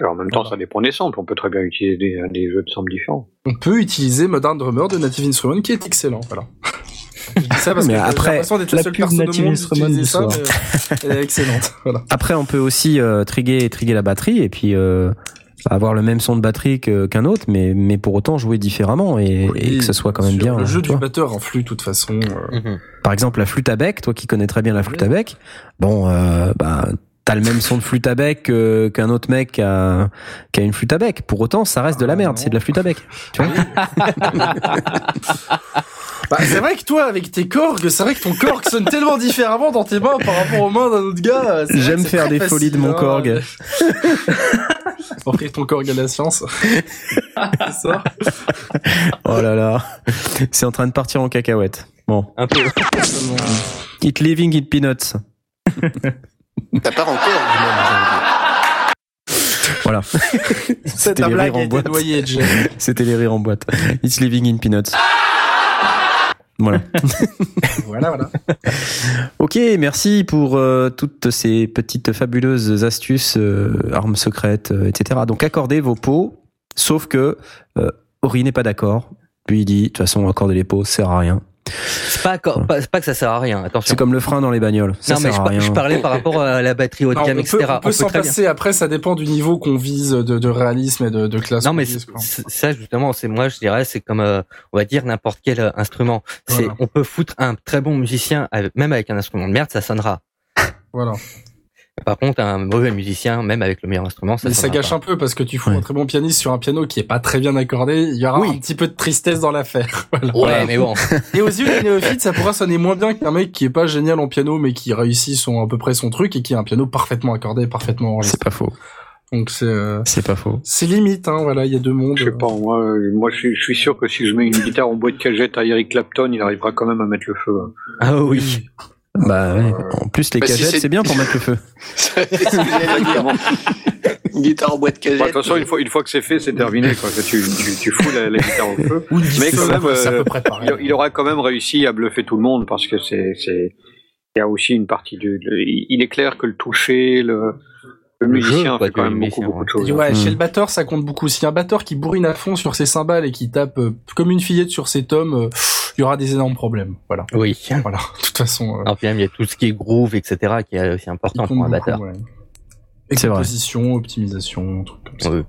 Alors, en même temps, Voilà. ça dépend des samples. On peut très bien utiliser des, des jeux de samples différents. On peut utiliser Modern Drummer de Native Instruments qui est excellent. Voilà. Je dis ça parce Mais que après, d'être la la seule pub Instruments d'utiliser du ça, soir. elle est excellente. *laughs* Voilà. Après, on peut aussi euh, triguer, triguer la batterie et puis euh, avoir le même son de batterie qu'un autre, mais, mais pour autant jouer différemment et, et que ce soit quand même bien. Le jeu du batteur influe de toute façon. euh, Mhm. Par exemple, la flûte à bec, toi qui connais très bien la flûte à bec, bon, euh, bah, t'as le même son de flûte à bec qu'un autre mec qui a, qui a une flûte à bec. Pour autant, ça reste de la Ah, merde, c'est de la flûte à bec. Tu vois *laughs* Bah, c'est vrai que toi, avec tes corgs, c'est vrai que ton corg sonne tellement différemment dans tes mains par rapport aux mains d'un autre gars. J'aime faire des folies de mon hein. corg. *laughs* Offrir ton corg à la science. *laughs* c'est ça Oh là là, c'est en train de partir en cacahuète. Bon, Un peu. It living in peanuts. *laughs* Ça part encore. Voilà, Ta les blague rires en boîte. c'était les rires en boîte. It's living in peanuts. Voilà. *laughs* Voilà, voilà. Ok, merci pour euh, toutes ces petites fabuleuses astuces, euh, armes secrètes, euh, etc. Donc accordez vos pots, sauf que euh, Ori n'est pas d'accord. Lui il dit, de toute façon, accorder les pots, ça sert à rien. C'est pas, pas, c'est pas que ça sert à rien. Attention. C'est comme le frein dans les bagnoles. Ça non mais sert je, à par- rien. je parlais par rapport à la batterie haut de gamme, on etc. peut, on peut s'en bien. passer. Après, ça dépend du niveau qu'on vise de, de réalisme et de, de classe. Non mais vise, ça justement, c'est moi je dirais, c'est comme euh, on va dire n'importe quel euh, instrument. C'est on peut foutre un très bon musicien avec- même avec un instrument de merde, ça sonnera. Voilà. Par contre, un mauvais musicien, même avec le meilleur instrument, ça Mais ça sonnera gâche pas. un peu parce que tu fous Ouais. un très bon pianiste sur un piano qui est pas très bien accordé. Il y aura Oui. un petit peu de tristesse dans l'affaire. *laughs* Voilà. Ouais, mais bon. *laughs* Et aux yeux des néophytes, ça pourra sonner moins bien qu'un mec qui est pas génial en piano, mais qui réussit son, à peu près son truc et qui a un piano parfaitement accordé, parfaitement enregistré. C'est pas faux. Donc c'est, euh, C'est pas faux. c'est limite, hein, voilà, il y a deux mondes. Je sais pas, moi, euh, moi je, suis, je suis sûr que si je mets une guitare en boîte cagette à Eric Clapton, il arrivera quand même à mettre le feu. hein. Ah oui. Bah, ouais. En plus, les Bah, cagettes, c'est- c'est bien pour mettre le feu. *laughs* C'est ce que j'allais dire. Une *laughs* guitare en boîte Bon, de cagette. toute façon, une fois, une fois que c'est fait, c'est terminé. Quoi. Que Tu, tu, tu fous la, la guitare au feu. Mais quand même, euh, peu près pareil. Il, il aura quand même réussi à bluffer tout le monde parce que c'est, c'est, il y a aussi une partie du, le- il est clair que le toucher, le, le musicien fait quand même beaucoup, beaucoup de choses. Et ouais, chez le batteur, ça compte beaucoup. Si un batteur qui bourrine à fond sur ses cymbales et qui tape euh, comme une fillette sur ses tomes, euh, il y aura des énormes problèmes. Voilà. Oui. Voilà. *laughs* De toute façon, euh, Alors puis même il y a tout ce qui est groove, etc. qui est aussi important pour un beaucoup, batteur. ouais. C'est vrai. Composition, optimisation, trucs comme ça. Oui.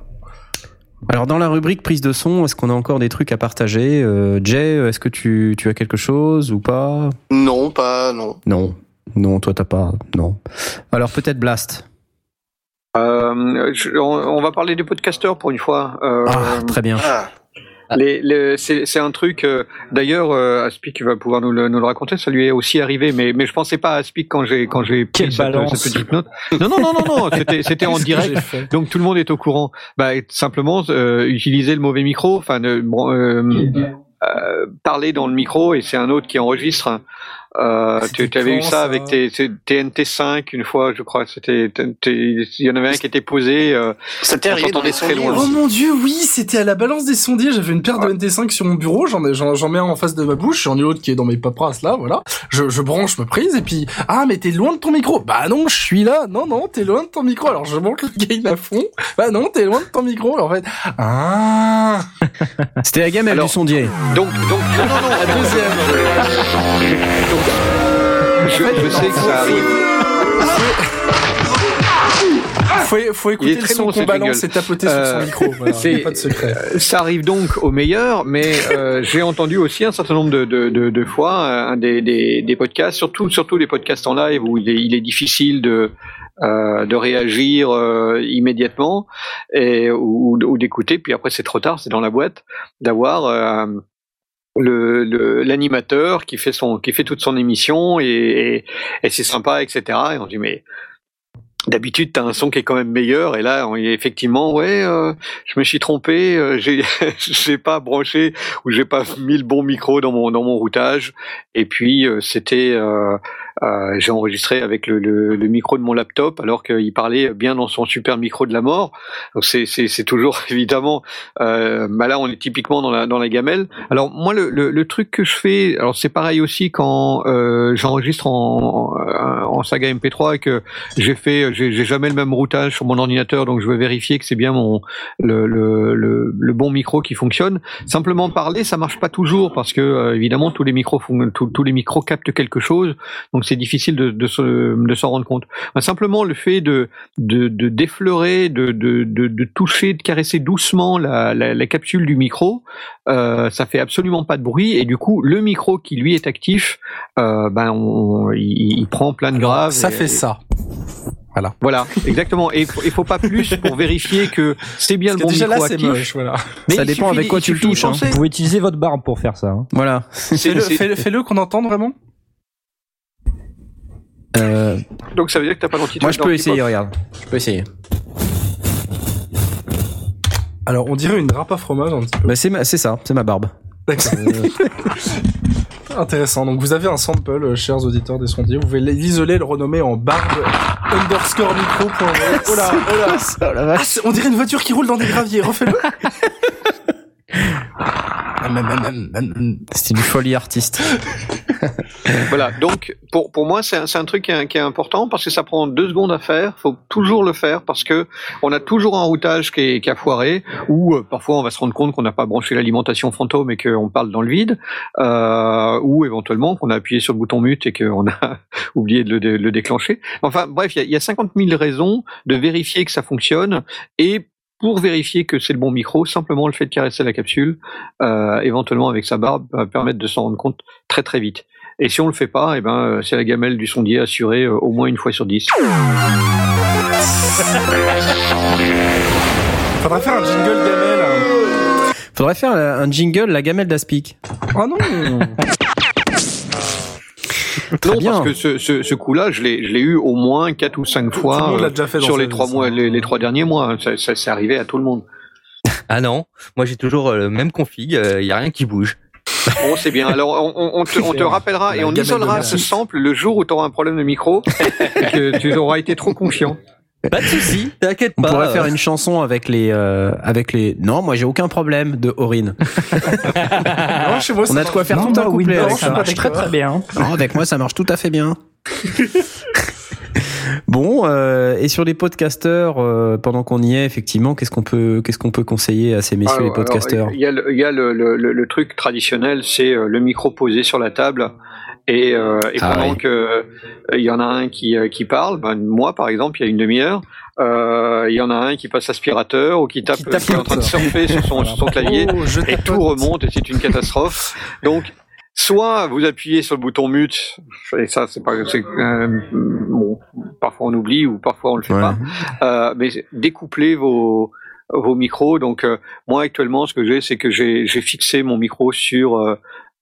Alors, dans la rubrique prise de son, est-ce qu'on a encore des trucs à partager Euh, Jay, est-ce que tu, tu as quelque chose ou pas? Non, pas, non. Non. Non, toi, t'as pas. Non. Alors, peut-être Blast. Euh, je- on, on va parler des podcasteurs pour une fois. Euh, Ah, très bien. Ah, les, les- c'est c'est un truc. euh, D'ailleurs, euh, Aspic va pouvoir nous le, nous le raconter. Ça lui est aussi arrivé, mais mais je pensais pas à Aspic quand j'ai quand j'ai pris Quelle cette, balance. cette petite note. Non non non non non. *laughs* C'était c'était en direct. Donc tout le monde est au courant. Bah simplement euh, utiliser le mauvais micro. Enfin, bon, euh, euh, parler dans le micro et c'est un autre qui enregistre. Euh, tu C'était tu avais eu ça, ça avec tes, tes TNT5 une fois, je crois. C'était il y en avait un qui était posé. Euh, ça t'est On arrivé dans les très sondiers loin. Oh mon dieu, oui, c'était à la balance des sondiers. J'avais une paire de NT5 sur mon bureau. J'en ai- j'en j'en mets un en face de ma bouche. J'en ai l'autre qui est dans mes paperasses là, voilà. Je, je branche ma prise et puis ah mais t'es loin de ton micro. Bah non, je suis là. Non non, t'es loin de ton micro. Alors je monte le gain à fond. Bah non, t'es loin de ton micro. En fait, ah. C'était la gamelle Alors- du sondier. donc donc non non non. La deuxième. Je, je sais que ça arrive. Faut, faut écouter le très son qu'on ce balance et tapoter sur son Euh, micro. Voilà, c'est- pas de secret. Ça arrive donc au meilleur, mais euh, *laughs* j'ai entendu aussi un certain nombre de, de, de, de fois euh, un des, des, des podcasts, surtout surtout les podcasts en live où il est, il est difficile de euh, de réagir euh, immédiatement et ou, ou d'écouter, puis après c'est trop tard, c'est dans la boîte, d'avoir euh, le le- l'animateur qui fait son qui fait toute son émission et, et, c'est sympa, etc. Et on dit mais D'habitude, t'as un son qui est quand même meilleur, et là, on effectivement, ouais, euh, je me suis trompé, euh, j'ai, *laughs* j'ai pas branché ou j'ai pas mis le bon micro dans mon dans mon routage, et puis euh, c'était, euh, j'ai enregistré avec le, micro de mon laptop, alors qu'il parlait bien dans son super micro de la mort. C'est toujours *laughs* évidemment, euh, bah là, on est typiquement dans la gamelle. Alors moi, le truc que je fais, alors c'est pareil aussi quand euh, j'enregistre en, saga MP3 et que j'ai fait, j'ai jamais le même routage sur mon ordinateur, donc je veux vérifier que c'est bien mon le, bon micro qui fonctionne. Simplement parler, ça marche pas toujours parce que évidemment tous les micros tous, les micros captent quelque chose, c'est difficile de, de, se, de s'en rendre compte. Simplement le fait de de, de d'effleurer, de, de, de, de toucher, de caresser doucement la, la, la capsule du micro, euh, ça fait absolument pas de bruit et du coup le micro qui lui est actif, euh, ben on, il, il prend plein de graves. Ça et- fait ça. voilà, exactement. Et il faut, pas plus pour vérifier que c'est bien Parce le bon déjà micro là, c'est actif. moche, voilà. Mais Ça dépend suffit avec quoi tu le touches, hein. Vous pouvez utiliser votre barbe pour faire ça. hein. Voilà. C'est- Fais-le, c'est- fais-le, fais-le qu'on entende vraiment? Euh, Donc ça veut dire que t'as pas l'antidote. moi, je peux essayer, regarde. Je peux essayer. Alors, on dirait une râpe à fromage un petit peu. Bah, c'est ma- c'est ça, c'est ma barbe. D'accord. *laughs* Intéressant. Donc, vous avez un sample, euh, chers auditeurs des sondiers. Vous pouvez l'isoler, le renommer en barbe underscore micro. Oh là, oh là. Ah, c'est- on dirait une voiture qui roule dans des graviers. Refais-le. *laughs* C'est une folie artiste. *laughs* Voilà. Donc pour pour moi c'est un, un truc qui est, qui est important parce que ça prend deux secondes à faire. Faut toujours le faire parce que on a toujours un routage qui est qui a foiré ou euh, parfois on va se rendre compte qu'on n'a pas branché l'alimentation fantôme et qu'on parle dans le vide euh, ou éventuellement qu'on a appuyé sur le bouton mute et qu'on a *laughs* oublié de le, dé- le déclencher. Enfin bref, il y a, y a 50 000 raisons de vérifier que ça fonctionne et pour vérifier que c'est le bon micro, simplement le fait de caresser la capsule, euh, éventuellement avec sa barbe, va permettre de s'en rendre compte très très vite. Et si on le fait pas, eh ben, euh, c'est la gamelle du sondier assurée euh, au moins une fois sur dix. Faudrait faire un jingle gamelle. hein. Faudrait faire un jingle, la gamelle d'Aspic. Oh non. *laughs* *laughs* Très non, bien. parce que ce, ce, ce coup-là, je l'ai, je l'ai eu au moins quatre ou cinq Tout le fois monde euh, l'a déjà fait dans sur les vie, trois ça. mois, les, les trois derniers mois. Ça, ça, c'est arrivé à tout le monde. *laughs* Ah non, moi j'ai toujours euh, le même config, il y a rien qui bouge. *laughs* Bon, c'est bien. Alors, on, on- on te, on te rappellera et on isolera ce sample le jour où tu auras un problème de micro et que tu auras été trop confiant. Pas de souci, *laughs* t'inquiète On pas. pourrait euh, faire une chanson avec les, euh, avec les. Non, moi j'ai aucun problème de Aurine. *laughs* Non, moi, On a de quoi faire Non, tout un couplet Windows, avec ça ça. marche très très bien. Non, avec moi ça marche tout à fait bien. *laughs* bon, euh, et sur les podcasteurs, euh, pendant qu'on y est, effectivement, qu'est-ce qu'on peut, qu'est-ce qu'on peut conseiller à ces messieurs Alors, les podcasteurs Il y a, le, il y a le, le- le- le truc traditionnel, c'est euh, le micro posé sur la table. Et, euh, et Ah pendant oui. que euh, il y en a un qui, euh, qui parle, ben, moi par exemple, il y a une demi-heure, euh, il y en a un qui passe aspirateur ou qui tape, Qui tape qui est en train de surfer sur son, sur son clavier. Oh, et tout remonte et c'est une catastrophe. Donc, soit vous appuyez sur le bouton mute, et ça c'est pas, c'est, euh, bon, parfois on oublie ou parfois on le fait Ouais. pas. Euh, mais découplez vos vos micros. Donc euh, moi actuellement, ce que j'ai, c'est que j'ai j'ai fixé mon micro sur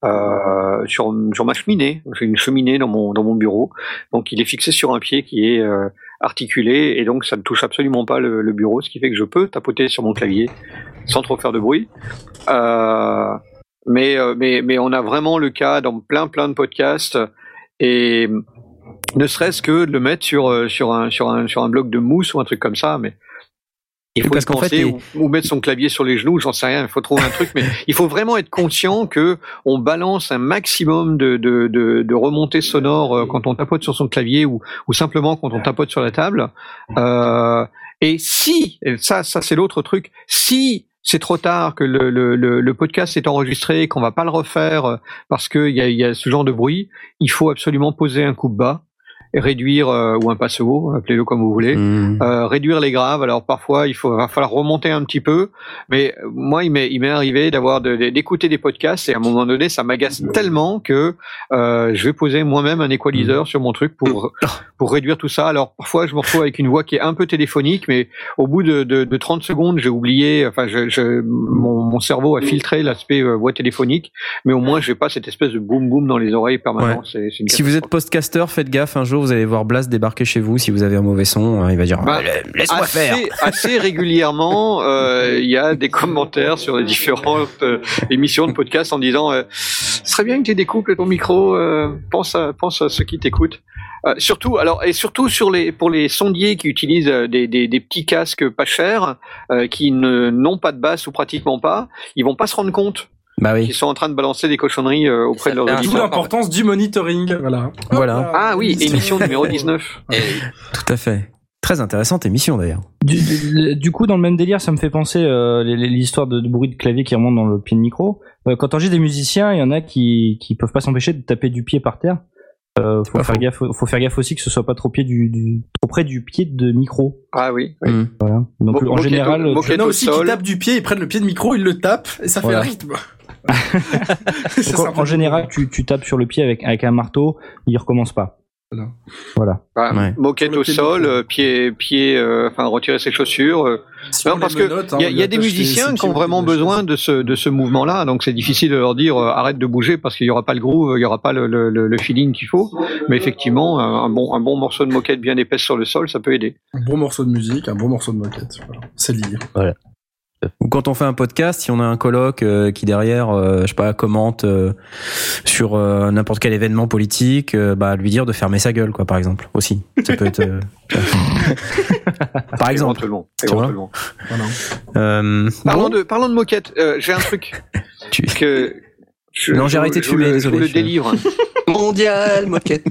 euh, sur sur ma cheminée. J'ai une cheminée dans mon dans mon bureau. Donc il est fixé sur un pied qui est euh, articulé et donc ça ne touche absolument pas le, bureau, ce qui fait que je peux tapoter sur mon clavier sans trop faire de bruit. Euh, mais mais mais on a vraiment le cas dans plein plein de podcasts et ne serait-ce que de le mettre sur sur un sur un sur un bloc de mousse ou un truc comme ça, mais il faut Parce y fait, ou, ou mettre son clavier sur les genoux, j'en sais rien, il faut trouver un truc, mais il faut vraiment être conscient que on balance un maximum de, de, de, de remontées sonores euh, quand on tapote sur son clavier ou, ou simplement quand on tapote sur la table. Euh, et si, et ça, ça c'est l'autre truc, si c'est trop tard que le, le, le, podcast est enregistré, qu'on va pas le refaire euh, parce qu'il y a, y a ce genre de bruit, il faut absolument poser un coup bas réduire euh, ou un passe haut, appelez-le comme vous voulez. Mmh. Euh, réduire les graves. Alors parfois, il faut, va falloir remonter un petit peu. Mais euh, moi, il m'est, il m'est arrivé d'avoir de- de- d'écouter des podcasts et à un moment donné, ça m'agace tellement que euh, je vais poser moi-même un equalizer sur mon truc pour pour réduire tout ça. Alors parfois, je me retrouve avec une voix qui est un peu téléphonique, mais au bout de, de, de 30 secondes, j'ai oublié. Enfin, je, je- mon, mon cerveau a filtré l'aspect euh, voix téléphonique, mais au moins, j'ai pas cette espèce de boum boum dans les oreilles permanent. Si vous êtes podcaster, faites gaffe. Un jour, vous allez voir Blas débarquer chez vous. Si vous avez un mauvais son, hein, il va dire Bah, Ah, laisse-moi faire. assez, régulièrement, *laughs* euh, il y a des commentaires sur les différentes euh, émissions de podcast en disant euh, ce serait bien que tu découples ton micro, pense à pense à ceux qui t'écoutent. Surtout, alors et surtout sur les pour les sondiers qui utilisent des, des, des petits casques pas chers, qui n'ont pas de basse ou pratiquement pas, ils vont pas se rendre compte Bah oui. qu'ils sont en train de balancer des cochonneries euh, auprès de leurs un D'où auditeurs. l'importance du monitoring. Voilà. Voilà. Ah oui, émission numéro 19. Et Tout à fait. Très intéressante émission d'ailleurs. Du, du- du coup, dans le même délire, ça me fait penser euh, l'histoire de, de bruit de clavier qui remonte dans le pied de micro. Euh, quand on des musiciens, il y en a qui qui peuvent pas s'empêcher de taper du pied par terre. Euh, faut faire gaffe, faut faire gaffe aussi que ce soit pas trop pied du, du trop près du pied de micro. Ah oui. oui. Mmh. Voilà. Donc Mo- en général, Il y en a aussi qui tapent du pied, ils prennent le pied de micro, ils le tapent et ça fait Voilà. le rythme. *laughs* donc, en- général, tu, tu tapes sur le pied avec avec un marteau, il recommence pas. Voilà. Ouais. Moquette au sol, euh, pied, pied, euh, enfin retirer ses chaussures. euh. Si Non, on parce que hein, il y a, y des musiciens qui ont vraiment besoin de ce de ce mouvement-là, donc c'est difficile de leur dire euh, arrête de bouger parce qu'il y aura pas le groove, il y aura pas le, le, le- le feeling qu'il faut. Mais effectivement, un bon un bon morceau de moquette bien épaisse sur le sol, ça peut aider. Un bon morceau de musique, un bon morceau de moquette. Voilà. C'est lié. Quand on fait un podcast, si on a un colloque euh, qui derrière, euh, je sais pas, commente euh, sur euh, n'importe quel événement politique, euh, bah lui dire de fermer sa gueule, quoi, par exemple. Aussi, ça peut être. euh, *laughs* par exemple. Éventuellement. Tu vois éventuellement. Voilà. Euh, Parlons bon, de parlons de moquette. euh, J'ai un truc *laughs* tu- que je, Non, j'ai arrêté de fumer, le- je vous désolé, le je- délivre. *laughs* Mondial, moquette.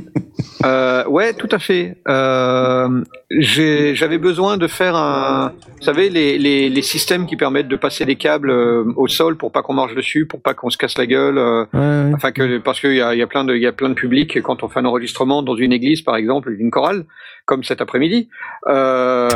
Euh, ouais, tout à fait. Euh, j'ai- J'avais besoin de faire un, vous savez, les, les, les systèmes qui permettent de passer des câbles euh, au sol pour pas qu'on marche dessus, pour pas qu'on se casse la gueule. euh, Ouais, ouais. Enfin que parce qu'il y a, il y a plein de il y a plein de publics et quand on fait un enregistrement dans une église par exemple d'une chorale comme cet après-midi euh,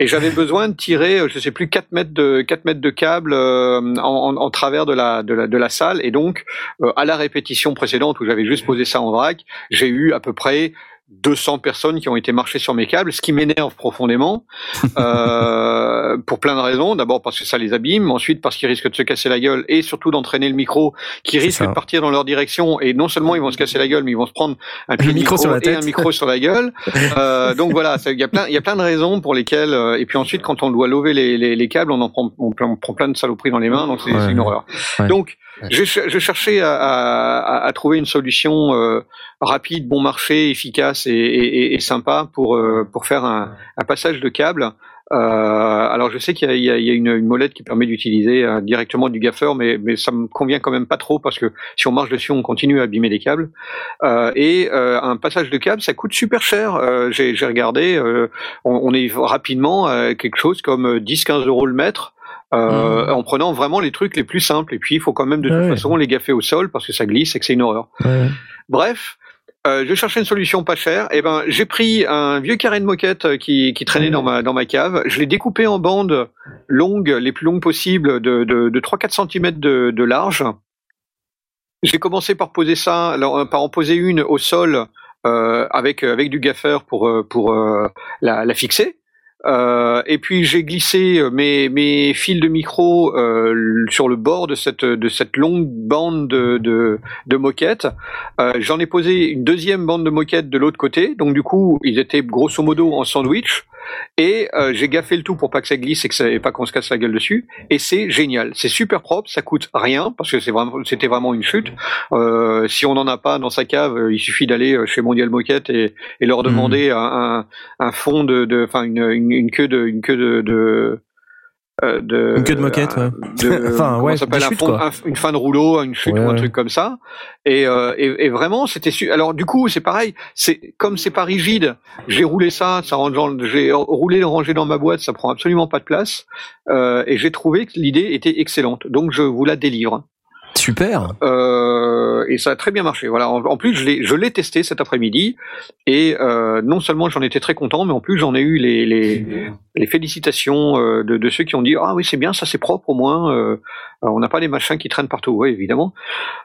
et j'avais besoin de tirer je sais plus 4 mètres de 4 mètres de câble euh, en, en, en travers de la, de la de la salle. Et donc euh, à la répétition précédente où j'avais juste posé ça en vrac j'ai eu à peu près 200 personnes qui ont été marchées sur mes câbles, ce qui m'énerve profondément, *laughs* euh, pour plein de raisons. D'abord parce que ça les abîme, ensuite parce qu'ils risquent de se casser la gueule et surtout d'entraîner le micro qui risque de partir dans leur direction et non seulement ils vont se casser la gueule, mais ils vont se prendre un pied micro sur la et tête. un micro sur la gueule. *laughs* Euh, donc voilà, il y a plein, il y a plein de raisons pour lesquelles. euh, et puis ensuite, quand on doit lever les, les, les câbles, on en prend, on, prend- on prend plein de saloperies dans les mains, donc c'est Ouais. une horreur. Ouais. Donc Je cherchais à, trouver une solution euh, rapide, bon marché, efficace et, sympa pour euh, pour faire un, passage de câble. Euh, alors je sais qu'il y a, une, molette qui permet d'utiliser directement du gaffeur, mais, mais ça me convient quand même pas trop parce que si on marche dessus, on continue à abîmer les câbles. Et un passage de câble, ça coûte super cher. J'ai regardé, on, on est rapidement à quelque chose comme 10-15 euros le mètre. Euh, en prenant vraiment les trucs les plus simples et puis il faut quand même de toute Ouais. façon les gaffer au sol parce que ça glisse et que c'est une horreur. Ouais. Bref, euh, je cherchais une solution pas chère. Et ben, j'ai pris un vieux carré de moquette euh, qui, qui traînait dans ma dans ma cave. Je l'ai découpé en bandes longues, les plus longues possibles, de de, de 3-4 cm de, de large. J'ai commencé par poser ça, euh, par en poser une au sol euh, avec avec du gaffer pour euh, pour euh, la, la fixer. Euh, et puis j'ai glissé mes, mes fils de micro euh, sur le bord de cette de cette longue bande de de, de moquettes. Euh, J'en ai posé une deuxième bande de moquettes de l'autre côté. Donc du coup ils étaient grosso modo en sandwich. Et euh, j'ai gaffé le tout pour pas que ça glisse et que ça, et pas qu'on se casse la gueule dessus. Et c'est génial, c'est super propre, ça coûte rien parce que c'est vraiment, c'était vraiment une chute. Euh, si on n'en a pas dans sa cave, euh, il suffit d'aller euh, chez Mondial Moquette et, et leur demander un, un, un fond de, de, enfin une, une, une queue de, une queue de, de euh, de, Une queue de moquette, ouais. de- *laughs* Enfin, ouais, s'appelle un une fin de rouleau, une chute Ouais, ou un ouais. truc comme ça. Et, euh, et, et vraiment, c'était su- alors du coup, c'est pareil. C'est comme c'est pas rigide. J'ai roulé ça, ça dans- j'ai roulé et rangé dans ma boîte, ça prend absolument pas de place. Euh, et j'ai trouvé que l'idée était excellente. Donc je vous la délivre. Super. Euh, et ça a très bien marché. Voilà. En, en plus, je l'ai, je l'ai testé cet après-midi, et euh, non seulement j'en étais très content, mais en plus j'en ai eu les, les, les félicitations euh, de, de ceux qui ont dit ah oui c'est bien, ça c'est propre au moins. euh, on n'a pas les machins qui traînent partout, oui évidemment.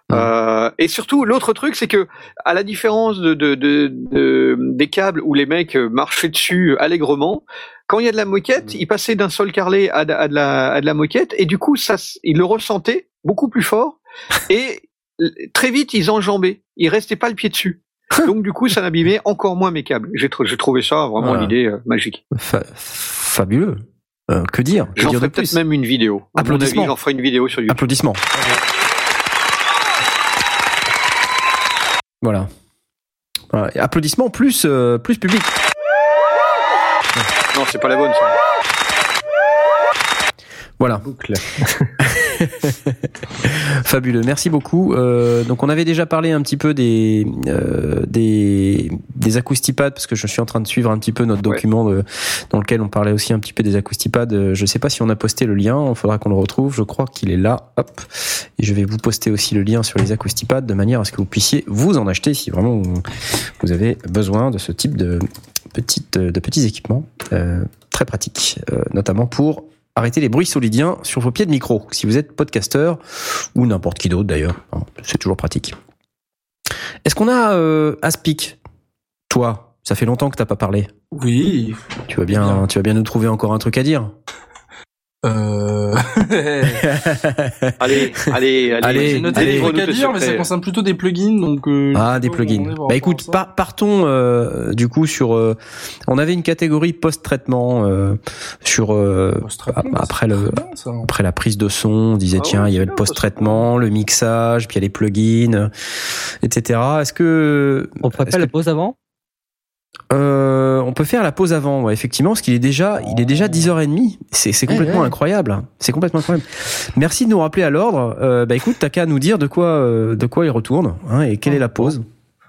Ouais. Euh, et surtout l'autre truc, c'est que à la différence de, de, de, de- des câbles où les mecs marchaient dessus allègrement. Quand il y a de la moquette, ils passaient d'un sol carrelé à de, à de la, à de la moquette, et du coup, ça, ils le ressentaient beaucoup plus fort, et très vite, ils enjambaient. Ils restaient pas le pied dessus. *laughs* Donc du coup, ça n'abîmait encore moins mes câbles. J'ai tr- j'ai trouvé ça vraiment Voilà. l'idée euh, magique. Fa- fabuleux. Euh, que dire J'en ferai peut-être même une vidéo. Applaudissements. j'en ferai une vidéo sur YouTube. Applaudissements. Voilà. Voilà. Applaudissements plus euh, plus public. Non, c'est pas la bonne. Ça. Voilà. *laughs* Fabuleux, merci beaucoup. Euh, donc on avait déjà parlé un petit peu des euh, des des acoustipads parce que je suis en train de suivre un petit peu notre Ouais. document de- dans lequel on parlait aussi un petit peu des acoustipads. Euh, Je sais pas si on a posté le lien, il faudra qu'on le retrouve. Je crois qu'il est là. Hop. Et je vais vous poster aussi le lien sur les acoustipads de manière à ce que vous puissiez vous en acheter si vraiment vous, vous avez besoin de ce type de petites de petits équipements euh, très pratiques, euh, notamment pour arrêter les bruits solidiens sur vos pieds de micro. Si vous êtes podcasteur ou n'importe qui d'autre d'ailleurs, c'est toujours pratique. Est-ce qu'on a euh, Aspic Toi, ça fait longtemps que t'as pas parlé. Oui. Tu vas bien, Bien. tu vas bien nous trouver encore un truc à dire. Euh... *laughs* Allez, allez, allez. Allez, J'ai noté allez. des à dire, mais ça concerne plutôt des plugins, donc. euh, Ah, des plugins. Bah écoute, par- partons euh, du coup sur. euh, on avait une catégorie post-traitement euh, sur euh, ap- après le- bien, ça. après la prise de son. On disait Ah tiens, ouais, il y avait le post-traitement, le mixage, puis il y a les plugins, euh, etc. Est-ce que On ferait pas la pause avant? Euh, on peut faire la pause avant, ouais, effectivement, parce qu'il est déjà, il est déjà 10h30. C'est, c'est complètement ouais. incroyable. C'est complètement incroyable. Merci de nous rappeler à l'ordre. Euh, bah écoute, t'as qu'à nous dire de quoi, euh, de quoi il retourne, hein, et quelle est la pause.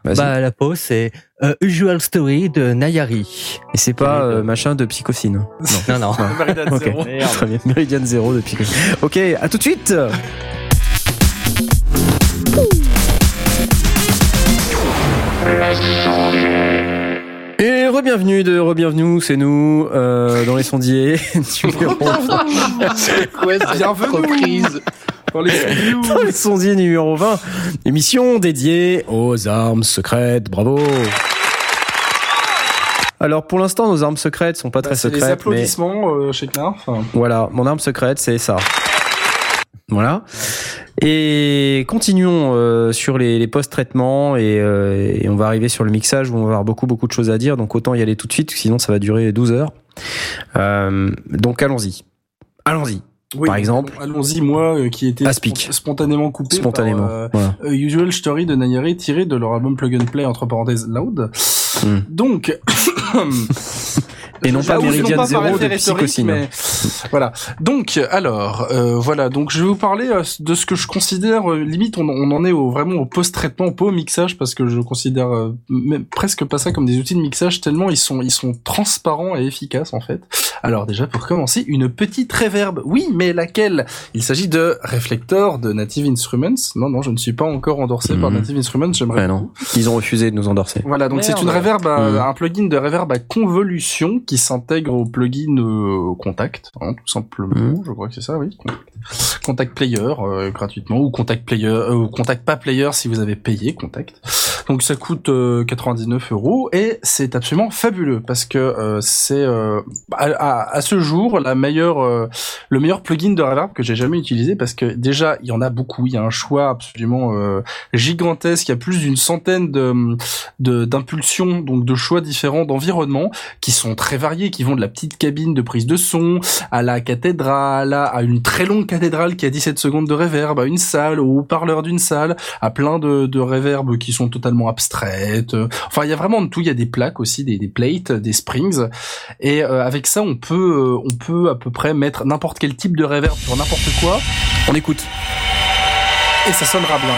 Vas-y. Bah la pause c'est euh, Usual Story de Nayari. et c'est pas euh, machin de Psychocine. *laughs* Non non. Meridian Ok. Zero. *laughs* Très bien. Meridian Zero de Psychocine. Ok, à tout de suite. Re-bienvenue de re-bienvenue, c'est nous euh, dans les sondiers. *laughs* numéro C'est quoi cette reprise Dans les studios. dans les sondiers numéro 20, émission dédiée aux armes secrètes. Bravo. Alors pour l'instant, nos armes secrètes sont pas Bah, très secrètes, mais applaudissements euh, chez Knarf. voilà, mon arme secrète, c'est ça. Voilà. Et continuons euh, sur les, les post-traitements et, euh, et on va arriver sur le mixage où on va avoir beaucoup beaucoup de choses à dire. Donc autant y aller tout de suite, sinon ça va durer 12 heures. Euh, donc allons-y. Allons-y. Oui, Par exemple. allons- Allons-y, moi, euh, qui était Aspic. spont- spontanément coupé. Spontanément. Par, euh, Voilà. euh, Usual Story de Nayari tiré de leur album Plug and Play, entre parenthèses, Loud. Hmm. Donc. *coughs* *laughs* Et non pas Meridian Zero de Psychocine. mais *laughs* voilà. Donc, alors, euh, voilà. Donc, je vais vous parler euh, de ce que je considère euh, limite. On, on en est au, vraiment au post-traitement, pas au mixage, parce que je considère euh, même presque pas ça comme des outils de mixage tellement ils sont ils sont transparents et efficaces en fait. Alors déjà pour commencer, une petite reverb. Oui, mais laquelle? Il s'agit de Reflector de Native Instruments. Non, non, je ne suis pas encore endorsé par Mhm. Native Instruments. J'aimerais Ouais, non. Ils ont refusé de nous endorser. voilà, donc c'est une reverb, à- Mhm. un plugin de reverb à convolution qui s'intègre au plugin euh, Contact, hein, tout simplement. Mhm. Je crois que c'est ça, oui. Contact, Player euh, gratuitement ou Contact Player, euh, ou Contact pas Player si vous avez payé Contact. Donc ça coûte euh, 99 euros et c'est absolument fabuleux parce que euh, c'est euh, à, à- à ce jour la meilleure, euh, le meilleur plugin de reverb que j'ai jamais utilisé parce que déjà il y en a beaucoup, il y a un choix absolument euh, gigantesque, il y a plus d'une centaine de d'impulsions donc de choix différents d'environnement qui sont très variés, qui vont de la petite cabine de prise de son à la cathédrale, à une très longue cathédrale qui a 17 secondes de reverb, à une salle, au haut-parleur d'une salle, à plein de, de reverbs qui sont totalement abstraites. Euh, Enfin, il y a vraiment de tout. Il y a des plaques aussi, des, des plates, des springs. Et euh, avec ça, on peut, euh, on peut à peu près mettre n'importe quel type de reverb sur n'importe quoi, On écoute. et ça sonnera bien.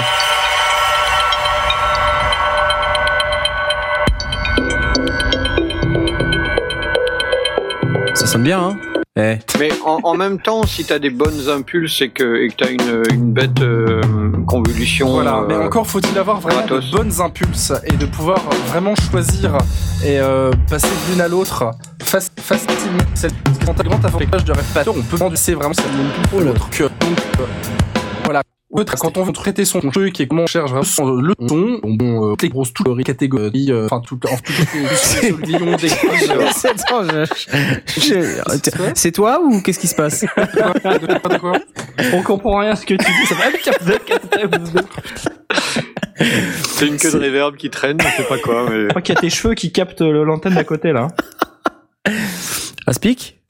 Ça sonne bien, hein Eh, Mais en, en même temps, si t'as des bonnes impulses et que et que t'as une, une bête euh, convolution, Voilà, mais euh, encore faut-il avoir vraiment de bonnes impulses et de pouvoir vraiment choisir et euh, passer de l'une à l'autre fac- facilement. C'est t'as grand avantage de répétiteur, on peut penser vraiment ça l'une ou l'autre. Que- Donc euh, voilà. Quand on veut traiter son truc et comment on cherche vraiment son- le ton, bon, bon euh, toutes les grosses toutes les catégories, euh, enfin toutes en toutes les *laughs* lions des C'est toi ou qu'est-ce qui se passe? *laughs* De quoi On comprend rien à ce que tu dis. Ça va c'est une queue de réverb qui traîne, je sais pas quoi. Mais... Je crois qu'il y a tes cheveux qui captent le- l'antenne d'à côté là. Aspic?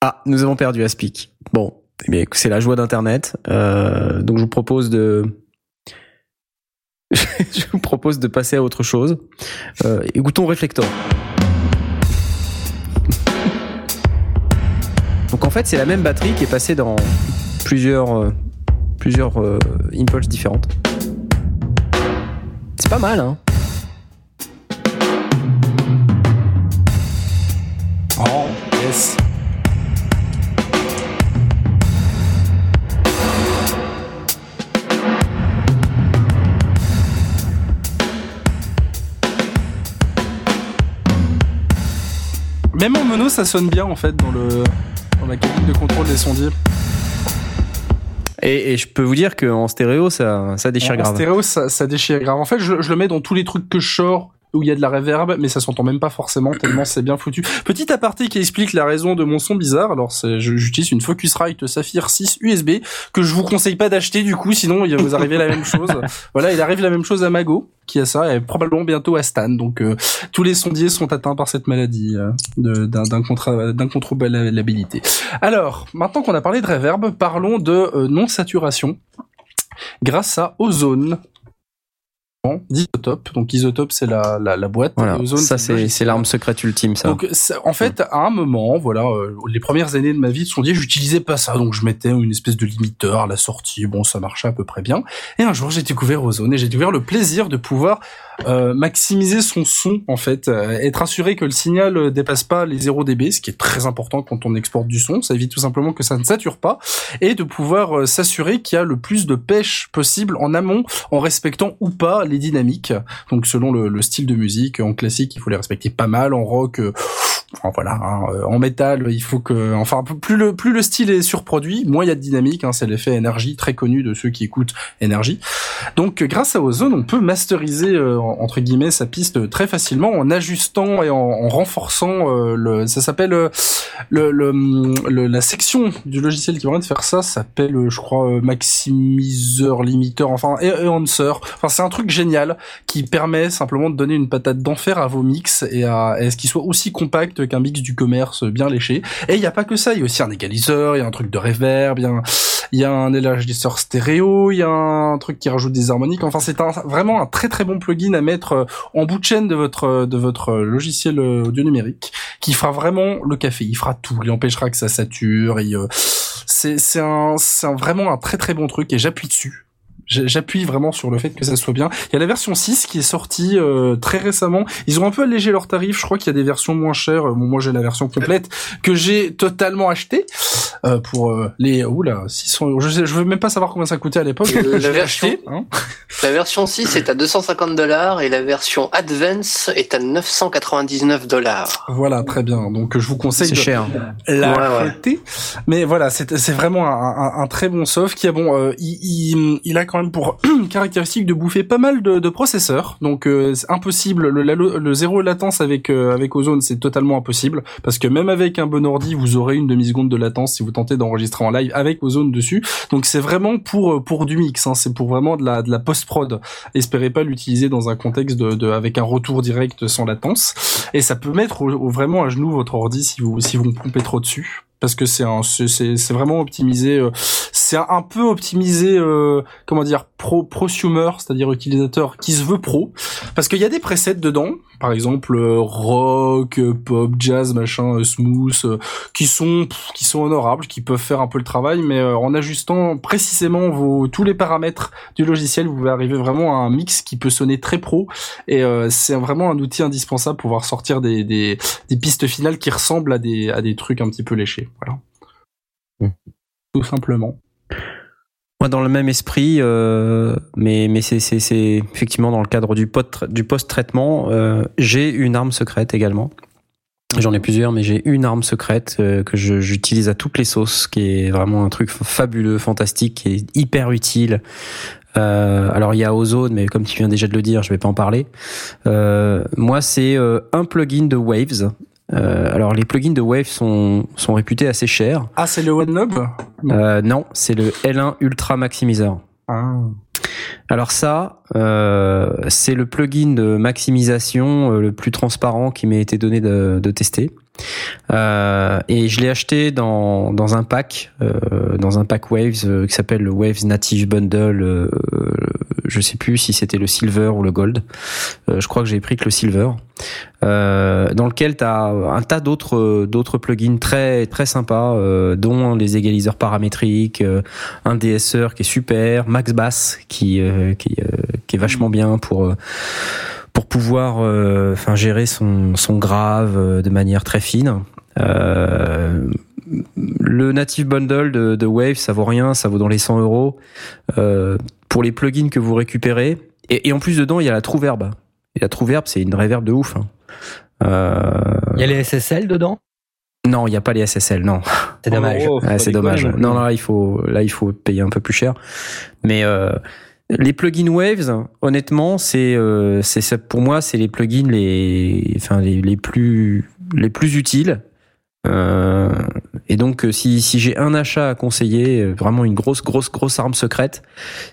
Ah, nous avons perdu Aspic. Bon, eh bien, c'est la joie d'Internet. Euh, donc je vous propose de... *laughs* je vous propose de passer à autre chose. Euh, écoutons Reflector. *laughs* Donc en fait, c'est la même batterie qui est passée dans plusieurs, euh, plusieurs euh, impulses différentes. C'est pas mal, hein Même en mono, ça sonne bien en fait dans le dans la cabine de contrôle des sondiers. et, et je peux vous dire qu'en stéréo, ça, ça déchire En grave. stéréo, ça, ça déchire grave. En fait, je, je le mets dans tous les trucs que je sors où il y a de la reverb, mais ça s'entend même pas forcément tellement c'est bien foutu. Petit aparté qui explique la raison de mon son bizarre. Alors, j'utilise une Focusrite Saphir 6 USB que je vous conseille pas d'acheter du coup, sinon il va vous arriver la même chose. *laughs* Voilà, il arrive la même chose à Mago qui a ça et probablement bientôt à Stan. Donc euh, tous les sondiers sont atteints par cette maladie euh, d'un d'incontrôlabilité. Alors, maintenant qu'on a parlé de reverb, parlons de euh, non-saturation grâce à Ozone. D'Isotope. Donc Isotope, c'est la, la, la boîte. Voilà, ça c'est l'arme secrète ultime ça. Donc, ça- en fait, à un moment, voilà, euh, les premières années de ma vie de sondier, j'utilisais pas ça, donc je mettais une espèce de limiteur à la sortie. Bon, ça marchait à peu près bien. Et un jour, j'ai découvert Ozone et j'ai découvert le plaisir de pouvoir euh, maximiser son son, en fait, euh, être assuré que le signal euh, dépasse pas les 0 dB, ce qui est très important quand on exporte du son. Ça évite tout simplement que ça ne sature pas et de pouvoir euh, s'assurer qu'il y a le plus de pêche possible en amont, en respectant ou pas les dynamiques. Donc selon le, le style de musique, en classique, il faut les respecter pas mal, en rock, voilà, hein, euh, en métal, il faut que, enfin plus le plus le style est surproduit, moins il y a de dynamique. Hein, c'est l'effet énergie très connu de ceux qui écoutent énergie. Donc grâce à Ozone, on peut masteriser euh, entre guillemets sa piste très facilement en ajustant et en, en renforçant euh, le, ça s'appelle euh, le, le, le- la section du logiciel qui permet de faire ça s'appelle, je crois, euh, maximiseur, limiteur, enfin, et, et. Enfin, c'est un truc génial qui permet simplement de donner une patate d'enfer à vos mix et à, à ce qu'ils soient aussi compact qu'un mix du commerce bien léché. Et il n'y a pas que ça, il y a aussi un égaliseur, il y a un truc de reverb, il y a un, élargisseur stéréo, il y a un truc qui rajoute des harmoniques. Enfin, c'est un, vraiment un très très bon plugin à mettre euh, en bout de chaîne de votre de votre logiciel euh, audio numérique, qui fera vraiment le café. Il fera tout. Il empêchera que ça sature. Et euh, c'est c'est un c'est vraiment un très très bon truc et j'appuie dessus. J'appuie vraiment sur le fait que ça soit bien. Il y a la version 6 qui est sortie euh, très récemment. Ils ont un peu allégé leurs tarifs. Je crois qu'il y a des versions moins chères. Bon, moi, j'ai la version complète que j'ai totalement achetée euh, pour euh, les oula 600 euros. Je sais, je veux même pas savoir combien ça coûtait à l'époque. La Je l'ai version- acheté, hein. La version 6 est à 250 dollars et la version Advance est à 999 dollars. Voilà, très bien. Donc, je vous conseille C'est de cher. la Ouais. Mais voilà, c'est c'est vraiment un, un, un très bon soft qui a bon, euh, il, il, il a quand quand pour *clears throat* caractéristique de bouffer pas mal de, processeurs. Donc euh, c'est impossible. Le, zéro latence avec euh, avec Ozone, c'est totalement impossible parce que même avec un bon ordi, vous aurez une demi seconde de latence si vous tentez d'enregistrer en live avec Ozone dessus. Donc c'est vraiment pour euh, pour du mix. Hein, c'est pour vraiment de la de la post prod. Espérez pas l'utiliser dans un contexte de, avec un retour direct sans latence. Et ça peut mettre vraiment à genoux votre ordi si vous si vous pompez trop dessus. Parce que c'est vraiment optimisé. euh, c'est un, un peu optimisé. euh, comment dire pro prosumer, c'est-à-dire utilisateur qui se veut pro. Parce qu'il y a des presets dedans. Par exemple euh, rock, euh, pop, jazz, machin, euh, smooth, qui sont pff, qui sont honorables, qui peuvent faire un peu le travail, mais en ajustant précisément vos tous les paramètres du logiciel, vous pouvez arriver vraiment à un mix qui peut sonner très pro. Et euh, c'est vraiment un outil indispensable pour pouvoir sortir des, des, des pistes finales qui ressemblent à des, à des trucs un petit peu léchés. Voilà. Mm. Tout simplement. Moi, dans le même esprit, euh, mais mais c'est c'est effectivement dans le cadre du du post traitement, euh, j'ai une arme secrète également. J'en ai plusieurs, mais j'ai une arme secrète euh, que j'utilise à toutes les sauces, qui est vraiment un truc fabuleux, fantastique, qui est hyper utile. Euh, alors il y a Ozone, mais comme tu viens déjà de le dire, je vais pas en parler. Euh, moi, c'est euh, un plugin de Waves. Euh, alors les plugins de Waves sont sont réputés assez chers. Ah, c'est le OneNob? Euh, non, c'est le L1 Ultra Maximizer. ah. Alors ça, euh, c'est le plugin de maximisation euh, le plus transparent qui m'ait été donné de, de tester. Euh, et je l'ai acheté dans, dans un pack, euh, dans un pack Waves euh, qui s'appelle le Waves Native Bundle. Je sais plus si c'était le Silver ou le Gold. Euh, je crois que j'ai pris que le Silver. Euh, dans lequel tu as un tas d'autres d'autres plugins très très sympas, euh, dont les égaliseurs paramétriques, un DSR qui est super, Max Bass qui qui, qui est vachement bien pour pour pouvoir enfin gérer son son grave de manière très fine. Le native bundle de, de Wave, ça vaut rien, ça vaut dans les 100 euros. Euh, pour les plugins que vous récupérez, et, et en plus dedans il y a la True Verb. Et la True Verb, c'est une reverb de ouf. hein. Euh, Il y a les SSL dedans? Non, il n'y a pas les SSL, non. C'est dommage. Oh, Ouais, pas c'est dommage. non plus. Non, non, là il faut, là il faut payer un peu plus cher. Mais euh, les plugins Waves, honnêtement, c'est, euh, pour moi, c'est les plugins les, enfin les, les plus, les plus utiles. Euh, et donc, euh, si, si j'ai un achat à conseiller, euh, vraiment une grosse, grosse, grosse arme secrète,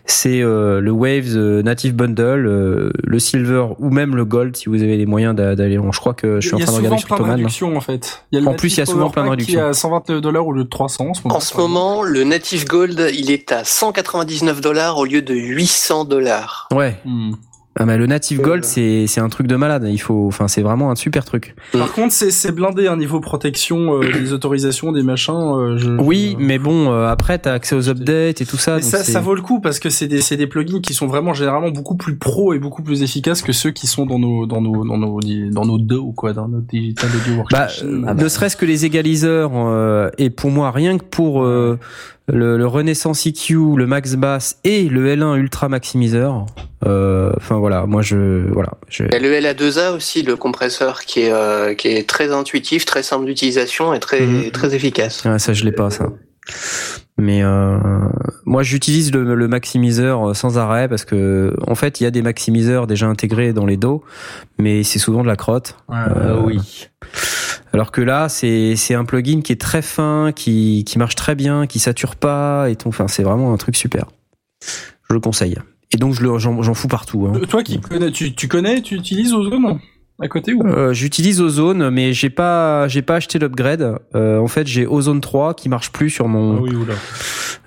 c'est euh, le Waves Native Bundle, euh, le Silver ou même le Gold si vous avez les moyens d'a- d'aller. Je crois que je suis en il y a train de souvent regarder sur plein de Thomann. réductions en fait. Il y a En plus, il y a souvent plein de réductions. Est à 129 dollars au lieu de 300 en ce moment. En ce moment, le Native Gold, il est à 199 dollars au lieu de 800 dollars. Ouais. Hmm. Ah bah le Native Euh, Gold c'est c'est un truc de malade. Il faut, enfin c'est vraiment un super truc. Par contre, c'est c'est blindé un niveau protection euh, *coughs* des autorisations, des machins. euh, je- Oui, je- mais bon euh, après t'as accès aux updates et tout ça. Donc ça, ça vaut le coup parce que c'est des, c'est des plugins qui sont vraiment généralement beaucoup plus pro et beaucoup plus efficaces que ceux qui sont dans nos, dans nos, dans nos, dans nos DAW, quoi, dans nos digital audio Bah, workstation. euh, ne serait-ce que les égaliseurs euh, et pour moi rien que pour euh, le, le Renaissance EQ, le Max Bass et le L1 Ultra Maximiseur. euh, Enfin voilà, moi je voilà. Je... Il y a le LA2A aussi, le compresseur, qui est, euh, qui est très intuitif, très simple d'utilisation et très, Mhm. très efficace. Ah, ça je l'ai pas ça. Mais euh, moi j'utilise le, le maximiseur sans arrêt parce que en fait il y a des maximiseurs déjà intégrés dans les dos, mais c'est souvent de la crotte. Ouais, Euh, oui. Alors que là, c'est un plugin qui est très fin, qui qui marche très bien, qui sature pas et tout. Enfin, c'est vraiment un truc super. Je le conseille. Et donc je le j'en j'en fous partout. Hein. Euh, Toi qui connais, tu, tu connais, tu utilises Ozone? À côté ou Euh, J'utilise Ozone, mais j'ai pas j'ai pas acheté l'upgrade. Euh, en fait, j'ai Ozone 3 qui marche plus sur mon. Ah oui, oula.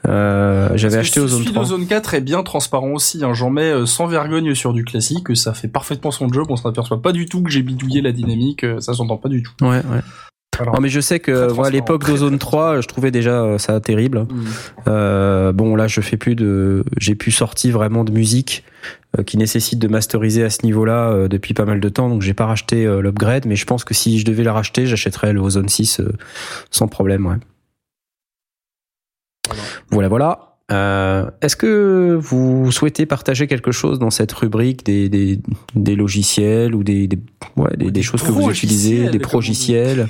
Euh, J'avais acheté Ozone Celui 3. d'Ozone 4 est bien transparent aussi. Hein. J'en mets euh, sans vergogne sur du classique. Ça fait parfaitement son job. On s'aperçoit pas du tout que j'ai bidouillé la dynamique. euh, Ça s'entend pas du tout. Ouais, ouais. Alors, Non, mais je sais que moi, à l'époque d'Ozone très, 3, je trouvais déjà euh, ça terrible. hmm. Euh, bon, là, je fais plus de, j'ai plus sorti vraiment de musique euh, qui nécessite de masteriser à ce niveau-là euh, depuis pas mal de temps, donc j'ai pas racheté l'upgrade, mais je pense que si je devais la racheter, j'achèterais le Ozone 6 euh, sans problème, ouais. Voilà, voilà. Euh, Est-ce que vous souhaitez partager quelque chose dans cette rubrique des, des, des logiciels ou des, des, ouais, des, Ou des des choses que vous utilisez, des progiciels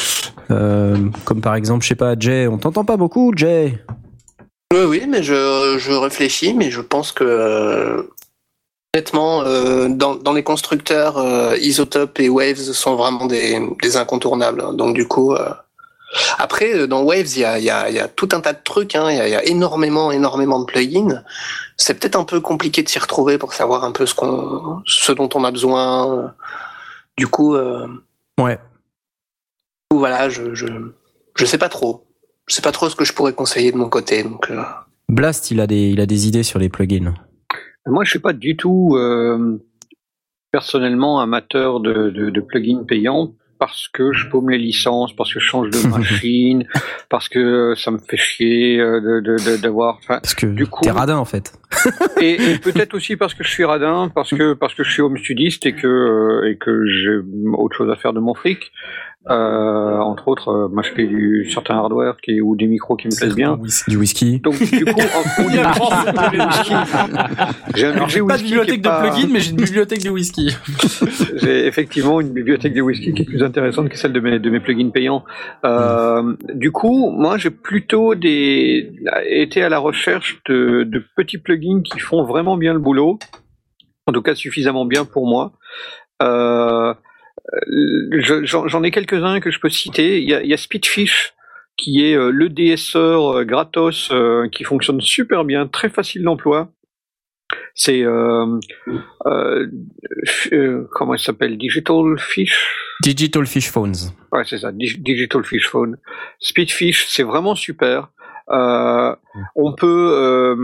*laughs* euh, Comme par exemple, je sais pas, Jay, on t'entend pas beaucoup, Jay Oui, oui, mais je, je réfléchis, mais je pense que euh, honnêtement, euh, dans, dans les constructeurs, euh, Isotope et Waves sont vraiment des, des incontournables. Donc du coup, euh, après euh, dans Waves, il y a, il y, a, il y a tout un tas de trucs. hein. Il y, a, il y a énormément, énormément de plugins. C'est peut-être un peu compliqué de s'y retrouver pour savoir un peu ce qu'on, ce dont on a besoin. Du coup, euh, Ouais. du coup, voilà, je, je, je sais pas trop. Je sais pas trop ce que je pourrais conseiller de mon côté. Donc, euh, Blast, il a des, il a des idées sur les plugins. Moi, je suis pas du tout euh, personnellement amateur de, de, de plugins payants parce que je paume les licences, parce que je change de *laughs* machine, parce que ça me fait chier euh, de- de- de- d'avoir. Enfin, Parce que Du coup- t'es radin en fait. *laughs* et, et peut-être aussi parce que je suis radin, parce que parce que je suis home studiste et que euh, et que j'ai autre chose à faire de mon fric. Euh, entre autres, euh, m'acheter du certain hardware qui ou des micros qui me plaisent bien. Du whisky. Donc du coup. *laughs* *laughs* J'ai un budget j'ai pas de bibliothèque de pas- plugins, mais j'ai une bibliothèque de whisky. *laughs* J'ai effectivement une bibliothèque de whisky qui est plus intéressante que celle de mes, de mes plugins payants. Euh, Du coup, moi, j'ai plutôt des, été à la recherche de, de petits plugins qui font vraiment bien le boulot, en tout cas suffisamment bien pour moi. Euh, je- J'en j'en ai quelques-uns que je peux citer. Il y a, il y a Speedfish qui est euh, le DSR euh, gratos euh, qui fonctionne super bien, très facile d'emploi. C'est euh, euh, euh, comment il s'appelle? Digital Fish? Digital Fish Phones. Ouais, c'est ça, Dig- Digital Fish Phone. Speedfish, c'est vraiment super. Euh, on peut euh,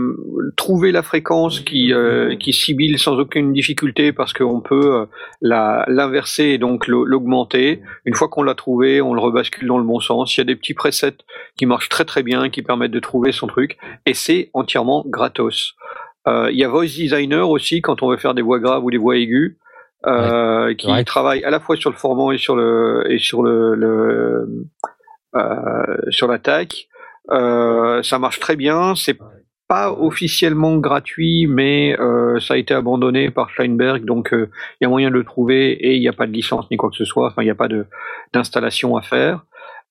trouver la fréquence qui, euh, qui sibille sans aucune difficulté parce qu'on peut euh, la- l'inverser et donc l'au- l'augmenter. Une fois qu'on l'a trouvé, on le rebascule dans le bon sens. Il y a des petits presets qui marchent très très bien, qui permettent de trouver son truc, et c'est entièrement gratos. Euh, Il y a Voice Designer aussi quand on veut faire des voix graves ou des voix aiguës. euh, qui Ouais. travaille à la fois sur le formant et sur le et sur le, le euh, sur l'attaque. Euh, ça marche très bien. C'est pas officiellement gratuit, mais euh, ça a été abandonné par Steinberg, donc euh, il y a moyen de le trouver et il n'y a pas de licence ni quoi que ce soit. Enfin, il n'y a pas d'installation à faire.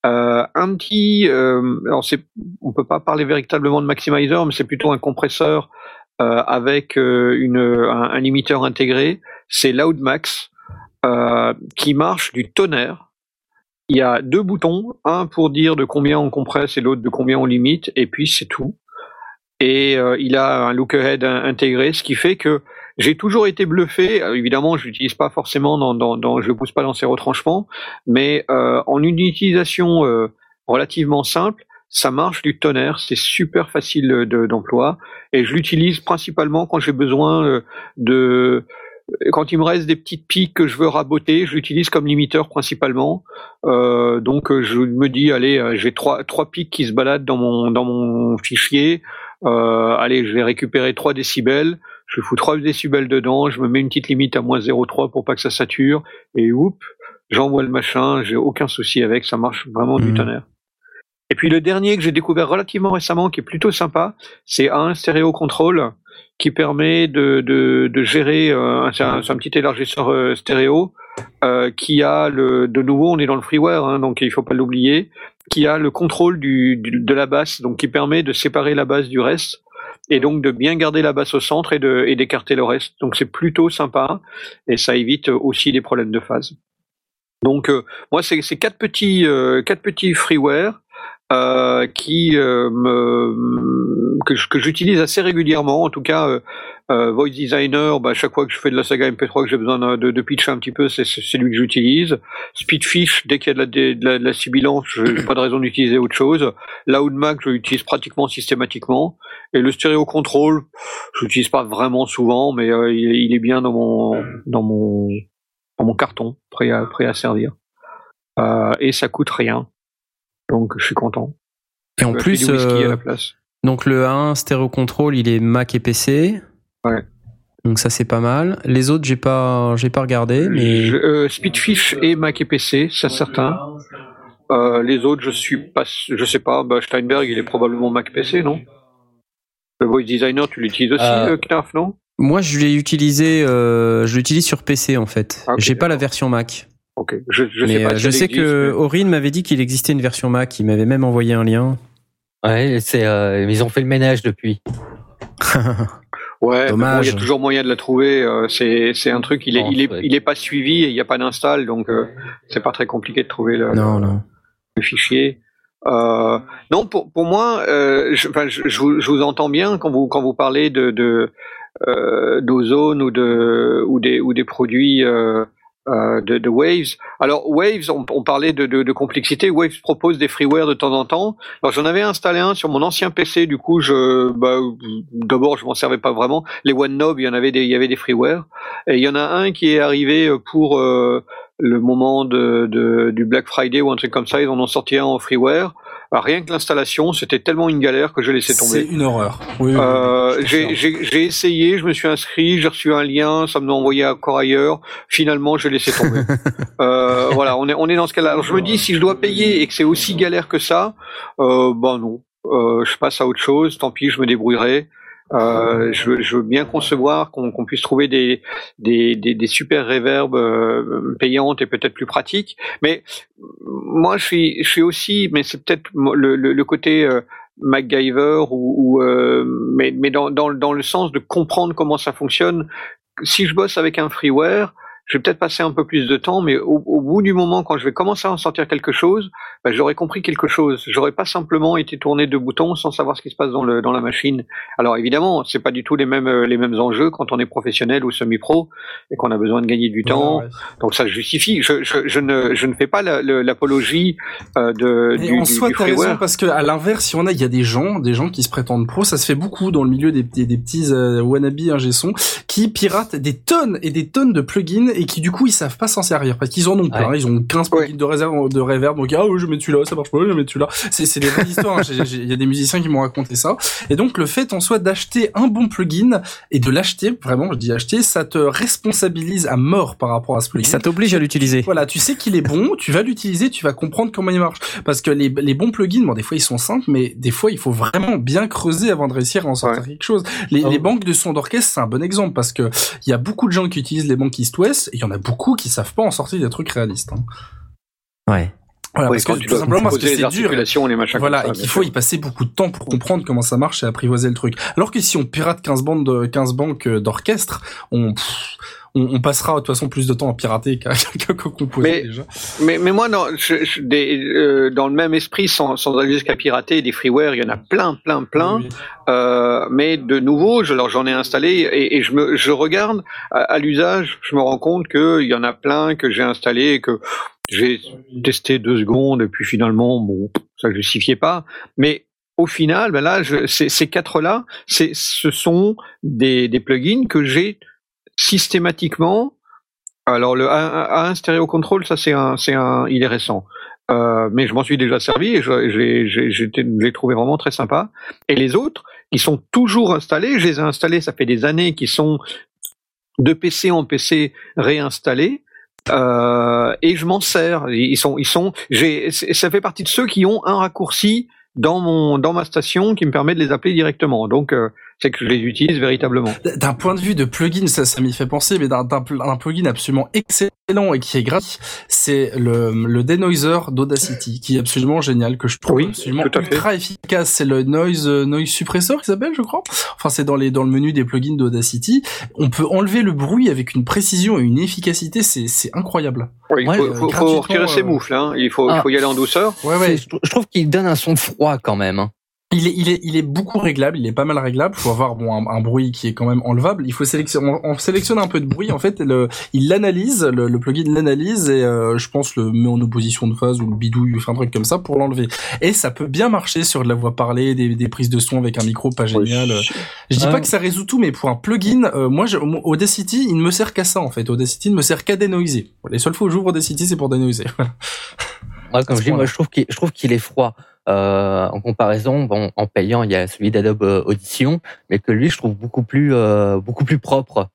Euh, un petit, euh, alors c'est, on peut pas parler véritablement de maximizer, mais c'est plutôt un compresseur avec une, un, un limiteur intégré. C'est Loudmax qui marche du tonnerre. Il y a deux boutons, un pour dire de combien on compresse et l'autre de combien on limite, et puis c'est tout. Et euh, il a un look ahead in- intégré, ce qui fait que j'ai toujours été bluffé. Alors, évidemment, je l'utilise pas forcément dans, dans, dans je pousse pas dans ses retranchements, mais euh, en une utilisation euh, relativement simple, ça marche du tonnerre, c'est super facile de- d'emploi, et je l'utilise principalement quand j'ai besoin euh, de quand il me reste des petites piques que je veux raboter, je l'utilise comme limiteur principalement. Euh, donc euh, je me dis, allez, euh, j'ai trois trois pics qui se baladent dans mon dans mon fichier. Euh, allez, je vais récupérer 3 décibels. Je fous 3 décibels dedans. Je me mets une petite limite à moins 0,3 pour pas que ça sature. Et oups, j'envoie le machin. J'ai aucun souci avec. Ça marche vraiment du Mhm. tonnerre. Et puis le dernier que j'ai découvert relativement récemment, qui est plutôt sympa, c'est un stéréo control qui permet de, de, de gérer. euh, un, c'est un petit élargisseur euh, stéréo euh, qui a le. De nouveau, on est dans le freeware, hein, donc il faut pas l'oublier. Qui a le contrôle du, de la basse, donc qui permet de séparer la basse du reste et donc de bien garder la basse au centre et de et d'écarter le reste. Donc c'est plutôt sympa et ça évite aussi les problèmes de phase. Donc euh, moi c'est c'est quatre petits euh, quatre petits freeware euh, qui euh, me, que, que j'utilise assez régulièrement. En tout cas, euh, euh, Voice Designer, bah, chaque fois que je fais de la saga MP3 que j'ai besoin de, de, pitcher un petit peu, c'est, lui que j'utilise. Speedfish, dès qu'il y a de la, de la, de la sibilance, je n'ai pas de raison d'utiliser autre chose. Loudmac, je l'utilise pratiquement systématiquement. Et le stéréo control, je l'utilise pas vraiment souvent, mais euh, il, il est bien dans mon dans mon dans mon carton, prêt à prêt à servir. Euh, et ça coûte rien, donc je suis content. Et en plus, euh, à la place. donc le 1 stéréo control, il est Mac et PC. Ouais. Donc ça c'est pas mal. Les autres j'ai pas j'ai pas regardé mais Je- euh, Speedfish et Mac et PC, c'est certain. Euh, les autres, je suis pas, je sais pas. Bah, Steinberg, il est probablement Mac PC, non? Le Voice Designer, tu l'utilises aussi, Euh, euh, Knarf, non? moi je l'ai utilisé euh, je l'utilise sur PC en fait. Ah, j'ai pas la version Mac. Ok. Je, je mais sais pas. euh, si je sais existe, que mais- Aurine m'avait dit qu'il existait une version Mac, il m'avait même envoyé un lien. Ouais, c'est euh, ils ont fait le ménage depuis. *laughs* Ouais, Dommage. il y a toujours moyen de la trouver. euh, c'est c'est un truc, il est Non, il est ouais. il est pas suivi et il n'y a pas d'install, donc euh, c'est pas très compliqué de trouver le, Non, le- non. le fichier. Euh, non, pour pour moi, euh, je, enfin, je, je vous, je vous entends bien quand vous quand vous parlez de de euh, d'ozone ou de ou des ou des produits euh, de, de Waves. Alors Waves, on, on parlait de, de, de complexité. Waves propose des freeware de temps en temps. Alors j'en avais installé un sur mon ancien PC. Du coup, je bah, d'abord je m'en servais pas vraiment. Les OneNob, il y en avait des, il y avait des freeware. Et il y en a un qui est arrivé pour euh, le moment de, du Black Friday ou un truc comme ça. Ils en ont sorti un en freeware. Alors, rien que l'installation, c'était tellement une galère que je laissais C'est tomber. une horreur. Oui, oui, oui, Euh, je j'ai essayé, je me suis inscrit, j'ai reçu un lien, ça me l'a envoyé encore ailleurs. Finalement, j'ai laissé tomber. *laughs* euh, voilà, on est on est dans ce cas-là. Alors je me dis si je dois payer et que c'est aussi galère que ça, euh, ben non, euh, je passe à autre chose. Tant pis, je me débrouillerai. Euh, je, je veux bien concevoir qu'on qu'on puisse trouver des des, des, des super reverbs euh, payantes et peut-être plus pratiques. Mais moi, je suis je suis aussi, mais c'est peut-être le, le, le côté euh, MacGyver ou, ou, euh, mais, mais dans, dans, dans le sens de comprendre comment ça fonctionne. Si je bosse avec un freeware, je vais peut-être passer un peu plus de temps, mais au, au bout du moment, quand je vais commencer à en sortir quelque chose, bah, j'aurais compris quelque chose. J'aurais pas simplement été tourné de boutons sans savoir ce qui se passe dans, le, dans la machine. Alors évidemment, c'est pas du tout les mêmes euh, les mêmes enjeux quand on est professionnel ou semi-pro et qu'on a besoin de gagner du temps. Ouais, ouais. Donc ça justifie. Je, je, je ne je ne fais pas l'apologie euh, de Et du, en soi, t'as raison, parce que à l'inverse, si on a, il y a des gens, des gens qui se prétendent pro, ça se fait beaucoup dans le milieu des, des, des petits euh, wannabe ingé son, qui piratent des tonnes et des tonnes de plugins et qui du coup ils savent pas s'en servir parce qu'ils en ont plein. Ouais. Ils ont 15 plugins de réserve de reverb, donc ah oui, je mets celui-là, ça marche pas, je mets celui-là. C'est c'est des vraies histoires. hein. Il y a des musiciens qui m'ont raconté ça. Et donc le fait en soi d'acheter un bon plugin et de l'acheter, vraiment, je dis acheter, ça te responsabilise à mort par rapport à ce plugin. Ça t'oblige à l'utiliser. Voilà, tu sais qu'il est bon, tu vas l'utiliser, tu vas comprendre comment il marche. Parce que les, les bons plugins, bon, des fois ils sont simples, mais des fois il faut vraiment bien creuser avant de réussir à en sortir quelque chose. Les, Ah les banques de son d'orchestre, c'est un bon exemple parce que il y a beaucoup de gens qui utilisent les banques East West et il y en a beaucoup qui savent pas en sortir des trucs réalistes. hein. Ouais. Voilà, parce que tu tout simplement parce que c'est dur. les machins Voilà, et qu'il faut sûr. y passer beaucoup de temps pour comprendre comment ça marche et apprivoiser le truc. Alors que si on pirate 15 bandes de, 15 banques euh, d'orchestre, on, pff, on, on passera de toute façon plus de temps à pirater qu'à *laughs* qu'à composer Mais- déjà. Mais, mais moi, dans, je, je- des, euh, dans le même esprit, sans, sans aller jusqu'à pirater des freeware, il y en a plein, plein, plein. Oui. Euh, mais de nouveau, je, alors j'en ai installé et, et je me, je regarde à, à l'usage, je me rends compte qu'il y en a plein que j'ai installé et que j'ai testé deux secondes et puis finalement, bon, ça justifiait pas. Mais au final, ben là, je, ces, ces quatre-là, ce sont des, des plugins que j'ai systématiquement. Alors le A1 Stereo Control, ça c'est un, c'est un, il est récent. Euh, mais je m'en suis déjà servi et je- l'ai trouvé vraiment très sympa. Et les autres, qui sont toujours installés, je les ai installés, ça fait des années, qui sont de PC en PC réinstallés. Euh, et je m'en sers. Ils sont, ils sont. J'ai, ça fait partie de ceux qui ont un raccourci dans mon, dans ma station qui me permet de les appeler directement. Donc, euh, c'est que je les utilise véritablement. D'un point de vue de plugin, ça, ça m'y fait penser, mais d'un d'un pl- un plugin absolument excellent et qui est gratuit, c'est le, le denoiser d'Audacity, qui est absolument génial, que je trouve Oui, absolument ultra efficace. C'est le noise euh, noise suppressor qui s'appelle, je crois. Enfin, c'est dans les dans le menu des plugins d'Audacity. On peut enlever le bruit avec une précision et une efficacité, c'est c'est incroyable. Oui, il Ouais, faut, euh, faut- faut retirer ses euh, moufles. Hein. Il faut, il Ah. faut y aller en douceur. Ouais, C'est- Je, je trouve qu'il donne un son froid quand même. hein. Il est, il est, il est beaucoup réglable, il est pas mal réglable. Il faut avoir bon un, un bruit qui est quand même enlevable. Il faut sélectionner, on, on sélectionne un peu de bruit. En fait, le, il l'analyse, le, le plugin l'analyse et euh, je pense le met en opposition de phase ou le bidouille, enfin un truc comme ça pour l'enlever. Et ça peut bien marcher sur de la voix parlée, des, des prises de son avec un micro pas génial. Je dis Ah. pas que ça résout tout, mais pour un plugin, euh, moi, je, Audacity, il ne me sert qu'à ça en fait. Audacity ne me sert qu'à dénoiser. Les seules fois où j'ouvre Audacity, c'est pour dénoiser. *laughs* Ouais, comme je dis, moi je trouve qu'il, je trouve qu'il est froid. Euh, en comparaison, bon, en payant, il y a celui d'Adobe euh, Audition, mais que lui, je trouve beaucoup plus, euh, beaucoup plus propre.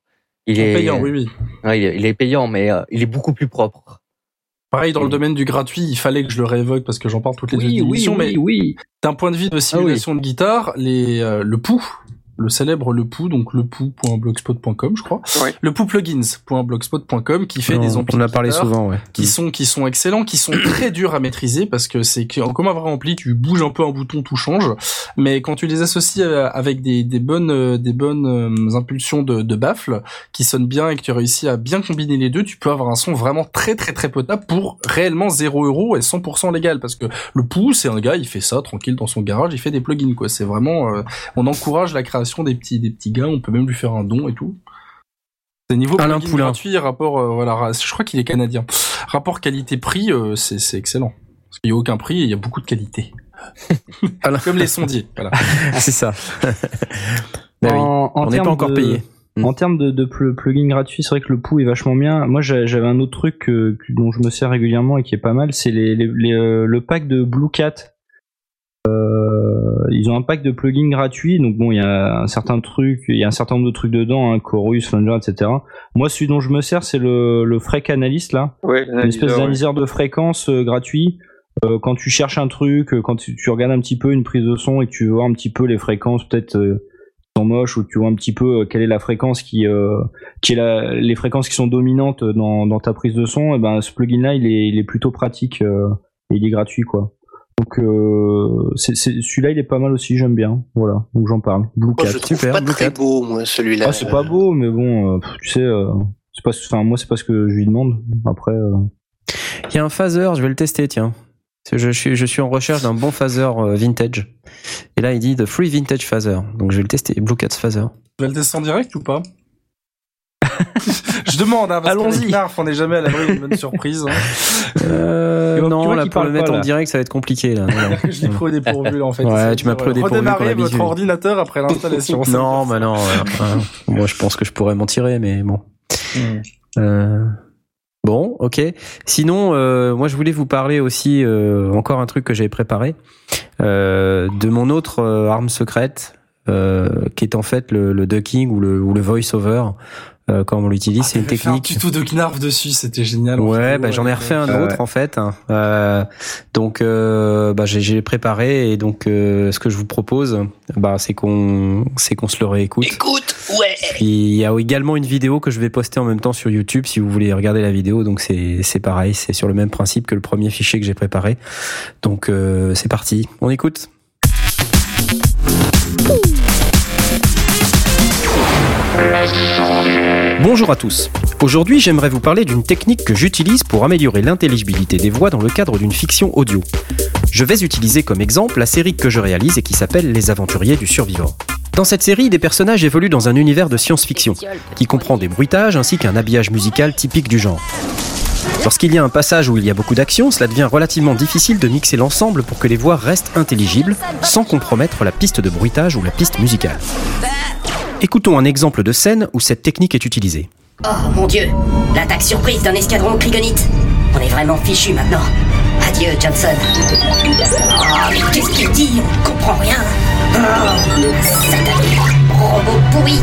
Il En est payant, oui, oui. Ouais, il est, il est payant, mais euh, il est beaucoup plus propre. Pareil, dans le Oui. domaine du gratuit, il fallait que je le réévoque parce que j'en parle toutes les Oui, deux oui, émissions, oui, mais oui. d'un point de vue de simulation de guitare, les, euh, le pouls le célèbre Le Pou, donc lepou.blogspot.com, je crois. Ouais. Le Pou plugins.blogspot.com qui fait on, des amplis on a parlé souvent, ouais. qui sont qui sont excellents, qui sont *coughs* très durs à maîtriser parce que c'est que comme un vrai ampli, tu bouges un peu un bouton, tout change. Mais quand tu les associes euh, avec des, des bonnes euh, des bonnes euh, impulsions de, de baffle qui sonnent bien et que tu réussis à bien combiner les deux, tu peux avoir un son vraiment très très très potable pour réellement 0 euros et 100% légal parce que le Pou c'est un gars, il fait ça tranquille dans son garage, il fait des plugins quoi. C'est vraiment euh, on encourage la création des petits des petits gars, on peut même lui faire un don et tout. C'est niveau Alain Poulain. gratuit, rapport euh, voilà, je crois qu'il est canadien. Rapport qualité-prix, euh, c'est c'est excellent. Parce qu'il y a aucun prix et il y a beaucoup de qualité. *laughs* Comme les sondiers, voilà. *laughs* C'est ça. *laughs* Ben oui. En- en On n'est pas termes encore de- payé. En termes de, de pl- plugin gratuit, c'est vrai que le Pou est vachement bien. Moi, j'a- j'avais un autre truc euh, que- dont je me sers régulièrement et qui est pas mal, c'est les, les- les, euh, le pack de Blue Cat. Euh, ils ont un pack de plugins gratuits, donc bon, il y a un certain truc, il y a un certain nombre de trucs dedans, hein, Chorus, Flanger, etc. Moi, celui dont je me sers, c'est le, le Freq Analyst là, Ouais, une espèce ouais. d'analyseur de fréquence euh, gratuit. Euh, quand tu cherches un truc, euh, quand tu, tu regardes un petit peu une prise de son et que tu veux voir un petit peu les fréquences, peut-être euh, sont moches ou tu vois un petit peu quelle est la fréquence qui, qui est la, les fréquences qui sont dominantes dans, dans ta prise de son, et ben ce plugin là il est, il est plutôt pratique et il est gratuit quoi. Donc euh, celui-là il est pas mal aussi, j'aime bien. Voilà, donc j'en parle. Blue Moi, Cat. je trouve super, pas Blue très Cat. beau, moi, celui-là. Ah, c'est pas beau, mais bon, euh, tu sais, euh, c'est pas, enfin moi c'est pas ce que je lui demande. Après. euh, Il y a un phaser, je vais le tester, tiens. Je suis, je suis en recherche d'un bon phaser euh, vintage. Et là, il dit The Free Vintage Phaser. Donc, je vais le tester. Blue Cat Phaser. Tu vas le tester en direct ou pas? Je demande, hein, parce Allons-y. on n'est jamais à l'abri d'une bonne surprise. hein. Euh, vois- non, là, pour le mettre pas, en direct, ça va être compliqué, là. Non, *laughs* je l'ai pris au dépourvu, là, en fait. Ouais, tu m'as pris au dépourvu, Redémarrer votre ordinateur après l'installation. *laughs* Non, veut bah non. ouais, ouais. Moi, je pense que je pourrais m'en tirer, mais bon. Hmm. Euh, Bon, ok. Sinon, euh, moi, je voulais vous parler aussi euh, encore un truc que j'avais préparé euh, de mon autre euh, arme secrète, euh, qui est en fait le, le ducking ou le, ou le voice-over, euh, comme on l'utilise. Ah, c'est une t'avais fait un technique. tuto de Knarf dessus, c'était génial. Ouais, bah, j'en ai refait un Ah autre en fait. hein. Euh, donc, euh, bah, j'ai, j'ai préparé et donc euh, ce que je vous propose, bah, c'est qu'on, c'est qu'on se le réécoute. Écoute, ouais. Puis il y a également une vidéo que je vais poster en même temps sur YouTube si vous voulez regarder la vidéo. Donc c'est c'est pareil, c'est sur le même principe que le premier fichier que j'ai préparé. Donc euh, c'est parti, on écoute. Bonjour à tous. Aujourd'hui, j'aimerais vous parler d'une technique que j'utilise pour améliorer l'intelligibilité des voix dans le cadre d'une fiction audio. Je vais utiliser comme exemple la série que je réalise et qui s'appelle Les Aventuriers du Survivor. Dans cette série, des personnages évoluent dans un univers de science-fiction, qui comprend des bruitages ainsi qu'un habillage musical typique du genre. Lorsqu'il y a un passage où il y a beaucoup d'action, cela devient relativement difficile de mixer l'ensemble pour que les voix restent intelligibles, sans compromettre la piste de bruitage ou la piste musicale. Écoutons un exemple de scène où cette technique est utilisée. Oh mon dieu, l'attaque surprise d'un escadron Krigonites. On est vraiment fichu maintenant. Adieu, Johnson. Oh, mais qu'est-ce qu'il dit? On comprend rien. Oh, satané, robot pourri.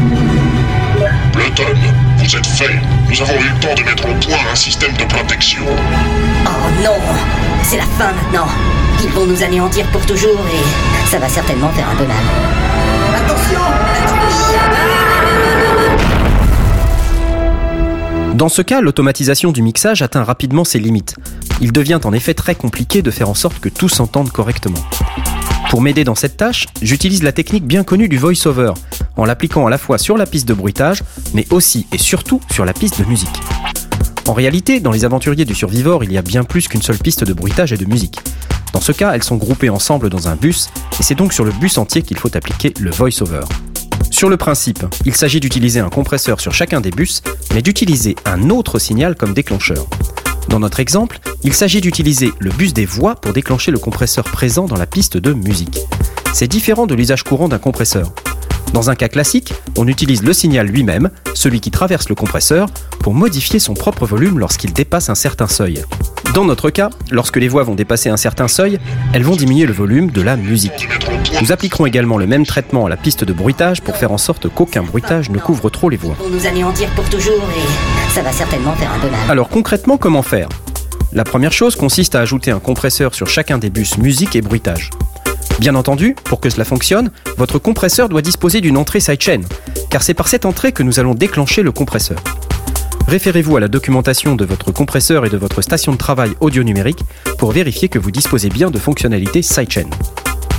L'automne, vous êtes fait. Nous avons eu le temps de mettre au point un système de protection. Oh non, c'est la fin maintenant. Ils vont nous anéantir pour toujours et ça va certainement faire un peu mal. Dans ce cas, l'automatisation du mixage atteint rapidement ses limites. Il devient en effet très compliqué de faire en sorte que tout s'entende correctement. Pour m'aider dans cette tâche, j'utilise la technique bien connue du voice-over, en l'appliquant à la fois sur la piste de bruitage, mais aussi et surtout sur la piste de musique. En réalité, dans les aventuriers du Survivor, il y a bien plus qu'une seule piste de bruitage et de musique. Dans ce cas, elles sont groupées ensemble dans un bus, et c'est donc sur le bus entier qu'il faut appliquer le voice-over. Sur le principe, il s'agit d'utiliser un compresseur sur chacun des bus, mais d'utiliser un autre signal comme déclencheur. Dans notre exemple, il s'agit d'utiliser le bus des voix pour déclencher le compresseur présent dans la piste de musique. C'est différent de l'usage courant d'un compresseur. Dans un cas classique, on utilise le signal lui-même, celui qui traverse le compresseur, pour modifier son propre volume lorsqu'il dépasse un certain seuil. Dans notre cas, lorsque les voix vont dépasser un certain seuil, elles vont diminuer le volume de la musique. Nous appliquerons également le même traitement à la piste de bruitage pour faire en sorte qu'aucun bruitage ne couvre trop les voix. Ils vont nous anéantir pour toujours et ça va certainement faire un peu mal. Alors concrètement, comment faire? La première chose consiste à ajouter un compresseur sur chacun des bus musique et bruitage. Bien entendu, pour que cela fonctionne, votre compresseur doit disposer d'une entrée sidechain, car c'est par cette entrée que nous allons déclencher le compresseur. Référez-vous à la documentation de votre compresseur et de votre station de travail audio numérique pour vérifier que vous disposez bien de fonctionnalités sidechain.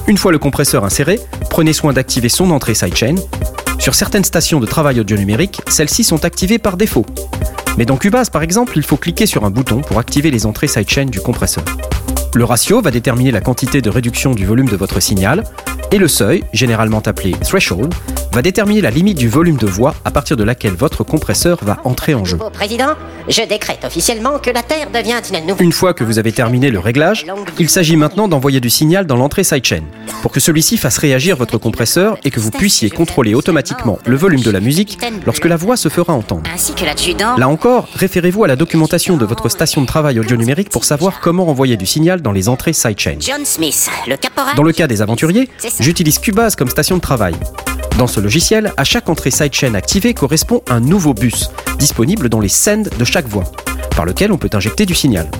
Une fois le compresseur inséré, prenez soin d'activer son entrée sidechain. Sur certaines stations de travail audio numérique, celles-ci sont activées par défaut. Mais dans Cubase par exemple, il faut cliquer sur un bouton pour activer les entrées sidechain du compresseur. Le ratio va déterminer la quantité de réduction du volume de votre signal, et le seuil, généralement appelé threshold, va déterminer la limite du volume de voix à partir de laquelle votre compresseur va entrer en jeu. Au président, je décrète officiellement que la Terre devient une fois que vous avez terminé le réglage, il s'agit maintenant d'envoyer du signal dans l'entrée sidechain pour que celui-ci fasse réagir votre compresseur et que vous puissiez contrôler automatiquement le volume de la musique lorsque la voix se fera entendre. Là encore, référez-vous à la documentation de votre station de travail audio numérique pour savoir comment envoyer du signal dans les entrées sidechain. Dans le cas des aventuriers, j'utilise Cubase comme station de travail. Dans ce logiciel, à chaque entrée sidechain activée correspond un nouveau bus, disponible dans les sends de chaque voix, par lequel on peut injecter du signal.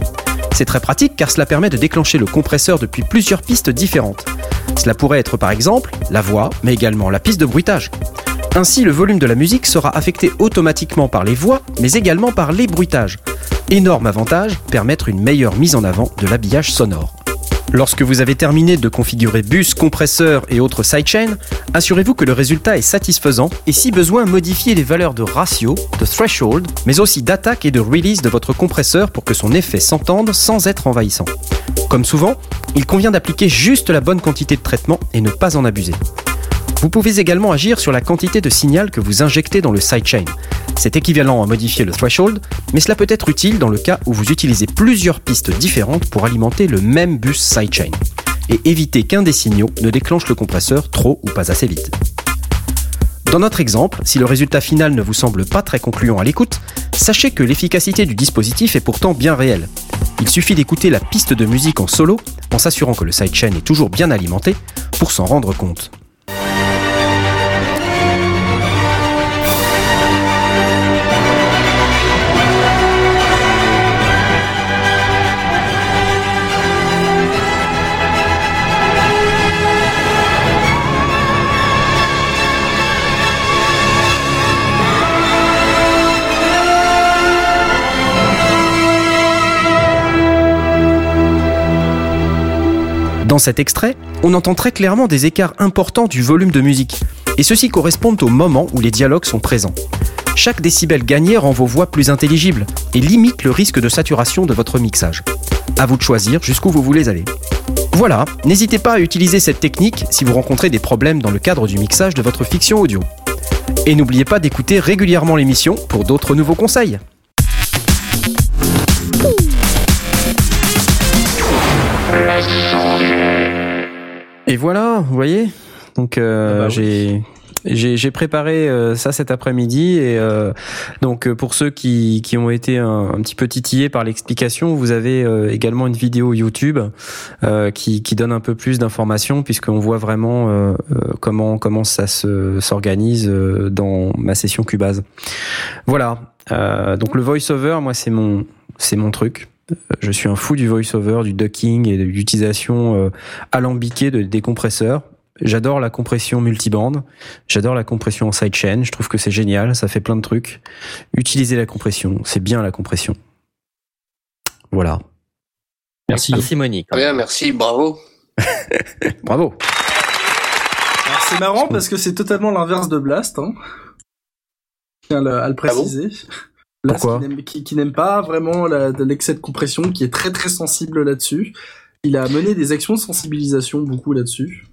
C'est très pratique car cela permet de déclencher le compresseur depuis plusieurs pistes différentes. Cela pourrait être par exemple la voix, mais également la piste de bruitage. Ainsi, le volume de la musique sera affecté automatiquement par les voix, mais également par les bruitages. Énorme avantage, permettre une meilleure mise en avant de l'habillage sonore. Lorsque vous avez terminé de configurer bus, compresseur et autres sidechains, assurez-vous que le résultat est satisfaisant et si besoin modifiez les valeurs de ratio, de threshold, mais aussi d'attaque et de release de votre compresseur pour que son effet s'entende sans être envahissant. Comme souvent, il convient d'appliquer juste la bonne quantité de traitement et ne pas en abuser. Vous pouvez également agir sur la quantité de signal que vous injectez dans le sidechain. C'est équivalent à modifier le threshold, mais cela peut être utile dans le cas où vous utilisez plusieurs pistes différentes pour alimenter le même bus sidechain. Et éviter qu'un des signaux ne déclenche le compresseur trop ou pas assez vite. Dans notre exemple, si le résultat final ne vous semble pas très concluant à l'écoute, sachez que l'efficacité du dispositif est pourtant bien réelle. Il suffit d'écouter la piste de musique en solo, en s'assurant que le sidechain est toujours bien alimenté, pour s'en rendre compte. Dans cet extrait, on entend très clairement des écarts importants du volume de musique, et ceux-ci correspondent au moment où les dialogues sont présents. Chaque décibel gagné rend vos voix plus intelligibles et limite le risque de saturation de votre mixage. À vous de choisir jusqu'où vous voulez aller. Voilà, n'hésitez pas à utiliser cette technique si vous rencontrez des problèmes dans le cadre du mixage de votre fiction audio. Et n'oubliez pas d'écouter régulièrement l'émission pour d'autres nouveaux conseils. Et voilà, vous voyez Donc euh, Ah bah j'ai j'ai j'ai préparé euh, ça cet après-midi et euh, donc euh, pour ceux qui qui ont été un, un petit peu titillés par l'explication, vous avez euh, également une vidéo YouTube euh, qui qui donne un peu plus d'informations puisqu'on voit vraiment euh, euh, comment comment ça se s'organise euh, dans ma session Cubase. Voilà. Euh, donc le voice-over, moi c'est mon c'est mon truc. Je suis un fou du voice-over, du ducking et de l'utilisation euh, alambiquée de décompresseurs. J'adore la compression multibande. J'adore la compression en sidechain. Je trouve que c'est génial. Ça fait plein de trucs. Utilisez la compression. C'est bien la compression. Voilà. Merci. Merci Monique. Très bien, merci, bravo. *laughs* Bravo. Alors, c'est marrant parce que c'est totalement l'inverse de Blast. Hein. Je tiens à le, à le préciser. Blast Pourquoi qui n'aime- qui, qui n'aime pas vraiment la- de l'excès de compression, qui est très très sensible là-dessus. Il a mené des actions de sensibilisation beaucoup là-dessus.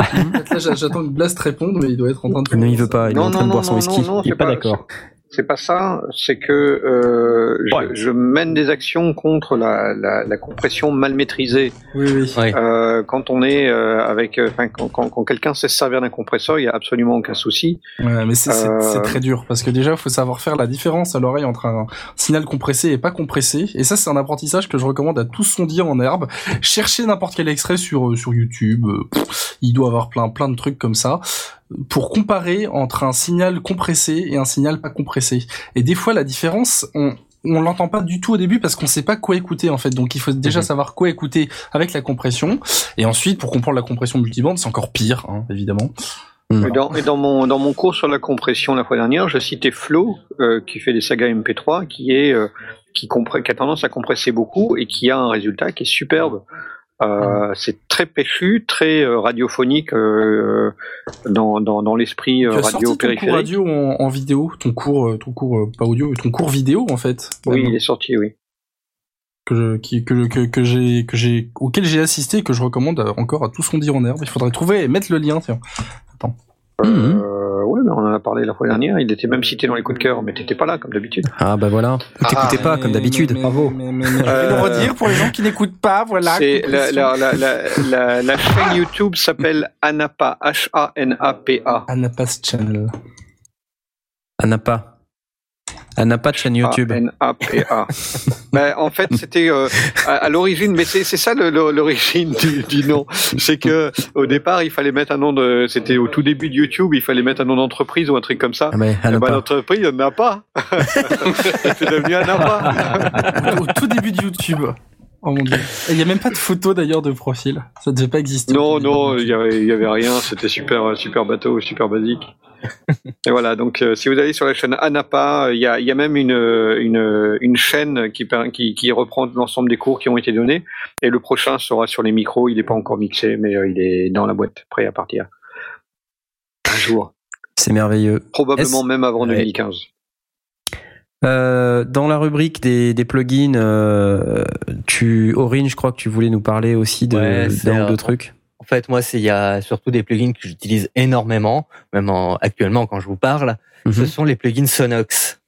*laughs* Là, j'a- j'attends que Blast réponde, mais il doit être en train de. Non, il veut pas. Il est en train de boire son whisky. non, Il est pas d'accord. C'est pas ça, c'est que euh, je, Ouais. je mène des actions contre la, la, la compression mal maîtrisée. Oui, oui. Ouais. Euh, quand on est euh, avec, enfin, quand, quand, quand quelqu'un sait se servir d'un compresseur, il y a absolument aucun souci. Ouais, mais c'est Euh, très dur parce que déjà, il faut savoir faire la différence à l'oreille entre un signal compressé et pas compressé. Et ça, c'est un apprentissage que je recommande à tous sondiers en herbe. Cherchez n'importe quel extrait sur sur YouTube. pff, il doit avoir plein plein de trucs comme ça pour comparer entre un signal compressé et un signal pas compressé. Et des fois, la différence, on on l'entend pas du tout au début parce qu'on sait pas quoi écouter en fait. Donc il faut déjà Mhm. savoir quoi écouter avec la compression. Et ensuite, pour comprendre la compression multibande, c'est encore pire, hein, évidemment. Et dans, et dans mon dans mon cours sur la compression la fois dernière, je citais Flo euh, qui fait des sagas MP3, qui est euh, qui a tendance à compresser beaucoup et qui a un résultat qui est superbe. Euh, c'est très péchu, très euh, radiophonique euh, dans, dans, dans l'esprit tu as radio sorti ton cours périphérique. radio en, en vidéo, ton cours, ton cours pas audio, ton cours vidéo en fait. Oui, Même, il est sorti, oui. que je- qui, que, que, que j'ai, que j'ai, auquel j'ai assisté et que je recommande encore à tout son dire en herbe. Il faudrait trouver et mettre le lien. Tiens. Euh, ouais, mais on en a parlé la fois dernière. Il était même cité dans les coups de cœur, mais t'étais pas là comme d'habitude. Ah bah voilà. Ou t'écoutais pas Mais- comme d'habitude. Bravo. Mais, mais, mais, je vais Euh, le redire pour les gens qui n'écoutent pas. Voilà. C'est la, la, la, la, la, la chaîne YouTube s'appelle Anapa, H-A-N-A-P-A. Anapas Channel. Elle n'a pas. Elle n'a pas de chaîne YouTube. A-N-A-P-A. *laughs* ben, en fait, c'était euh, à, à l'origine, mais c'est c'est ça l'origine du, du nom. C'est que au départ, il fallait mettre un nom de. C'était au tout début de YouTube, il fallait mettre un nom d'entreprise ou un truc comme ça. Ah, mais elle Eh n'a ben, pas. l'entreprise, elle n'a pas. *laughs* c'est devenu Anapa. au, au tout début de YouTube. Oh mon dieu. Il n'y a même pas de photo d'ailleurs de profil. Ça devait pas exister. Non, non, il YouTube. y avait, il y avait rien. C'était super, super bateau, super basique. Et voilà. Donc, euh, si vous allez sur la chaîne Anapa, il y a, il y a même une, une, une chaîne qui, per- qui, qui reprend l'ensemble des cours qui ont été donnés. Et le prochain sera sur les micros. Il n'est pas encore mixé, mais euh, il est dans la boîte, prêt à partir. Un jour. C'est merveilleux. Probablement Est-ce- même avant Ouais. 2015. Euh, dans la rubrique des, des plugins, euh, tu, Aurine, je crois que tu voulais nous parler aussi de, Ouais, c'est, d'un ou deux euh, trucs. En fait, moi, c'est il y a surtout des plugins que j'utilise énormément, même en, actuellement quand je vous parle. Ce Mhm. sont les plugins Sonox.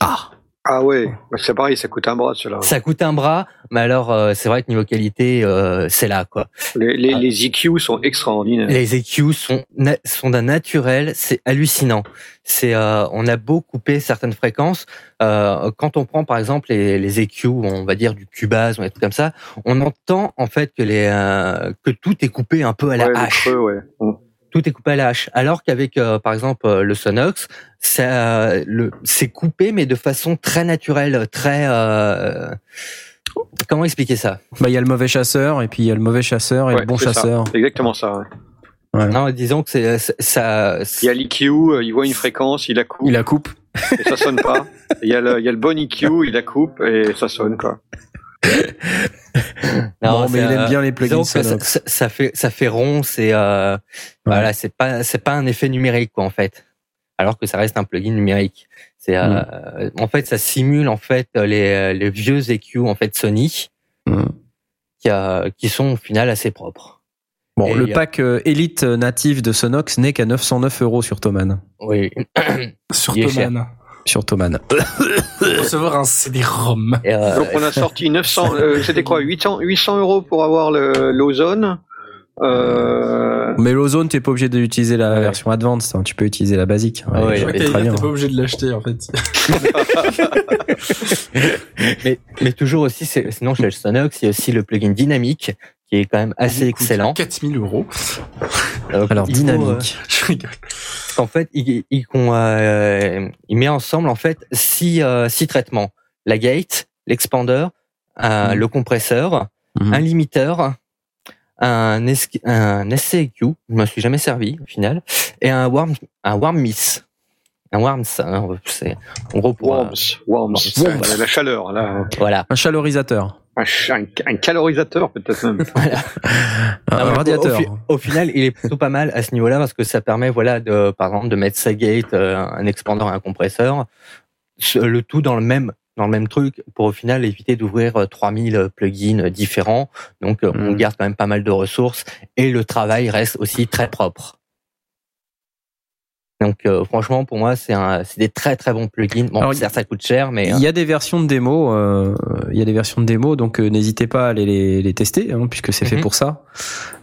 Ah, Ah ouais, c'est pareil, ça coûte un bras, cela. Ça coûte un bras, mais alors euh, c'est vrai que niveau qualité, euh, c'est là quoi. Les, les, les EQ sont extraordinaires. Les EQ sont sont d'un naturel, c'est hallucinant. C'est euh, on a beau couper certaines fréquences, euh, quand on prend par exemple les, les EQ, on va dire du Cubase ou des trucs comme ça, on entend en fait que les euh, que tout est coupé un peu à la Ouais, hache. creux, ouais. Tout est coupé à la hache. Alors qu'avec, euh, par exemple, euh, le Sonox, ça, le, c'est coupé, mais de façon très naturelle, très. euh, comment expliquer ça? Bah il y a le mauvais chasseur et puis il y a le mauvais chasseur et Ouais, le bon chasseur. C'est exactement ça. ouais. Non, disons que c'est c'est- ça. Il y a l'EQ, euh, il voit une fréquence, il la coupe Il la coupe. et ça sonne pas. Il y, a le, il y a le bon EQ, il la coupe et ça sonne quoi. *laughs* Non, mais il aime euh, bien les plugins ça, ça- ça fait ça fait rond, c'est euh, voilà, c'est pas c'est pas un effet numérique quoi en fait. Alors que ça reste un plugin numérique. C'est euh, Mm. en fait ça simule en fait les les vieux EQ en fait Sony Mm. qui a, qui sont au final assez propres. Bon, Et le pack euh, Elite natif de Sonox n'est qu'à 909 euros sur Thomann. Oui. *coughs* Sur. Thomann. Sur Thomann. *coughs* Recevoir un CD-ROM. Euh, Donc on a sorti 900, euh, *laughs* c'était quoi 800, 800 euros pour avoir le l'ozone. Euh, Mais l'Ozone, t'es pas obligé d'utiliser la Ouais. version Advanced. hein. Tu peux utiliser la basique. Ouais, bien. t'es pas obligé de l'acheter en fait. *laughs* mais, mais toujours aussi, c'est- sinon chez le Sonox, il y a aussi le plugin dynamique qui est quand même assez excellent. 4000 euros. Euh, Alors, euh, dynamique. Je rigole. Parce qu'en fait, il, il, euh, met ensemble en fait six, euh, six traitements la gate, l'expander, euh, Mhm. le compresseur, Mhm. un limiteur, un, un SCQ, je me suis jamais servi au final, et un warm, un warm miss. Un warm, hein, c'est en gros pour euh, Worms, Worms, Worms. La, la chaleur là, voilà. Un chalorisateur. Un, un, un calorisateur peut-être même. *laughs* Un Non, mais radiateur. Au, au final, il est plutôt pas mal à ce niveau-là parce que ça permet, voilà, de, par exemple, de mettre sa gate, euh, un expander et un compresseur, le tout dans le même dans le même truc pour au final éviter d'ouvrir euh, 3000 plugins différents. Donc, euh, on Mm. garde quand même pas mal de ressources et le travail reste aussi très propre. Donc, euh, franchement, pour moi, c'est un, c'est des très très bons plugins. Bon, Alors, certes, ça coûte cher, mais Il y a des versions de démo, euh, il y a des versions de démo, donc euh, n'hésitez pas à aller les, les tester, hein, puisque c'est fait Mhm. pour ça.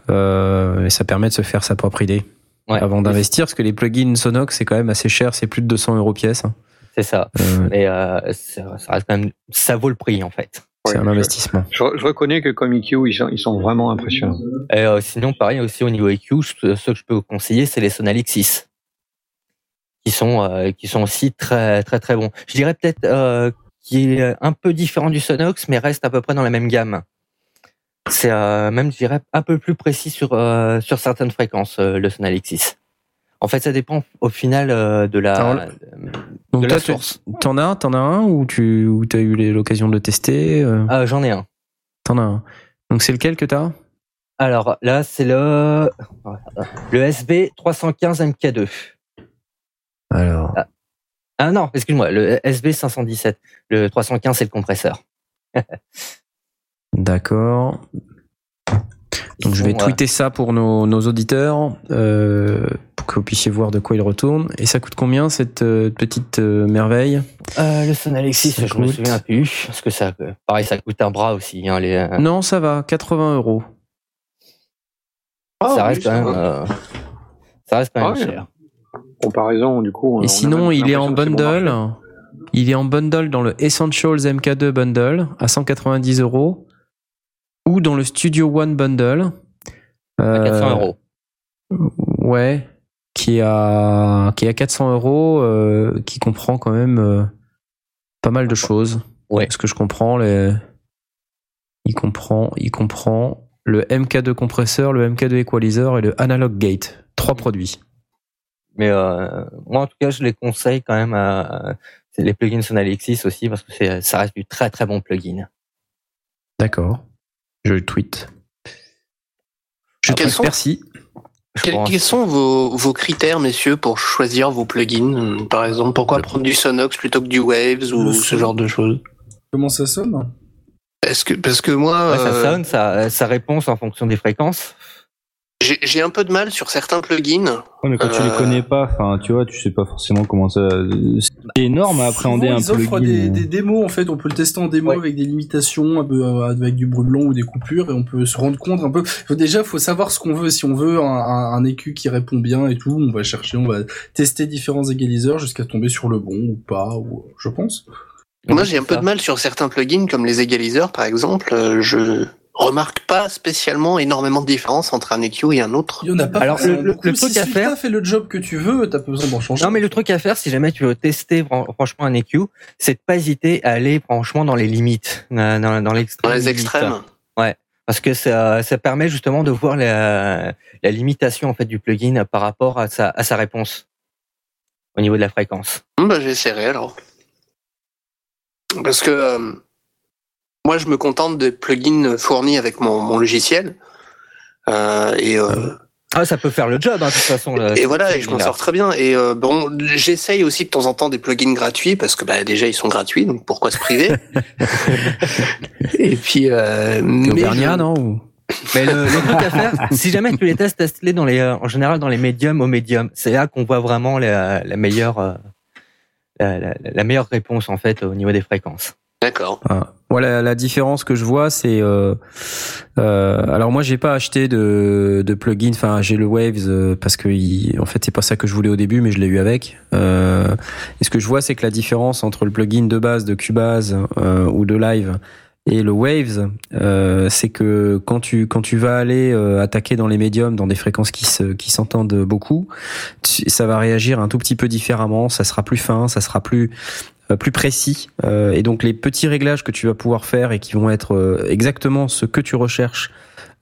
Euh, et ça permet de se faire sa propre idée ouais, avant d'investir, parce que les plugins Sonox c'est quand même assez cher, c'est plus de 200 euros pièce. hein. c'est ça. Euh, Mais euh, ça, ça reste quand même, ça vaut le prix en fait. c'est Ouais, un investissement. Je, je reconnais que comme EQ, ils sont, ils sont vraiment impressionnants. Et euh, sinon, pareil aussi au niveau EQ, je- ce que je peux vous conseiller, c'est les Sonalix 6, qui sont euh, qui sont aussi très très très bons. Je dirais peut-être euh, qui est un peu différent du Sonox, mais reste à peu près dans la même gamme. C'est euh, même, je dirais, un peu plus précis sur euh, sur certaines fréquences euh, le Sonalexis. En fait, ça dépend au final euh, de la Donc de la source. t'en as, t'en as un ou tu ou t'as eu l'occasion de le tester euh, Ah, j'en ai un. T'en as un. Donc c'est lequel que t'as? Alors là, c'est le le SB 315 MK2. Alors. Ah non, excuse-moi, le SB 517. Le 315, c'est le compresseur. *laughs* D'accord. Donc je vais tweeter ça pour nos, nos auditeurs euh, pour que vous puissiez voir de quoi il retourne. Et ça coûte combien cette euh, petite euh, merveille? Euh, le Sonalexis, Ça je me coûte. souviens plus, parce que ça, pareil, ça coûte un bras aussi. Hein, les, euh, Non, ça va, 80 euros. Ah, ça oui, reste quand ça même, va. euh, ça reste quand même Ah cher. Comparaison, du coup. Et sinon, il est en bon bundle. il est en bundle dans le Essentials MK2 bundle à 190 euros ou dans le Studio One bundle. À 400 euh, euros. Ouais, qui est à qui est à 400 euros, euh, qui comprend quand même euh, pas mal de choses. Ouais. Ce que je comprends, les... il comprend, il comprend le MK2 compresseur, le MK2 equalizer et le analog gate. Trois produits. Mais euh, moi, en tout cas, je les conseille quand même à les plugins Sonalexis aussi, parce que c'est, ça reste du très très bon plugin. D'accord. Je le tweet. Je sont- merci. Je Quels, sont vos, vos critères, messieurs, pour choisir vos plugins Par exemple, pourquoi prendre du Sonox plutôt que du Waves ou Le ce son. genre de choses? Comment ça sonne? Est-ce que parce que moi, Ouais, ça euh, sonne, ça, ça réponse en fonction des fréquences. J'ai j'ai un peu de mal sur certains plugins. Ouais, mais quand tu les Euh, connais pas, enfin, tu vois, tu sais pas forcément comment ça. C'est énorme à appréhender Souvent, un ils offrent plugin. des, des démos en fait, on peut le tester en démo Ouais. avec des limitations, un peu, euh, avec du bruit blanc ou des coupures, et on peut se rendre compte un peu. Déjà, faut savoir ce qu'on veut. Si on veut un, un, un EQ qui répond bien et tout, on va chercher, on va tester différents égaliseurs jusqu'à tomber sur le bon ou pas, ou je pense. Moi, j'ai un peu de mal sur certains plugins comme les égaliseurs, par exemple. euh, Je remarque pas spécialement énormément de différence entre un EQ et un autre. Il y en a pas Alors, le- le- le truc si à si faire- t'as fait le job que tu veux, t'as pas besoin d'en changer. Non, mais le truc à faire, si jamais tu veux tester fran- franchement un EQ, c'est de pas hésiter à aller franchement dans les limites, dans, dans, dans l'extrême Dans les extrêmes. parce que ça, ça permet justement de voir la, la limitation en fait du plugin par rapport à sa, à sa réponse au niveau de la fréquence. Hum, bah, j'essaierai alors. Parce que euh, moi, je me contente des plugins fournis avec mon, mon logiciel. Euh, et, euh, Ah, ça peut faire le job, hein, de toute façon. et voilà, et je m'en sors très bien. Et euh, bon, j'essaye aussi de temps en temps des plugins gratuits parce que bah, déjà ils sont gratuits, donc pourquoi se priver? *laughs* Et puis, euh, mais je- non ou- Mais le, le truc à faire, *laughs* si jamais tu les testes, teste-les dans les, euh, en général dans les médiums au médium. C'est là qu'on voit vraiment la, la meilleure, euh, la, la- la meilleure réponse en fait au niveau des fréquences. D'accord. Ah. Voilà, la différence que je vois, c'est euh, euh, alors moi j'ai pas acheté de, de plugin, enfin j'ai le Waves euh, parce que il- en fait c'est pas ça que je voulais au début, mais je l'ai eu avec. Euh, et ce que je vois, c'est que la différence entre le plugin de base de Cubase euh, ou de Live et le Waves, euh, c'est que quand tu quand tu vas aller euh, attaquer dans les médiums, dans des fréquences qui se qui s'entendent beaucoup, ça va réagir un tout petit peu différemment, ça sera plus fin, ça sera plus plus précis Euh, et donc les petits réglages que tu vas pouvoir faire et qui vont être euh, exactement ce que tu recherches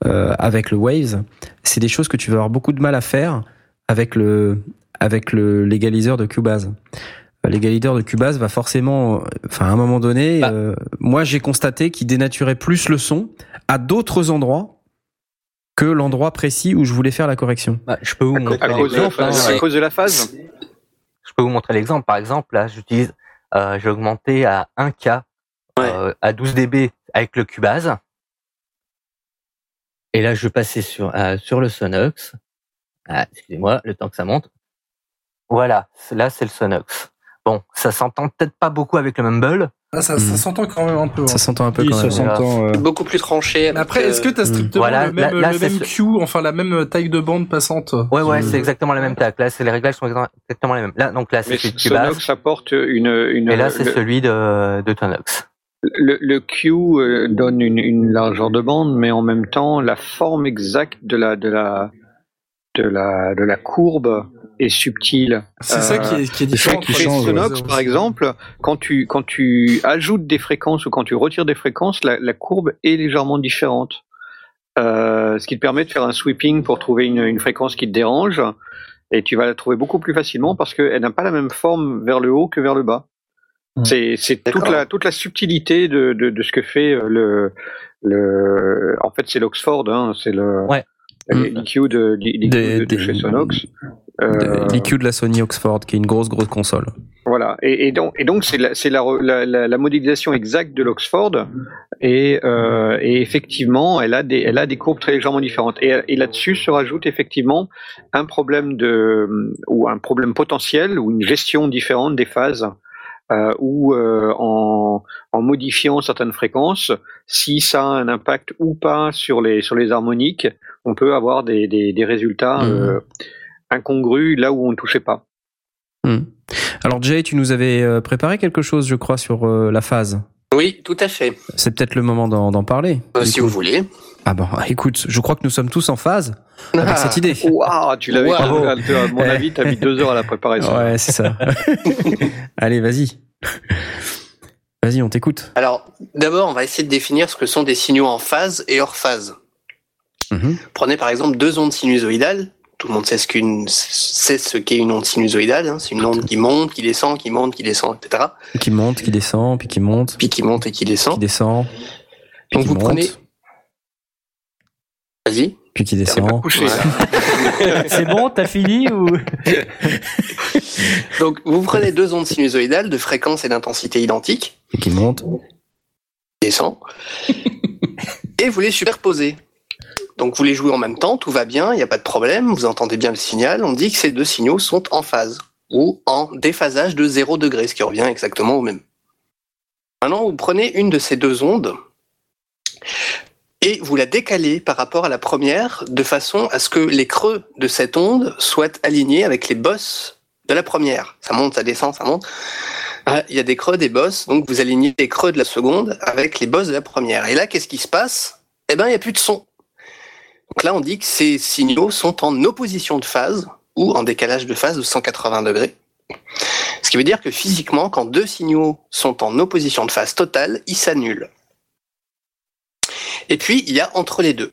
euh, avec le Waves, c'est des choses que tu vas avoir beaucoup de mal à faire avec le avec le l'égaliseur de Cubase. Euh, L'égaliseur de Cubase va forcément, euh, enfin à un moment donné, Bah. euh, moi j'ai constaté qu'il dénaturait plus le son à d'autres endroits que l'endroit précis où je voulais faire la correction. Bah, je peux vous À, montrer hein, à cause de la phase Je peux vous montrer l'exemple. Par exemple, là, j'utilise, euh, j'ai augmenté à 1K, euh, à 12 dB avec le Cubase. Et là, je vais passer sur, euh, sur le Sonox. Ah, excusez-moi, le temps que ça monte. Voilà, là, c'est le Sonox. Bon, ça s'entend peut-être pas beaucoup avec le Mumble. Ah, ça, ça Mhm. s'entend quand même un peu. hein. Ça s'entend un peu Oui, quand ça même. s'entend. euh, Beaucoup plus tranché. Avec, après, est-ce que euh, t'as strictement Voilà, le même, là- là, le c'est même ce- Q, enfin la même taille de bande passante? Ouais, ouais, Mhm. c'est exactement la même taille. Là, c'est les réglages sont exactement les mêmes. Là, donc là, c'est Mais celui de Cubase. Sonox apporte une, une Et là, c'est le, celui de, de Tonox. le, le Q euh, donne une, une largeur de bande, mais en même temps, la forme exacte de la de la de la de la courbe et subtil. C'est ça qui est, qui est différent. Chez entre les Sonox, deux par exemple, quand tu quand tu ajoutes des fréquences ou quand tu retires des fréquences, la, la courbe est légèrement différente. Euh, ce qui te permet de faire un sweeping pour trouver une, une fréquence qui te dérange, et tu vas la trouver beaucoup plus facilement parce qu'elle n'a pas la même forme vers le haut que vers le bas. C'est toute la toute la subtilité de, de, de ce que fait euh, le le. En fait, c'est l'Oxford, hein, c'est le. Ouais. Les l'IQ de, chez Sonox. Euh, L'IQ de la Sony Oxford, qui est une grosse, grosse console. Voilà, et, et donc et donc c'est la, modélisation exacte de l'Oxford, et, euh, et effectivement, elle a des elle a des courbes très légèrement différentes. Et, et là-dessus se rajoute effectivement un problème de ou un problème potentiel ou une gestion différente des phases. Euh, ou euh, en, en modifiant certaines fréquences, si ça a un impact ou pas sur les sur les harmoniques, on peut avoir des, des, des résultats Mhm. euh, incongrus là où on ne touchait pas. Hmm. Alors Jay, tu nous avais euh, préparé quelque chose, je crois, sur euh, la phase. Oui, tout à fait. C'est peut-être le moment d'en parler. Euh, si coup. vous voulez. Ah bon, écoute, je crois que nous sommes tous en phase avec Ah. cette idée. Waouh, tu l'avais. Wow. À mon avis, t'as mis deux heures à la préparation. Ouais, c'est ça. *laughs* Allez, vas-y. Vas-y, on t'écoute. Alors, d'abord, on va essayer de définir ce que sont des signaux en phase et hors phase. Mhm. Prenez par exemple deux ondes sinusoïdales. Tout le monde sait ce qu'une sait ce qu'est une onde sinusoïdale. hein. C'est une onde qui monte, qui descend, qui monte, qui descend, etc. Qui monte, qui descend, puis qui monte, Puis qui monte et qui qui descend. descend, puis Donc qui vous monte, prenez. Vas-y. puis qui descend. C'est bon, t'as fini ou? *laughs* Donc vous prenez deux ondes sinusoïdales de fréquence et d'intensité identiques, puis qui monte. qui descend, et vous les superposez. Donc vous les jouez en même temps, tout va bien, il n'y a pas de problème, vous entendez bien le signal, on dit que ces deux signaux sont en phase, ou en déphasage de 0 degré, ce qui revient exactement au même. Maintenant, vous prenez une de ces deux ondes, et vous la décalez par rapport à la première, de façon à ce que les creux de cette onde soient alignés avec les bosses de la première. Ça monte, ça descend, ça monte. Ah, Il y a des creux, des bosses, donc vous alignez les creux de la seconde avec les bosses de la première. Et là, qu'est-ce qui se passe? Eh ben, il n'y a plus de son. Donc là, on dit que ces signaux sont en opposition de phase ou en décalage de phase de 180 degrés. Ce qui veut dire que physiquement, quand deux signaux sont en opposition de phase totale, ils s'annulent. Et puis, il y a entre les deux.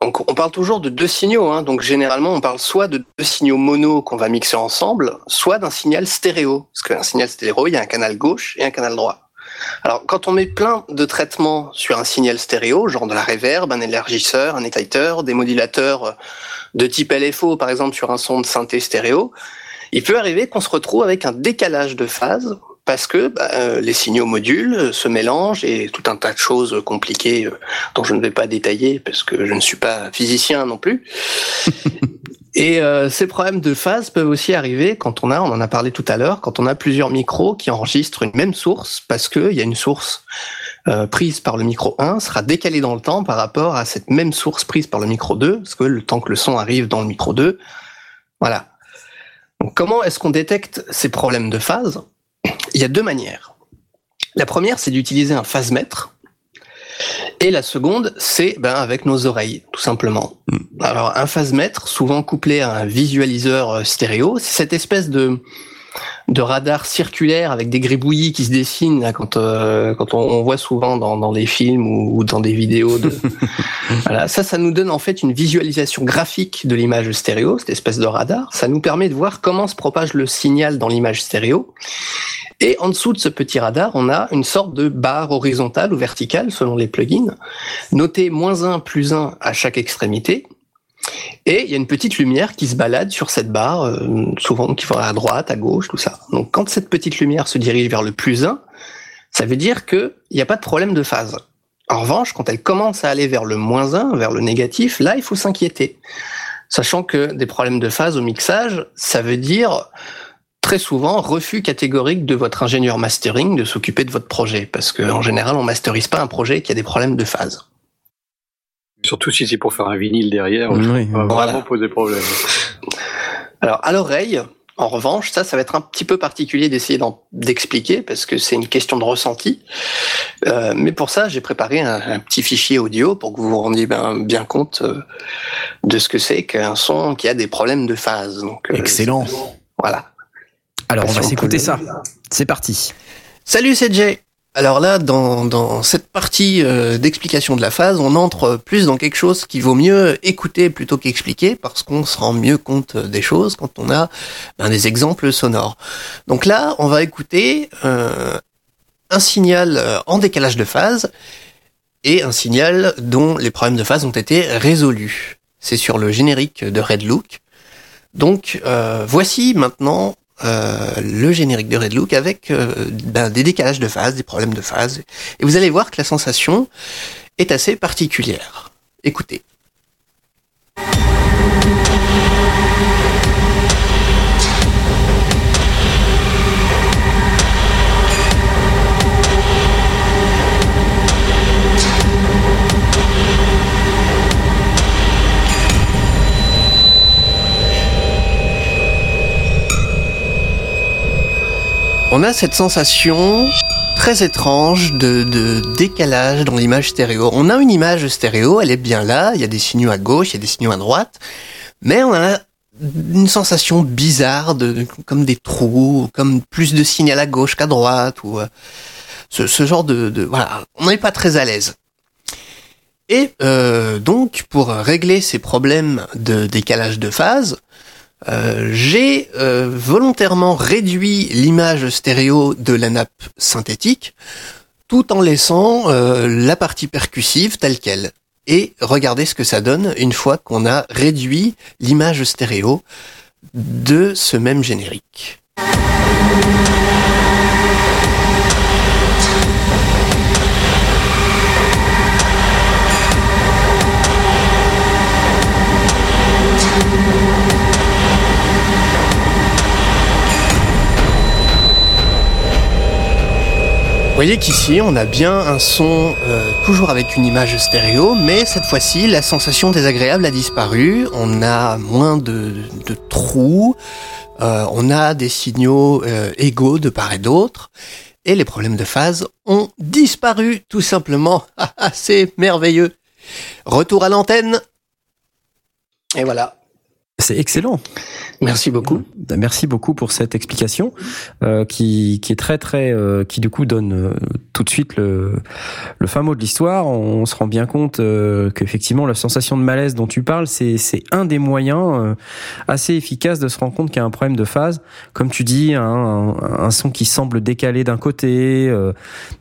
Donc, on parle toujours de deux signaux. Hein. Donc, généralement, on parle soit de deux signaux mono qu'on va mixer ensemble, soit d'un signal stéréo. Parce qu'un signal stéréo, il y a un canal gauche et un canal droit. Alors, quand on met plein de traitements sur un signal stéréo, genre de la reverb, un élargisseur, un exciter, des modulateurs de type LFO, par exemple, sur un son de synthé stéréo, il peut arriver qu'on se retrouve avec un décalage de phase parce que bah, euh, les signaux modules euh, se mélangent et tout un tas de choses compliquées euh, dont je ne vais pas détailler parce que je ne suis pas physicien non plus. *laughs* Et euh, ces problèmes de phase peuvent aussi arriver quand on a, on en a parlé tout à l'heure, quand on a plusieurs micros qui enregistrent une même source parce qu'il y a une source euh, prise par le micro 1 sera décalée dans le temps par rapport à cette même source prise par le micro 2, parce que le temps que le son arrive dans le micro 2, voilà. Comment est-ce qu'on détecte ces problèmes de phase? Il y a deux manières. La première, c'est d'utiliser un phase-mètre. Et la seconde, c'est ben, avec nos oreilles, tout simplement. Alors, un phase-mètre, souvent couplé à un visualiseur euh, stéréo, c'est cette espèce de, de radar circulaire avec des gribouillis qui se dessinent là, quand, euh, quand on, on voit souvent dans, dans des films ou, ou dans des vidéos. De... *laughs* voilà, ça, ça nous donne en fait une visualisation graphique de l'image stéréo, cette espèce de radar. Ça nous permet de voir comment se propage le signal dans l'image stéréo. Et en dessous de ce petit radar, on a une sorte de barre horizontale ou verticale selon les plugins, notée moins 1, plus 1 à chaque extrémité. Et il y a une petite lumière qui se balade sur cette barre, euh, souvent qui va à droite, à gauche, tout ça. Donc quand cette petite lumière se dirige vers le plus 1, ça veut dire qu'il n'y a pas de problème de phase. En revanche, quand elle commence à aller vers le moins 1, vers le négatif, là, il faut s'inquiéter. Sachant que des problèmes de phase au mixage, ça veut dire très souvent refus catégorique de votre ingénieur mastering de s'occuper de votre projet. Parce qu'en général, on masterise pas un projet qui a des problèmes de phase. Surtout si c'est pour faire un vinyle derrière, Oui, va Voilà. vraiment poser problème. Alors, à l'oreille, En revanche, ça, ça va être un petit peu particulier d'essayer d'expliquer parce que c'est une question de ressenti. Euh, mais pour ça, j'ai préparé un, un petit fichier audio pour que vous vous rendiez bien, bien compte euh, de ce que c'est qu'un son qui a des problèmes de phase. Donc, euh, Excellent. Voilà. Alors, on va s'écouter ça. C'est parti. Salut, c'est Jay. Alors là, dans, cette partie euh, d'explication de la phase, on entre plus dans quelque chose qui vaut mieux écouter plutôt qu'expliquer, parce qu'on se rend mieux compte des choses quand on a ben, des exemples sonores. Donc là, on va écouter euh, un signal euh, en décalage de phase et un signal dont les problèmes de phase ont été résolus. C'est sur le générique de Red Look. Donc voici maintenant le générique de Red Look avec euh, ben, des décalages de phase, des problèmes de phase. Et vous allez voir que la sensation est assez particulière. Écoutez. On a cette sensation très étrange de, de décalage dans l'image stéréo. On a une image stéréo, elle est bien là, il y a des signaux à gauche, il y a des signaux à droite, mais on a une sensation bizarre de comme des trous, comme plus de signal à gauche qu'à droite ou euh, ce, ce genre de, de voilà, on n'est pas très à l'aise. Et euh, donc pour régler ces problèmes de décalage de phase, euh, j'ai euh, volontairement réduit l'image stéréo de la nappe synthétique tout en laissant euh, la partie percussive telle qu'elle. Et regardez ce que ça donne une fois qu'on a réduit l'image stéréo de ce même générique. Voyez qu'ici, on a bien un son euh, toujours avec une image stéréo, mais cette fois-ci, la sensation désagréable a disparu. On a moins de, de trous, euh, on a des signaux euh, égaux de part et d'autre, et les problèmes de phase ont disparu tout simplement. *laughs* Ah, ah, C'est merveilleux. Retour à l'antenne. Et voilà. C'est excellent. Merci beaucoup. Ben, Merci beaucoup pour cette explication euh, qui, qui est très très euh, qui du coup donne euh, tout de suite le, le fin mot de l'histoire. On, se rend bien compte euh, qu'effectivement la sensation de malaise dont tu parles, c'est c'est un des moyens euh, assez efficaces de se rendre compte qu'il y a un problème de phase. Comme tu dis, hein, un, un son qui semble décalé d'un côté, euh,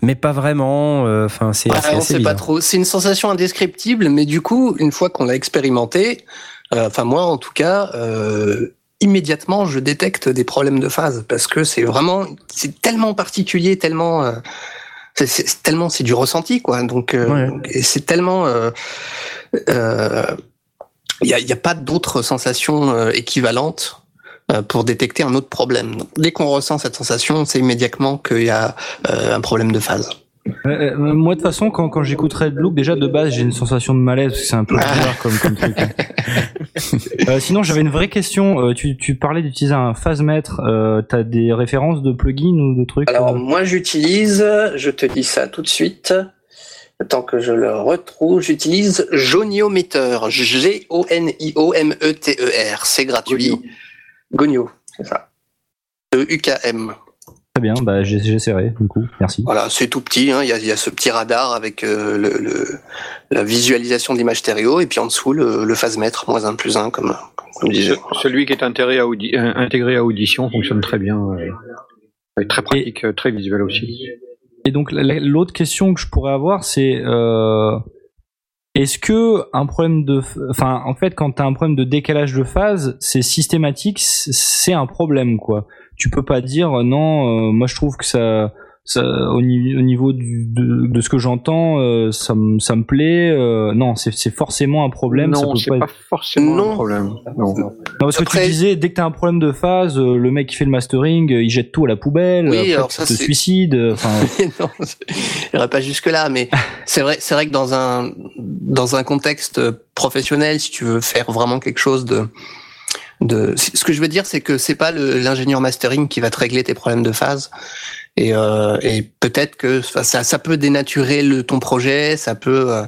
mais pas vraiment. euh, Enfin, c'est Ah, on sait pas trop. C'est une sensation indescriptible, mais du coup, une fois qu'on l'a expérimenté, euh, enfin moi en tout cas, euh, immédiatement je détecte des problèmes de phase parce que c'est vraiment, c'est tellement particulier, tellement, euh, c'est- c'est tellement c'est du ressenti quoi. Donc euh, Ouais. c'est tellement, euh, euh, il y a, il y a pas d'autres sensations euh, équivalentes euh, pour détecter un autre problème. Donc, dès qu'on ressent cette sensation, on sait immédiatement qu'il y a euh, un problème de phase. Euh, euh, moi, de toute façon, quand, quand j'écoute Red Look, déjà de base, j'ai une sensation de malaise parce que c'est un peu *laughs* bizarre comme, comme truc. hein. Euh, sinon, j'avais une vraie question. Tu, tu parlais d'utiliser un phasemètre. Euh, T'as des références de plugins ou de trucs Alors moi j'utilise, je te dis ça tout de suite, tant que je le retrouve, j'utilise Joniometer, G-O-N-I-O-M-E-T-E-R, c'est gratuit. Gonio, c'est ça. E-U-K-M. Très bien, bah, j'essaierai, du coup. Merci. Voilà, c'est tout petit, hein, il y, a, il y a ce petit radar avec euh, le, le- la visualisation d'image stéréo, et puis en dessous le, le phasemètre, moins 1 plus 1, comme, comme disait. Ce- Celui qui est intégré à, audi- euh, intégré à audition fonctionne très bien. euh, très pratique, euh, très visuel aussi. Et donc la- la- l'autre question que je pourrais avoir, c'est euh, est-ce que un problème de, enfin en fait quand t'as un problème de décalage de phase, c'est systématique, c'est un problème quoi. Tu peux pas dire euh, non, euh, moi je trouve que ça, ça au, ni- au niveau du, de, de ce que j'entends, euh, ça, me- ça me plaît. euh, non, c'est c'est forcément un problème. ça non, c'est pas pas, être- forcément Non. un problème. Non. Non, parce que Après- tu disais, dès que t'as un problème de phase, euh, le mec qui fait le mastering, euh, il jette tout à la poubelle, Oui, après, alors ça, te euh, Enfin, *laughs* non, j'irai pas jusque là, mais c'est vrai, c'est vrai que dans un dans un contexte professionnel, si tu veux faire vraiment quelque chose de de. Ce que je veux dire, c'est que c'est pas l'ingénieur mastering qui va te régler tes problèmes de phase. Et, euh, et peut-être que ça, ça peut dénaturer le, ton projet, ça peut. euh,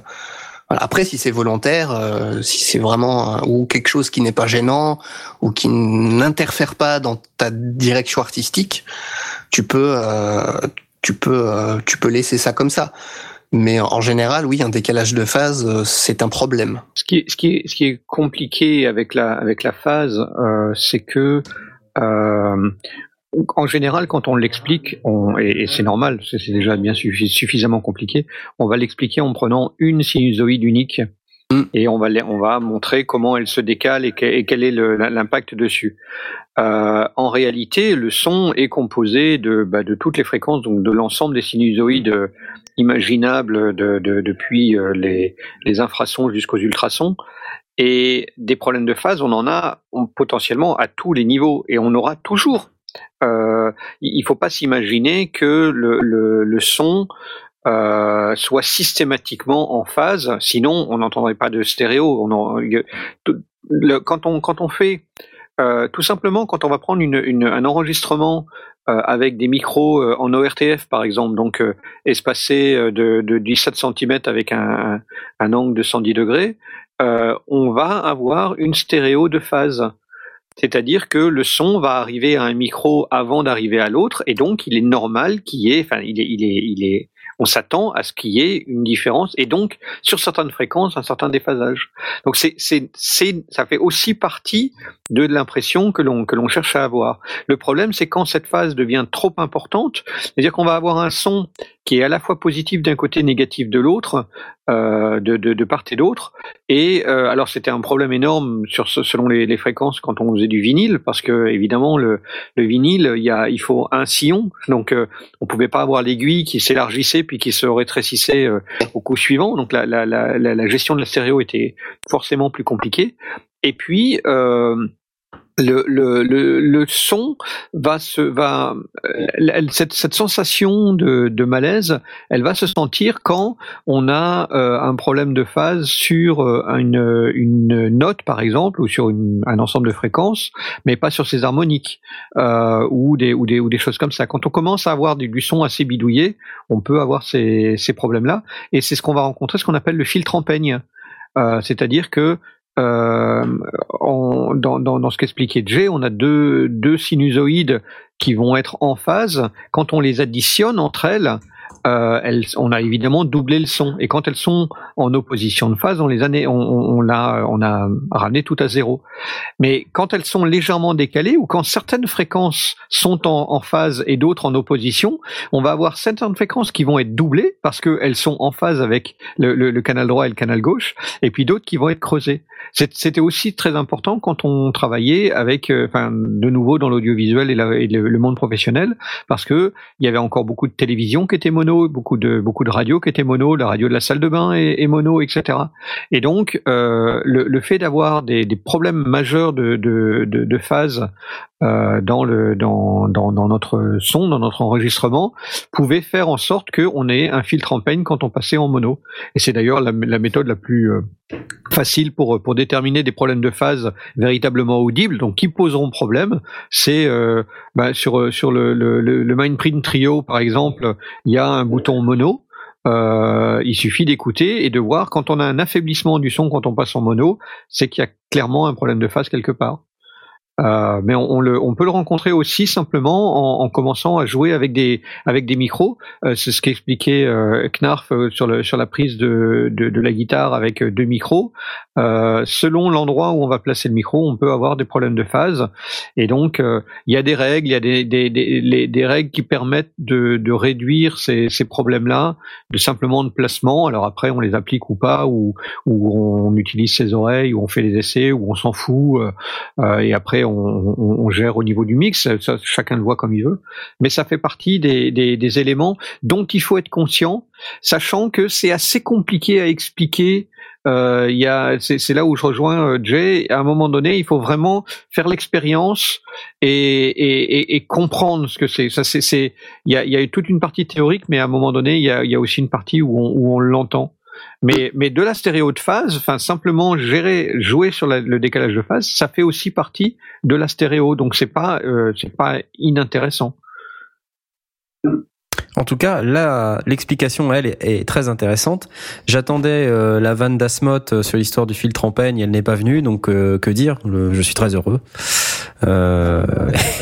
voilà. Après, si c'est volontaire, euh, si c'est vraiment un- ou quelque chose qui n'est pas gênant ou qui n'interfère pas dans ta direction artistique, tu peux, euh, tu peux, euh, tu peux laisser ça comme ça. Mais en général, oui, un décalage de phase, euh, c'est un problème. Ce qui est, ce qui est, ce qui est compliqué avec la, avec la phase, euh, c'est que euh, en général, quand on l'explique, et, c'est normal, c'est déjà bien suffi- suffisamment compliqué, on va l'expliquer en prenant une sinusoïde unique Mm. et on va, les- on va montrer comment elle se décale et, que- et quel est l'impact dessus. Euh, en réalité, le son est composé de, bah, de toutes les fréquences, donc de l'ensemble des sinusoïdes imaginables de, de- depuis euh, les, les infrasons jusqu'aux ultrasons. Et des problèmes de phase, on en a potentiellement à tous les niveaux et on aura toujours. Euh, il ne faut pas s'imaginer que le, le, le son euh, soit systématiquement en phase, sinon on n'entendrait pas de stéréo. Quand, on, quand on fait euh, tout simplement quand on va prendre un enregistrement euh, avec des micros euh, en ORTF par exemple, donc espacés de, de 17 cm avec un, angle de 110 degrés, on va avoir une stéréo de phase. C'est-à-dire que le son va arriver à un micro avant d'arriver à l'autre, et donc il est normal qu'il y ait, enfin, il est, il est, il est, on s'attend à ce qu'il y ait une différence, et donc sur certaines fréquences, un certain déphasage. Donc c'est, ça fait aussi partie de l'impression que l'on, que l'on cherche à avoir. Le problème, c'est quand cette phase devient trop importante, c'est-à-dire qu'on va avoir un son qui est à la fois positif d'un côté, négatif de l'autre, euh, de, part et d'autre. Et euh, alors c'était un problème énorme sur selon les, fréquences quand on faisait du vinyle, parce que évidemment le, le vinyle, il faut un sillon, donc euh, on pouvait pas avoir l'aiguille qui s'élargissait puis qui se rétrécissait euh, au coup suivant. Donc la, gestion de la stéréo était forcément plus compliquée. Et puis le, son va se va cette, cette sensation de, de malaise, elle va se sentir quand on a euh, un problème de phase sur euh, une, une note par exemple ou sur une- un ensemble de fréquences, mais pas sur ses harmoniques euh, ou des ou des ou des choses comme ça. Quand on commence à avoir du, son assez bidouillé, on peut avoir ces, ces problèmes là et c'est ce qu'on va rencontrer, ce qu'on appelle le filtre en peigne. C'est-à-dire que euh, dans, ce qu'expliquait Jay, on a deux sinusoïdes qui vont être en phase. Quand on les additionne entre elles, euh, elles, on a évidemment doublé le son. Et quand elles sont en opposition de phase, on les a, né- on, on, l'a- on a ramené tout à zéro. Mais quand elles sont légèrement décalées ou quand certaines fréquences sont en, phase et d'autres en opposition, on va avoir certaines fréquences qui vont être doublées parce qu'elles sont en phase avec le, canal droit et le canal gauche, et puis d'autres qui vont être creusées. C'était aussi très important quand on travaillait avec, euh, de nouveau dans l'audiovisuel et, le monde professionnel, parce que il y avait encore beaucoup de télévision qui était mono, beaucoup de beaucoup de radio qui était mono, la radio de la salle de bain est, mono, etc. Et donc euh, le, fait d'avoir des, problèmes majeurs de, de, de phase euh, dans le dans, dans, dans notre son, dans notre enregistrement, pouvait faire en sorte qu'on ait un filtre en peigne quand on passait en mono. Et c'est d'ailleurs la, méthode la plus euh, facile pour pour déterminer des problèmes de phase véritablement audibles, donc qui poseront problème. C'est euh, bah, sur sur le, le, le, le Mindprint Trio par exemple, il y a un bouton mono. Euh, il suffit d'écouter et de voir quand on a un affaiblissement du son quand on passe en mono, c'est qu'il y a clairement un problème de phase quelque part. Euh, mais on, peut le rencontrer aussi simplement en, en commençant à jouer avec des, micros. Euh, c'est ce qu'expliquait euh, Knarf euh, sur, la prise de, la guitare avec deux micros. Selon l'endroit où on va placer le micro, on peut avoir des problèmes de phase. Et donc, il y a des règles, il y a des, des, des, les- des règles qui permettent de, réduire ces, problèmes-là, de simplement de placement. Alors après, on les applique ou pas, ou, ou on utilise ses oreilles, ou on fait des essais, ou on s'en fout. et après, on, gère au niveau du mix. Chacun le voit comme il veut. Mais ça fait partie des, éléments dont il faut être conscient, sachant que c'est assez compliqué à expliquer. Euh, y a, c'est, là où je rejoins euh, Jay. À un moment donné, il faut vraiment faire l'expérience et, comprendre ce que c'est. Ça, c'est, il y a, y toute une partie théorique, mais à un moment donné, il y a, aussi une partie où on l'entend. Mais, de la stéréo de phase, enfin simplement gérer, jouer sur le décalage de phase, ça fait aussi partie de la stéréo. Donc c'est pas, euh, c'est pas inintéressant. En tout cas, là, l'explication, elle, est, très intéressante. J'attendais euh, la vanne d'Asmoth euh, sur l'histoire du filtre en peigne, elle n'est pas venue, donc que dire? Je suis très heureux. Euh,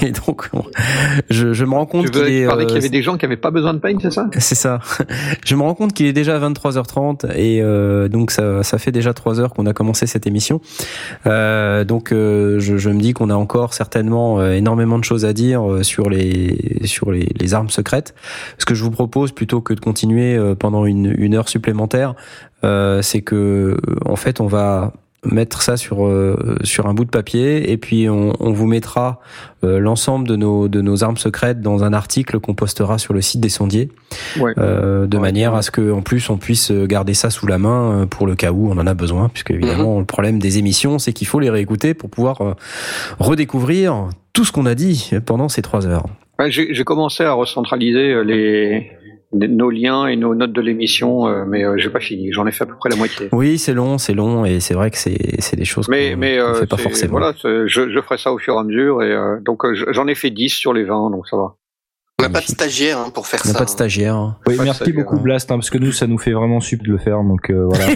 et donc, on- je, je me rends compte qu'il est... parler qu'il y euh, avait des gens qui avaient pas besoin de peigne, c'est ça? C'est ça. Je me rends compte qu'il est déjà 23h30 et euh, donc ça, ça fait déjà 3 heures qu'on a commencé cette émission. Euh, donc euh, je, je me dis qu'on a encore certainement euh, énormément de choses à dire euh, sur les sur les, les armes secrètes. Ce que je vous propose plutôt que de continuer euh, pendant une, une heure supplémentaire, euh, c'est que en fait on va mettre ça sur euh, sur un bout de papier et puis on, on vous mettra euh, l'ensemble de nos de nos armes secrètes dans un article qu'on postera sur le site des sondiers Ouais. euh, de manière à ce que en plus on puisse garder ça sous la main euh, pour le cas où on en a besoin puisque évidemment le problème des émissions c'est qu'il faut les réécouter pour pouvoir euh, redécouvrir tout ce qu'on a dit pendant ces trois heures. Ouais, J'ai commencé à recentraliser euh, les- nos liens et nos notes de l'émission, euh, mais euh, j'ai pas fini. J'en ai fait à peu près la moitié. Oui, c'est long, c'est long et c'est vrai que c'est c'est des choses Mais, mais euh, fait pas forcément. Voilà, je, je ferai ça au fur et à mesure. Et euh, donc euh, j'en ai fait 10 sur les 20, donc ça va. On n'a pas de stagiaire hein, pour faire On n'a ça. pas de stagiaire. hein. Oui, merci stagiaire, beaucoup hein. Blast, hein, parce que nous, ça nous fait vraiment sup de le faire, donc euh, voilà. *laughs*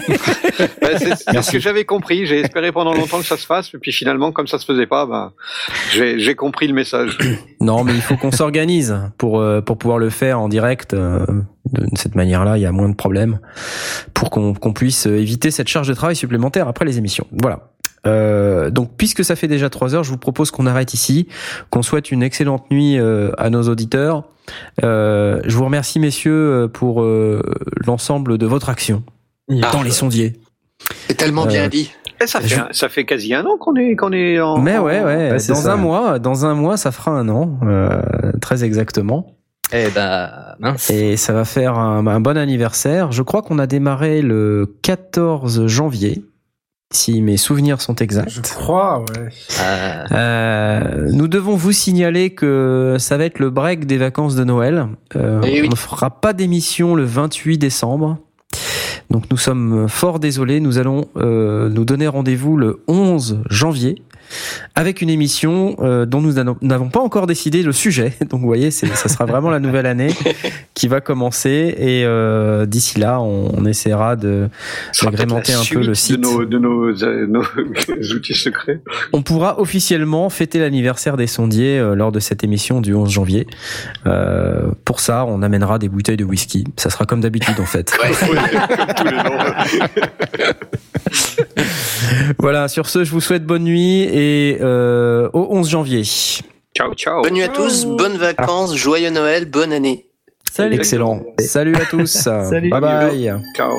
Ouais, c'est ce que j'avais compris. J'ai espéré pendant longtemps que ça se fasse, et puis finalement, comme ça se faisait pas, ben, j'ai j'ai compris le message. *coughs* Non, mais il faut qu'on s'organise pour euh, pour pouvoir le faire en direct. euh, de cette manière-là, il y a moins de problèmes pour qu'on qu'on puisse éviter cette charge de travail supplémentaire après les émissions. Voilà. Euh, donc, puisque ça fait déjà trois heures, je vous propose qu'on arrête ici, qu'on souhaite une excellente nuit euh, à nos auditeurs. Euh, je vous remercie, messieurs, euh, pour euh, l'ensemble de votre action Ah, dans les sondiers. C'est tellement Euh, bien dit. Et ça fait Je- ça fait quasi un an qu'on est qu'on est en. Mais ouais, ouais, dans ça. un mois, dans un mois, ça fera un an, euh, très exactement. Eh ben, mince. Et ça va faire un, un bon anniversaire. Je crois qu'on a démarré le 14 janvier, si mes souvenirs sont Je exacts. crois, ouais. Euh, Euh, nous devons vous signaler que ça va être le break des vacances de Noël. Euh, Eh oui. On ne fera pas d'émission le 28 décembre. Donc nous sommes fort désolés. Nous allons euh, nous donner rendez-vous le 11 janvier avec une émission euh, dont nous n'avons- pas encore décidé le sujet. *laughs* Donc vous voyez, ça sera vraiment la nouvelle année *laughs* qui va commencer. Et euh, d'ici là, on, on essaiera de d'agrémenter un peu le site. de nos de nos, euh, nos *laughs* outils secrets. On pourra officiellement fêter l'anniversaire des sondiers lors de cette émission du 11 janvier. Pour ça, on amènera des bouteilles de whisky. Ça sera comme d'habitude en fait. Tous les. *laughs* voilà, sur ce, je vous souhaite bonne nuit et euh, au 11 janvier. Ciao ciao. Bonne nuit à tous, bonnes vacances, joyeux Noël, bonne année. Salut. Excellent. Salut à tous. *laughs* Salut. Bye bye. Ciao.